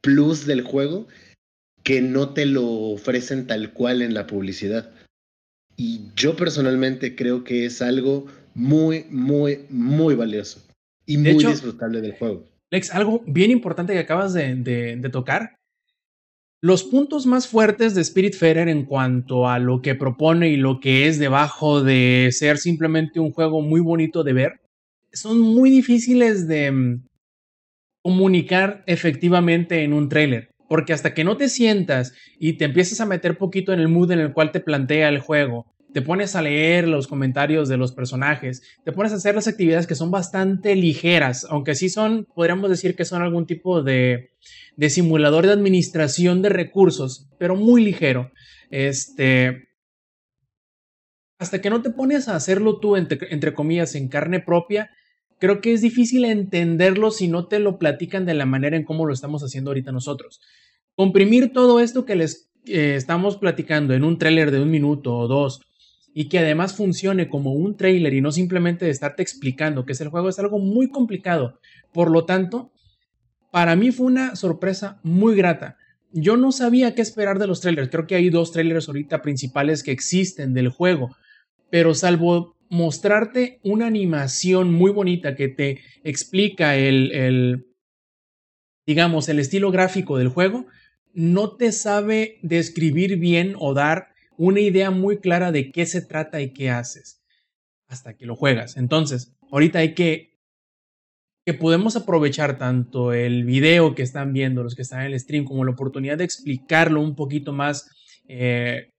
plus del juego que no te lo ofrecen tal cual en la publicidad. Y yo personalmente creo que es algo muy, muy, muy valioso y De muy hecho- disfrutable del juego. Lex, algo bien importante que acabas de, de- de tocar. Los puntos más fuertes de Spiritfarer en cuanto a lo que propone y lo que es debajo de ser simplemente un juego muy bonito de ver, son muy difíciles de mm, comunicar efectivamente en un tráiler. Porque hasta que no te sientas y te empiezas a meter poquito en el mood en el cual te plantea el juego, te pones a leer los comentarios de los personajes, te pones a hacer las actividades que son bastante ligeras, aunque sí son, podríamos decir que son algún tipo de, de simulador de administración de recursos, pero muy ligero. Este, hasta que no te pones a hacerlo tú, entre, comillas, en carne propia, creo que es difícil entenderlo si no te lo platican de la manera en cómo lo estamos haciendo ahorita nosotros. Comprimir todo esto que les eh, estamos platicando en un tráiler de un minuto o dos y que además funcione como un tráiler y no simplemente de estarte explicando que es el juego es algo muy complicado. Por lo tanto, para mí fue una sorpresa muy grata. Yo no sabía qué esperar de los trailers. Creo que hay dos trailers ahorita principales que existen del juego. Pero salvo mostrarte una animación muy bonita que te explica el, el, digamos, el estilo gráfico del juego, no te sabe describir bien o dar una idea muy clara de qué se trata y qué haces hasta que lo juegas. Entonces, ahorita hay que que podemos aprovechar tanto el video que están viendo los que están en el stream como la oportunidad de explicarlo un poquito más eh,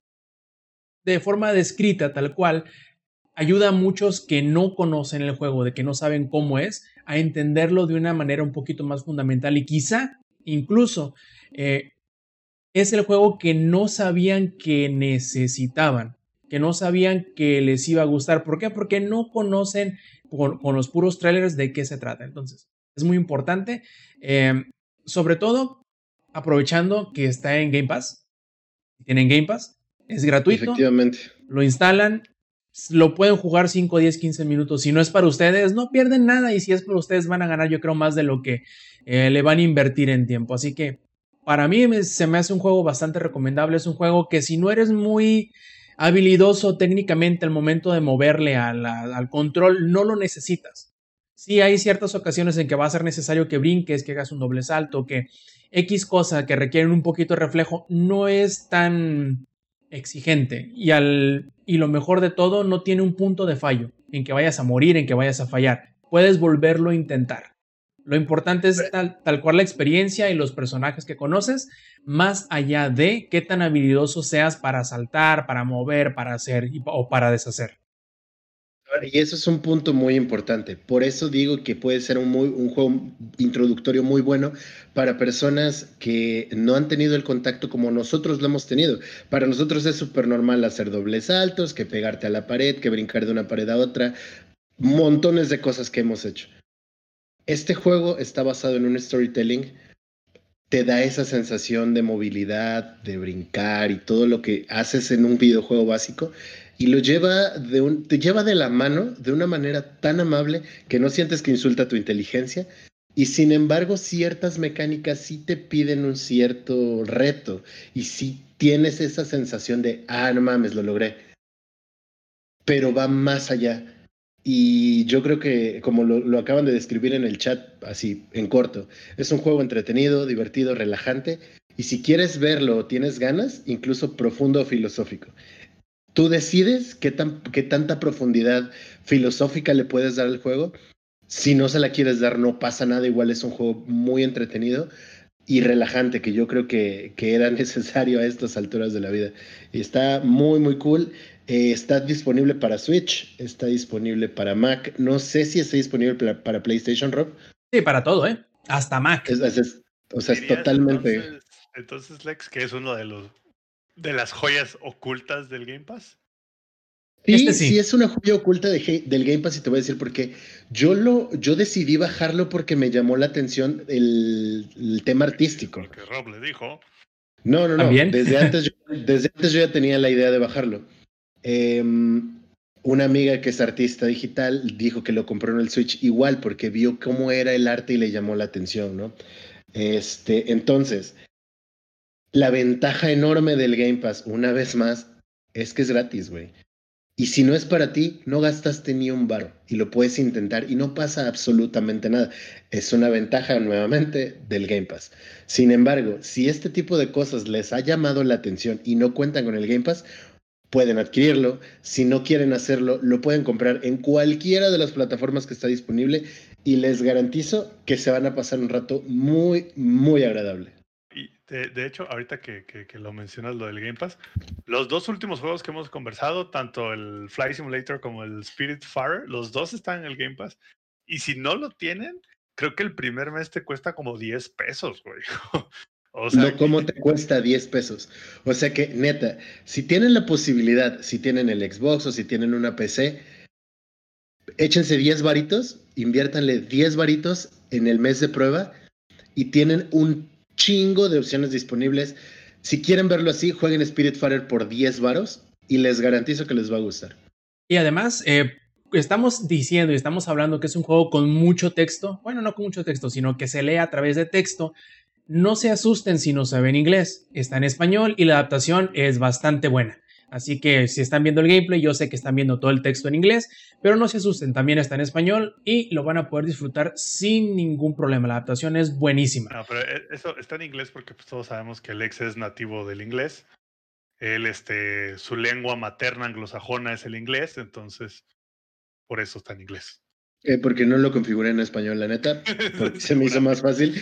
de forma descrita, tal cual, ayuda a muchos que no conocen el juego, de que no saben cómo es, a entenderlo de una manera un poquito más fundamental y quizá incluso eh, es el juego que no sabían que necesitaban, que no sabían que les iba a gustar. ¿Por qué? Porque no conocen con, los puros trailers de qué se trata. Entonces, es muy importante. Em, sobre todo, aprovechando que está en Game Pass. Tienen Game Pass. Es gratuito. Efectivamente. Lo instalan. Lo pueden jugar 5, 10, 15 minutos. Si no es para ustedes, no pierden nada. Y si es para ustedes, van a ganar, yo creo, más de lo que eh, le van a invertir en tiempo. Así que para mí se me hace un juego bastante recomendable. Es un juego que si no eres muy habilidoso técnicamente al momento de moverle al control, no lo necesitas. Sí, hay ciertas ocasiones en que va a ser necesario que brinques, que hagas un doble salto, que X cosa que requieren un poquito de reflejo no es tan exigente y, al, y lo mejor de todo no tiene un punto de fallo en que vayas a morir, en que vayas a fallar. Puedes volverlo a intentar. Lo importante es tal, tal, cual la experiencia y los personajes que conoces, más allá de qué tan habilidoso seas para saltar, para mover, para hacer o para deshacer. Y eso es un punto muy importante. Por eso digo que puede ser un, muy, un juego introductorio muy bueno para personas que no han tenido el contacto como nosotros lo hemos tenido. Para nosotros es súper normal hacer dobles saltos, que pegarte a la pared, que brincar de una pared a otra. Montones de cosas que hemos hecho este juego está basado en un storytelling, te da esa sensación de movilidad, de brincar y todo lo que haces en un videojuego básico y lo lleva de un, te lleva de la mano de una manera tan amable que no sientes que insulta tu inteligencia y sin embargo ciertas mecánicas sí te piden un cierto reto y sí tienes esa sensación de, ah, no mames, lo logré. Pero va más allá y yo creo que, como lo, acaban de describir en el chat, así, en corto, es un juego entretenido, divertido, relajante. Y si quieres verlo, tienes ganas, incluso profundo filosófico. Tú decides qué, tan, qué tanta profundidad filosófica le puedes dar al juego. Si no se la quieres dar, no pasa nada. Igual es un juego muy entretenido y relajante que yo creo que, que era necesario a estas alturas de la vida. Y está muy, muy cool. Eh, está disponible para Switch, está disponible para Mac. No sé si está disponible para, PlayStation, Rob. Sí, para todo, ¿eh? Hasta Mac. o sea, es totalmente. Entonces, Lex, que es uno de los de las joyas ocultas del Game Pass. Sí, este sí. es una joya oculta de, del Game Pass y te voy a decir por qué. Yo, lo, yo decidí bajarlo porque me llamó la atención el, tema artístico. Porque Rob le dijo. No, no, no. Desde antes, desde antes yo ya tenía la idea de bajarlo. Em, una amiga que es artista digital dijo que lo compró en el Switch igual porque vio cómo era el arte y le llamó la atención, ¿no? Este, entonces, la ventaja enorme del Game Pass, una vez más, es que es gratis, güey. Y si no es para ti, no gastaste ni un bar y lo puedes intentar y no pasa absolutamente nada. Es una ventaja nuevamente del Game Pass. Sin embargo, si este tipo de cosas les ha llamado la atención y no cuentan con el Game Pass, pueden adquirirlo. Si no quieren hacerlo, lo pueden comprar en cualquiera de las plataformas que está disponible y les garantizo que se van a pasar un rato muy, muy agradable. Y de, hecho, ahorita que, que, lo mencionas, lo del Game Pass, los dos últimos juegos que hemos conversado, tanto el Fly Simulator como el Spirit Farer, los dos están en el Game Pass. Y si no lo tienen, creo que el primer mes te cuesta como 10 pesos, güey. O sea, no como te cuesta 10 pesos. O sea que, neta, si tienen la posibilidad, si tienen el Xbox o si tienen una PC, échense 10 varitos, inviértanle 10 varitos en el mes de prueba y tienen un chingo de opciones disponibles. Si quieren verlo así, jueguen Spirit Fighter por 10 varos y les garantizo que les va a gustar. Y además, eh, estamos diciendo y estamos hablando que es un juego con mucho texto. Bueno, no con mucho texto, sino que se lee a través de texto no se asusten si no saben inglés, está en español y la adaptación es bastante buena. Así que si están viendo el gameplay, yo sé que están viendo todo el texto en inglés, pero no se asusten, también está en español y lo van a poder disfrutar sin ningún problema. La adaptación es buenísima. No, pero eh, eso está en inglés porque pues, todos sabemos que el ex es nativo del inglés. Él, este, su lengua materna anglosajona es el inglés, entonces por eso está en inglés. Eh, porque no lo configuré en español, la neta, porque se me hizo más fácil.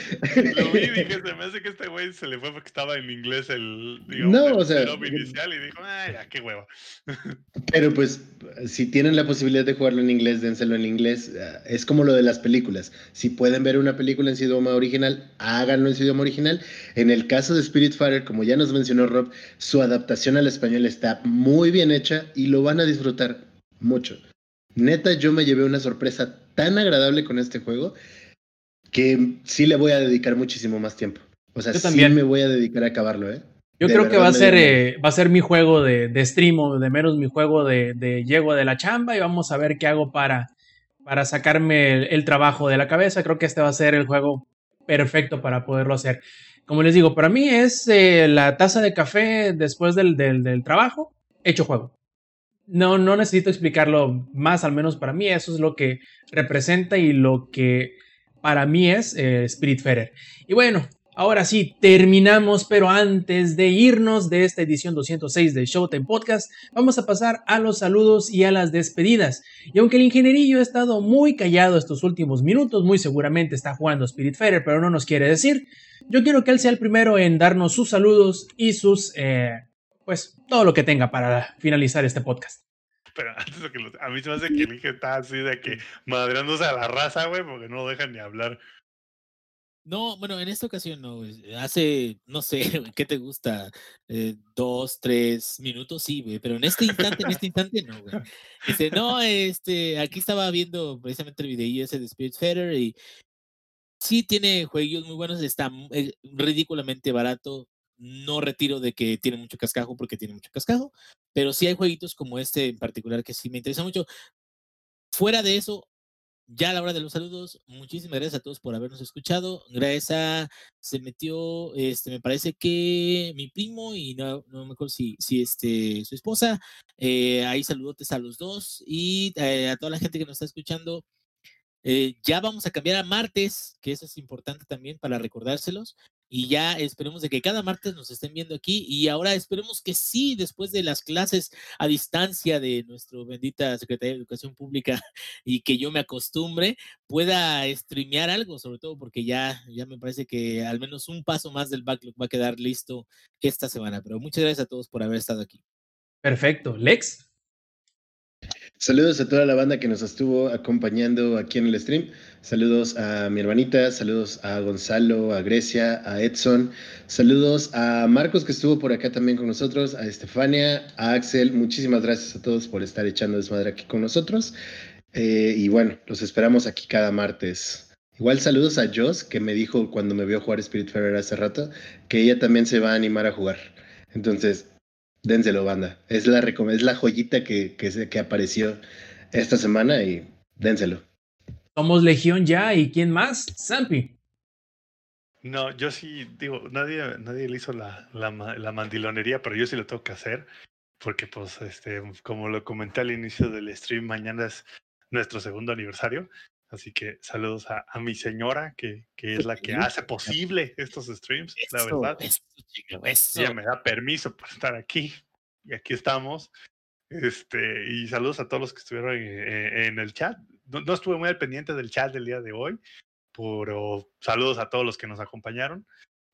Lo vi y dije, se me hace que este güey se le fue porque estaba en inglés el, digamos, No, el o sea, setup inicial y dijo, ay, ya, qué hueva. Pero pues, si tienen la posibilidad de jugarlo en inglés, dénselo en inglés. Ah, Es como lo de las películas. Si pueden ver una película en su idioma original, háganlo en su idioma original. En el caso de Spiritfarer, como ya nos mencionó Rob, su adaptación al español está muy bien hecha y lo van a disfrutar mucho. Neta, yo me llevé una sorpresa tan agradable con este juego que sí le voy a dedicar muchísimo más tiempo. O sea, Yo sí también. me voy a dedicar a acabarlo, ¿eh? Yo De creo que va a ser, eh, va a ser mi juego de, de stream o de menos mi juego de, de llego de la chamba y vamos a ver qué hago para, para sacarme el, el trabajo de la cabeza. Creo que este va a ser el juego perfecto para poderlo hacer. Como les digo, para mí es eh, la taza de café después del, del, del trabajo, hecho juego. No, no necesito explicarlo más, al menos para mí, eso es lo que representa y lo que para mí es eh, Spiritfarer. Y bueno, ahora sí, terminamos, pero antes de irnos de esta edición 206 de Showtime Podcast, vamos a pasar a los saludos y a las despedidas. Y aunque el ingenierillo ha estado muy callado estos últimos minutos, muy seguramente está jugando Spiritfarer, pero no nos quiere decir, yo quiero que él sea el primero en darnos sus saludos y sus, eh, pues, todo lo que tenga para finalizar este podcast. Pero antes de que los, a mí se me hace que el Inge está así de que madreándose a la raza, güey, porque no lo dejan ni hablar. No, bueno, en esta ocasión no. güey. Hace, no sé, ¿qué te gusta? Eh, dos, tres minutos, sí, güey. Pero en este instante, en este instante, no, güey. Este, no, este, aquí estaba viendo precisamente el video ese de Spirit Feather y sí tiene juegos muy buenos, está eh, ridículamente barato. No retiro de que tiene mucho cascajo porque tiene mucho cascajo, pero sí hay jueguitos como este en particular que sí me interesa mucho. Fuera de eso, ya a la hora de los saludos, muchísimas gracias a todos por habernos escuchado. Gracias se metió, este, me parece que mi primo y no, no me acuerdo si, si este, su esposa. eh, ahí saludotes a los dos y eh, a toda la gente que nos está escuchando. Eh, ya vamos a cambiar a martes, que eso es importante también para recordárselos. Y ya esperemos de que cada martes nos estén viendo aquí. Y ahora esperemos que sí, después de las clases a distancia de nuestra bendita Secretaría de Educación Pública y que yo me acostumbre, pueda streamear algo, sobre todo porque ya, ya me parece que al menos un paso más del backlog va a quedar listo esta semana. Pero muchas gracias a todos por haber estado aquí. Perfecto. Lex. Saludos a toda la banda que nos estuvo acompañando aquí en el stream. Saludos a mi hermanita, saludos a Gonzalo, a Grecia, a Edson. Saludos a Marcos que estuvo por acá también con nosotros, a Estefania, a Axel. Muchísimas gracias a todos por estar echando desmadre aquí con nosotros. Eh, y bueno, los esperamos aquí cada martes. Igual saludos a Joss, que me dijo cuando me vio jugar Spiritfarer hace rato, que ella también se va a animar a jugar. Entonces, dénselo, banda. Es la, es la joyita que, que, se- que apareció esta semana y dénselo. Somos Legión ya. ¿Y quién más? Zampi. No, yo sí, digo, nadie, nadie le hizo la, la, la mandilonería, pero yo sí lo tengo que hacer, porque pues, este, como lo comenté al inicio del stream, mañana es nuestro segundo aniversario, así que saludos a, a mi señora, que, que es la que hace posible estos streams, la Eso, verdad. eso, chico, eso. Ella me da permiso para estar aquí, y aquí estamos. Este, y saludos a todos los que estuvieron en, en- en el chat. No, no estuve muy al pendiente del chat del día de hoy, pero saludos a todos los que nos acompañaron.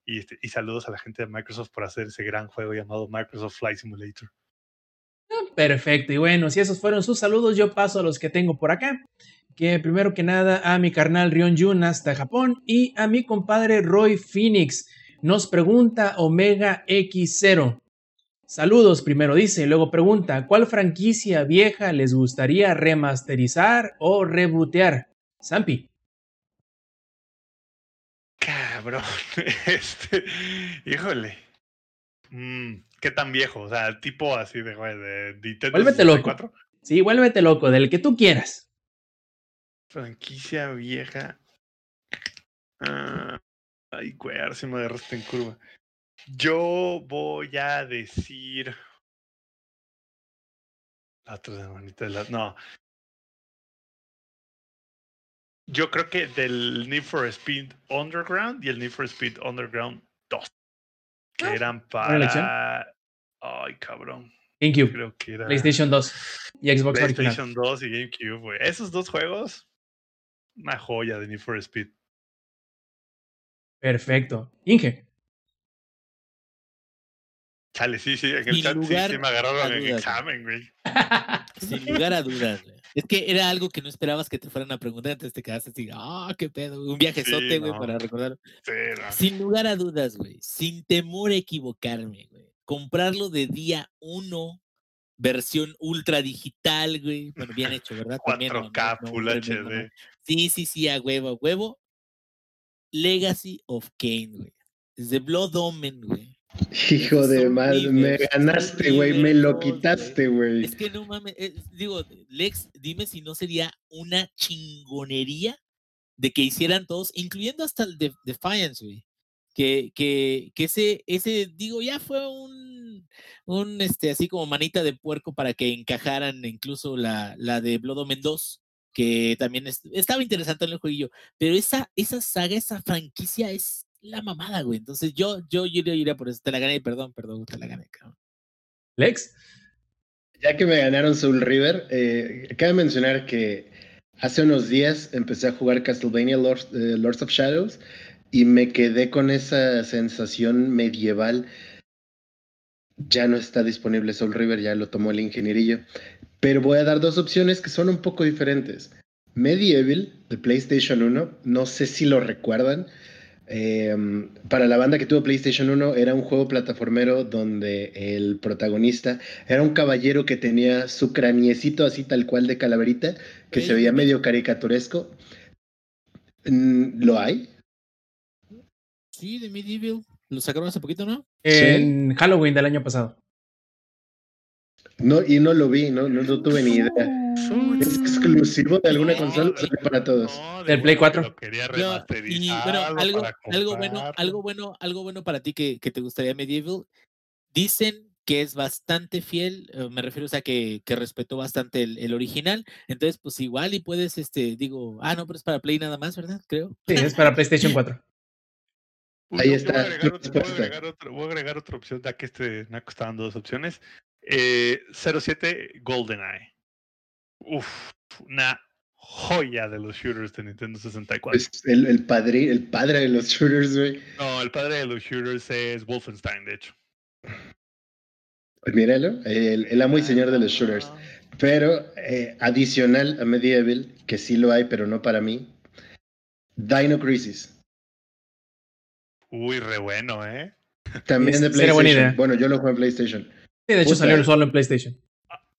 Y, este, y saludos a la gente de Microsoft por hacer ese gran juego llamado Microsoft Flight Simulator. Perfecto. Y bueno, si esos fueron sus saludos, yo paso a los que tengo por acá. Que primero que nada a mi carnal Rion Jun hasta Japón y a mi compadre Roy Phoenix. Nos pregunta Omega X0. Saludos, primero dice, y luego pregunta, ¿cuál franquicia vieja les gustaría remasterizar o rebootear? Zampi. Cabrón, este, híjole. Mm, ¿Qué tan viejo? O sea, tipo así de, güey, de Nintendo Vuélvete loco. 64. Sí, vuélvete loco, del que tú quieras. Franquicia vieja. Ah, ay, güey, ahora sí me agarraste en curva. Yo voy a decir. La otra hermanita de la. No. Yo creo que del Need for Speed Underground y el Need for Speed Underground 2. Que Ah, eran para. Ay, cabrón. GameCube, Creo que era PlayStation 2 y Xbox original. PlayStation 2 y GameCube, güey. Esos dos juegos, una joya de Need for Speed. Perfecto. Inge. Chale, sí, sí, en el Sin chat sí, lugar sí me a agarraron en dudas. examen, güey. Sin lugar a dudas. güey. Es que era algo que no esperabas que te fueran a preguntar, entonces te quedaste así, ah, qué pedo. Un viajezote, güey, no. para recordar. Sí, no. Sin lugar a dudas, güey. Sin temor a equivocarme, güey. Comprarlo de día uno, versión ultra digital, güey. Bueno, bien hecho, ¿verdad? También, no, 4K, no, no, Full HD. Sí, sí, sí, a huevo, a huevo. Legacy of Kane, güey. Desde Blood Omen, güey. Hijo de madre, me ganaste, güey, me lo quitaste, güey. Es que no mames, eh, digo, Lex, dime si no sería una chingonería de que hicieran todos, incluyendo hasta el de Defiance, güey. Que, que, que ese, ese, digo, ya fue un, un, este, así como manita de puerco para que encajaran incluso la, la de Blood Omen 2, que también es- estaba interesante en el jueguillo, pero esa, esa saga, esa franquicia es la mamada, güey. Entonces yo, yo, yo iría, iría por eso, te la gané, perdón, perdón, te la gané, cabrón. Lex. Ya que me ganaron Soul River, eh, cabe mencionar que hace unos días empecé a jugar Castlevania Lords, eh, Lords of Shadows y me quedé con esa sensación medieval. Ya no está disponible Soul River, ya lo tomó el ingenierillo. Pero voy a dar dos opciones que son un poco diferentes. Medieval de PlayStation 1, no sé si lo recuerdan. Eh, para la banda que tuvo PlayStation 1 era un juego plataformero donde el protagonista era un caballero que tenía su craniecito así tal cual de calaverita, que se veía medio caricaturesco. Mm, ¿Lo hay? Sí, de Medieval. Lo sacaron hace poquito, ¿no? En Halloween del año pasado. No, y no lo vi, no, no, no tuve ni idea. ¿Es exclusivo de alguna No, consola sale para todos? No, Del de Play bueno que 4. lo quería No, y bueno, algo, algo bueno, algo bueno, algo bueno para ti que, que te gustaría Medieval. Dicen que es bastante fiel, eh, me refiero o sea que, que respetó bastante el, el original. Entonces, pues igual y puedes, este, digo, ah, no, pero es para Play nada más, ¿verdad? Creo. Sí, es para PlayStation 4. Uy, Ahí está, Voy a, agregar tu otro- voy a respuesta. agregar otro- voy a agregar otra opción, ya que este Naco está dando dos opciones. Eh, 07 GoldenEye. Uf, una joya de los shooters de Nintendo 64. Es el, el, padre, el padre de los shooters, güey. No, el padre de los shooters es Wolfenstein, de hecho. Pues míralo, el, el amo y señor de los shooters. Pero eh, adicional a Medieval, que sí lo hay, pero no para mí, Dino Crisis. Uy, re bueno, ¿eh? También de buena PlayStation. idea. Bueno, yo lo juego en PlayStation. Sí, de hecho Puta. salió solo en PlayStation.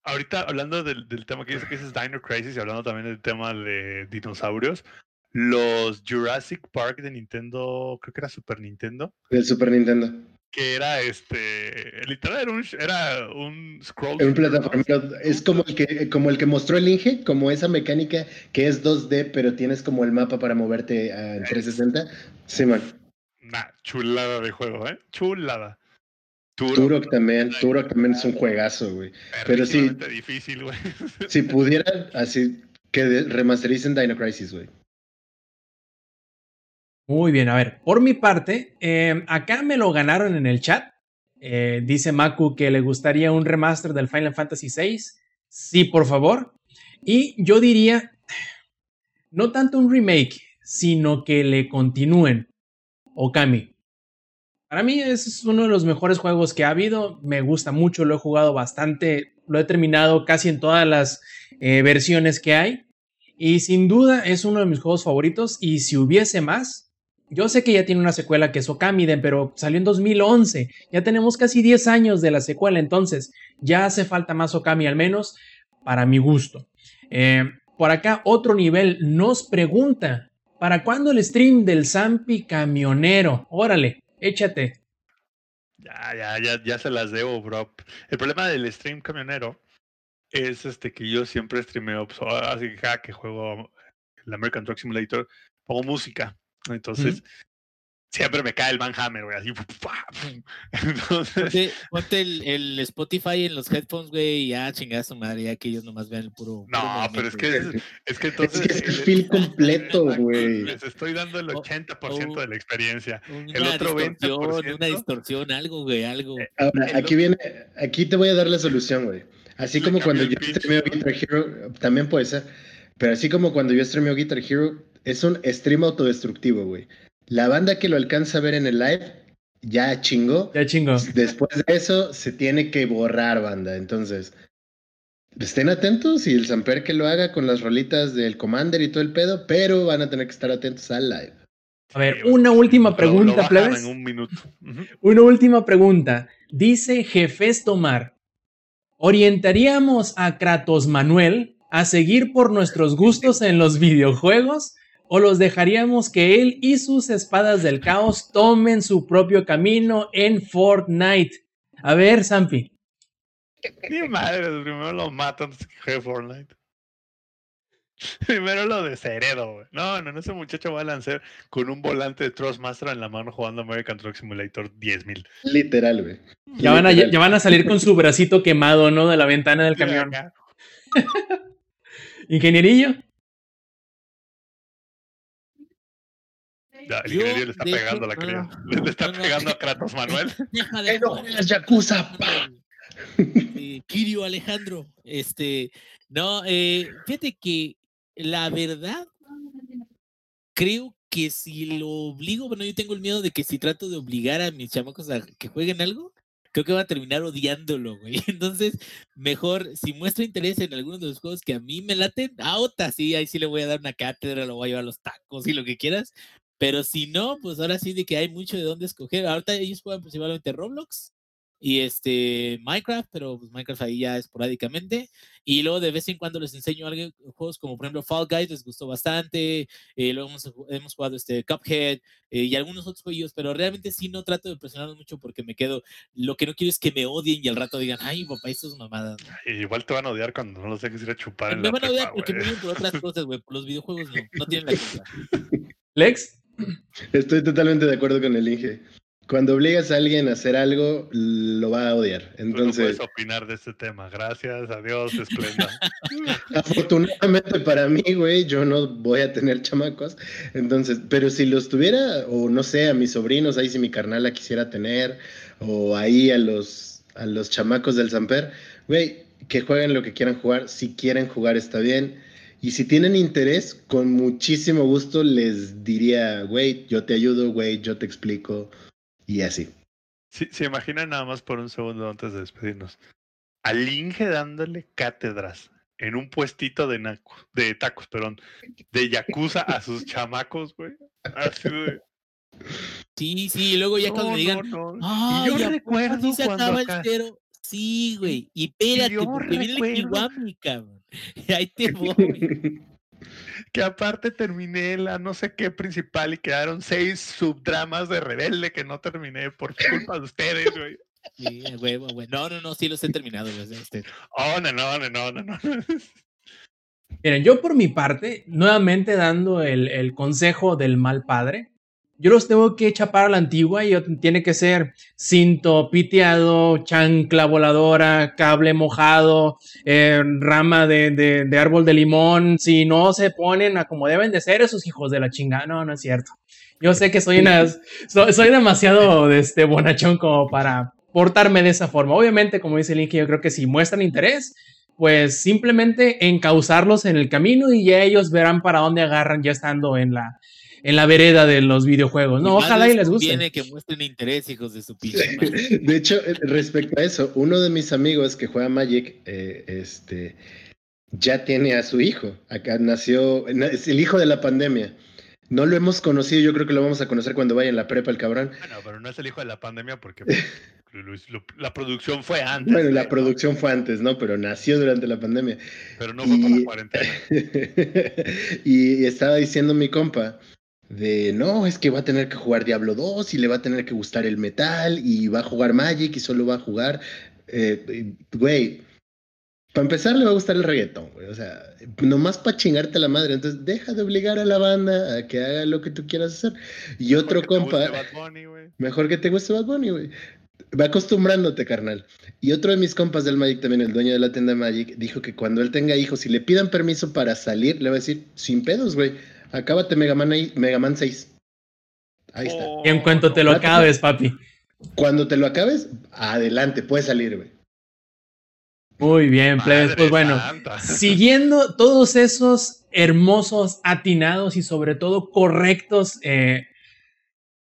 Ahorita hablando del, del tema que dices, que dices Dino Crisis y hablando también del tema de dinosaurios, los Jurassic Park de Nintendo, creo que era Super Nintendo, Del Super Nintendo. que era este, literal era un, era un scroll. Plataformero. Es como el, que, como el que mostró el Inge, como esa mecánica que es 2D, pero tienes como el mapa para moverte a- en 360. Sí, man. Nah, chulada de juego, ¿eh? Chulada. Turok, Turok también. Turok también es un juegazo, güey. pero sí. perrísimamente difícil, güey. Si pudieran, así que remastericen Dino Crisis, güey. Muy bien, a ver, por mi parte, eh, acá me lo ganaron en el chat. Eh, dice Maku que le gustaría un remaster del Final Fantasy VI. Sí, por favor. Y yo diría, no tanto un remake, sino que le continúen. Okami. Para mí es uno de los mejores juegos que ha habido. Me gusta mucho, lo he jugado bastante. Lo he terminado casi en todas las eh, versiones que hay. Y sin duda es uno de mis juegos favoritos. Y si hubiese más, yo sé que ya tiene una secuela que es Okamiden, pero salió en 2011. Ya tenemos casi 10 años de la secuela, entonces ya hace falta más Okami, al menos para mi gusto. Eh, por acá, otro nivel nos pregunta: ¿para cuándo el stream del Zampi Camionero? Órale, échate. Ya, ya, ya, ya se las debo, bro. El problema del stream camionero es este que yo siempre streameo, pues, así que cada que juego el American Truck Simulator, pongo música. Entonces, siempre me cae el Van Hammer, güey, así. Entonces, Ponte, ponte el, el Spotify en los headphones, güey, y ya chingada su madre, ya que ellos nomás vean el puro. puro no, pero es que, es, es que entonces. que es el les- feel completo, güey. Les estoy dando el O- 80% o- de la experiencia. güey. el Una otro distorsión, 20%. Una distorsión, algo, güey, algo. Ahora, El aquí otro- viene, aquí te voy a dar la solución, güey. Así como cuando el yo streameo ¿no? Guitar Hero, también puede ser, pero así como cuando yo streameo Guitar Hero, es un stream autodestructivo, güey. La banda que lo alcanza a ver en el live ya chingó. Ya chingo. Después de eso se tiene que borrar, banda. Entonces, estén atentos y el Samper que lo haga con las rolitas del Commander y todo el pedo, pero van a tener que estar atentos al live. A ver, una última Lo- lo pregunta, bajan plebes. en un minuto. Una última pregunta. Dice Jefes Tomar, ¿orientaríamos a Kratos Manuel a seguir por nuestros gustos en los videojuegos o los dejaríamos que él y sus espadas del caos tomen su propio camino en Fortnite? A ver, Zampi. Ni madre, primero lo matan antes que juegue Fortnite. Primero lo desheredo, güey. No, no, no, ese muchacho va a lanzar con un volante de Trustmaster en la mano jugando American Truck Simulator 10.000. Literal, güey. Ya van, a, Literal. ya van a salir con su bracito quemado, ¿no? De la ventana del Ya, camión. ya. Ingenierillo. Ya, el Yo, ingeniero le está de hecho, pegando a la no, cría. no. Le está No, no. pegando a Kratos Manuel. Deja de ¡Que no jugar juegues Yakuza! Eh, Kirio Alejandro, este, no, eh, fíjate que la verdad, creo que si lo obligo, bueno, yo tengo el miedo de que si trato de obligar a mis chamacos a que jueguen algo, creo que van a terminar odiándolo, güey. Entonces, mejor, si muestra interés en algunos de los juegos que a mí me laten, a otra, sí, ahí sí le voy a dar una cátedra, lo voy a llevar a los tacos y lo que quieras. Pero si no, pues ahora sí de que hay mucho de dónde escoger. Ahorita ellos juegan principalmente Roblox y este Minecraft, pero pues Minecraft ahí ya esporádicamente. Y luego de vez en cuando les enseño algo, juegos como por ejemplo Fall Guys, les gustó bastante. eh, luego hemos, hemos jugado este Cuphead eh, y algunos otros juegos, pero realmente sí no trato de presionarlos mucho porque me quedo. Lo que no quiero es que me odien y al rato digan, ay, papá, esto es mamada. Y igual te van a odiar cuando no los dejes ir a chupar en Me la van a odiar porque me odian por otras cosas, güey. Por los videojuegos no, no tienen la culpa. Lex. Estoy totalmente de acuerdo con el Inge. Cuando obligas a alguien a hacer algo, lo va a odiar. Tú no Entonces, puedes opinar de este tema. Gracias, adiós, esplenda. afortunadamente para mí, güey, yo no voy a tener chamacos. Entonces, pero si los tuviera, o no sé, a mis sobrinos, ahí si mi carnal la quisiera tener, o ahí a los, a los chamacos del Samper, güey, que jueguen lo que quieran jugar. Si quieren jugar, está bien. Y si tienen interés, con muchísimo gusto les diría, güey, yo te ayudo, güey, yo te explico. Y así. Si, se imaginan nada más por un segundo antes de despedirnos. Al Inge dándole cátedras en un puestito de, naco- de tacos, perdón, de Yakuza a sus chamacos, güey. Así de, Sí, sí, y luego ya cuando no, digan, no, no. Ay, y yo ¿a poco recuerdo así se cuando acaba acá- el cero. Sí, güey. Y espérate, yo porque viene el recuerdo- Kiwami, cabrón. Y ahí te voy. que aparte terminé la no sé qué principal y quedaron seis subdramas de rebelde que no terminé por culpa de ustedes, güey. Sí, huevo, güey. No, no, no, sí los he terminado, güey. Este, Oh, no, no, no, no, no, no. Miren, yo por mi parte, nuevamente dando el, el consejo del mal padre, yo los tengo que chapar a la antigua y tiene que ser cinto piteado, chancla voladora, cable mojado, eh, rama de, de- de árbol de limón. Si no se ponen a como deben de ser esos hijos de la chingada, no, no es cierto. Yo sé que soy, una, soy, soy demasiado este, bonachón como para portarme de esa forma. Obviamente, como dice Linky, yo creo que si muestran interés, pues simplemente encauzarlos en el camino y ya ellos verán para dónde agarran ya estando en la, en la vereda de los videojuegos. No, ojalá y les guste. conviene que muestren interés, hijos de su pinche. De hecho, eh, respecto a eso, uno de mis amigos que juega Magic, eh, este, ya tiene a su hijo. Acá nació, na- es el hijo de la pandemia. No lo hemos conocido, yo creo que lo vamos a conocer cuando vaya en la prepa el cabrón. Bueno, pero no es el hijo de la pandemia porque pues, lo- lo- la producción fue antes. Bueno, la producción fue antes, ¿no? Pero nació durante la pandemia. Pero no fue por la cuarentena. y estaba diciendo mi compa de no, es que va a tener que jugar Diablo 2 y le va a tener que gustar el metal y va a jugar Magic y solo va a jugar. eh, Güey, Para empezar, le va a gustar el reggaetón, güey. O sea, nomás para chingarte la madre. Entonces, deja de obligar a la banda a que haga lo que tú quieras hacer. Y otro compa. mejor que te guste Bad Bunny, güey. Va acostumbrándote, carnal. Y otro de mis compas del Magic, también el dueño de la tienda Magic, dijo que cuando él tenga hijos, si le pidan permiso para salir, le va a decir, sin pedos, güey. Acábate Mega Man, Mega Man 6. Ahí está. y en cuanto te lo acabes, papi. Cuando te lo acabes, adelante, puedes salir, güey. Muy bien, plebes. Pues bueno, siguiendo todos esos hermosos, atinados y sobre todo correctos, eh,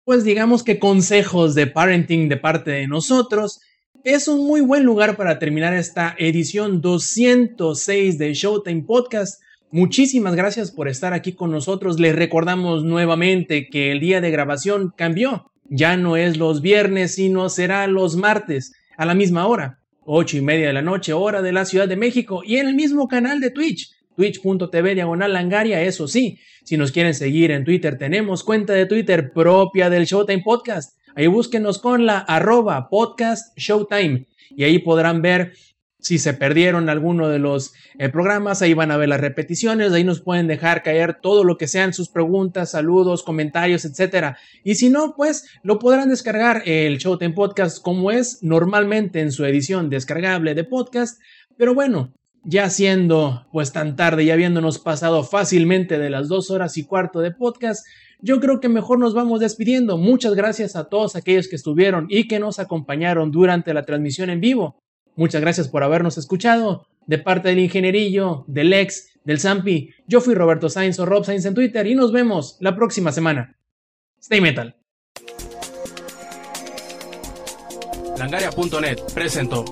pues digamos que consejos de parenting de parte de nosotros, es un muy buen lugar para terminar esta edición 206 de Showtime Podcast. Muchísimas gracias por estar aquí con nosotros. Les recordamos nuevamente que el día de grabación cambió. Ya no es los viernes, sino será los martes a la misma hora, ocho y media de la noche, hora de la Ciudad de México, y en el mismo canal de Twitch, twitch.tv diagonal langaria, eso sí. Si nos quieren seguir en Twitter, tenemos cuenta de Twitter propia del Showtime Podcast. Ahí búsquenos con la arroba podcast Showtime y ahí podrán ver si se perdieron alguno de los eh, programas, ahí van a ver las repeticiones, ahí nos pueden dejar caer todo lo que sean sus preguntas, saludos, comentarios, etcétera. Y si no, pues lo podrán descargar el Showtime Podcast como es normalmente en su edición descargable de podcast. Pero bueno, ya siendo pues tan tarde y habiéndonos pasado fácilmente de las dos horas y cuarto de podcast, yo creo que mejor nos vamos despidiendo. Muchas gracias a todos aquellos que estuvieron y que nos acompañaron durante la transmisión en vivo. Muchas gracias por habernos escuchado. De parte del ingenierillo, del ex, del Zampi, yo fui Roberto Sainz o Rob Sainz en Twitter y nos vemos la próxima semana. Stay metal. Langaria.net presentó.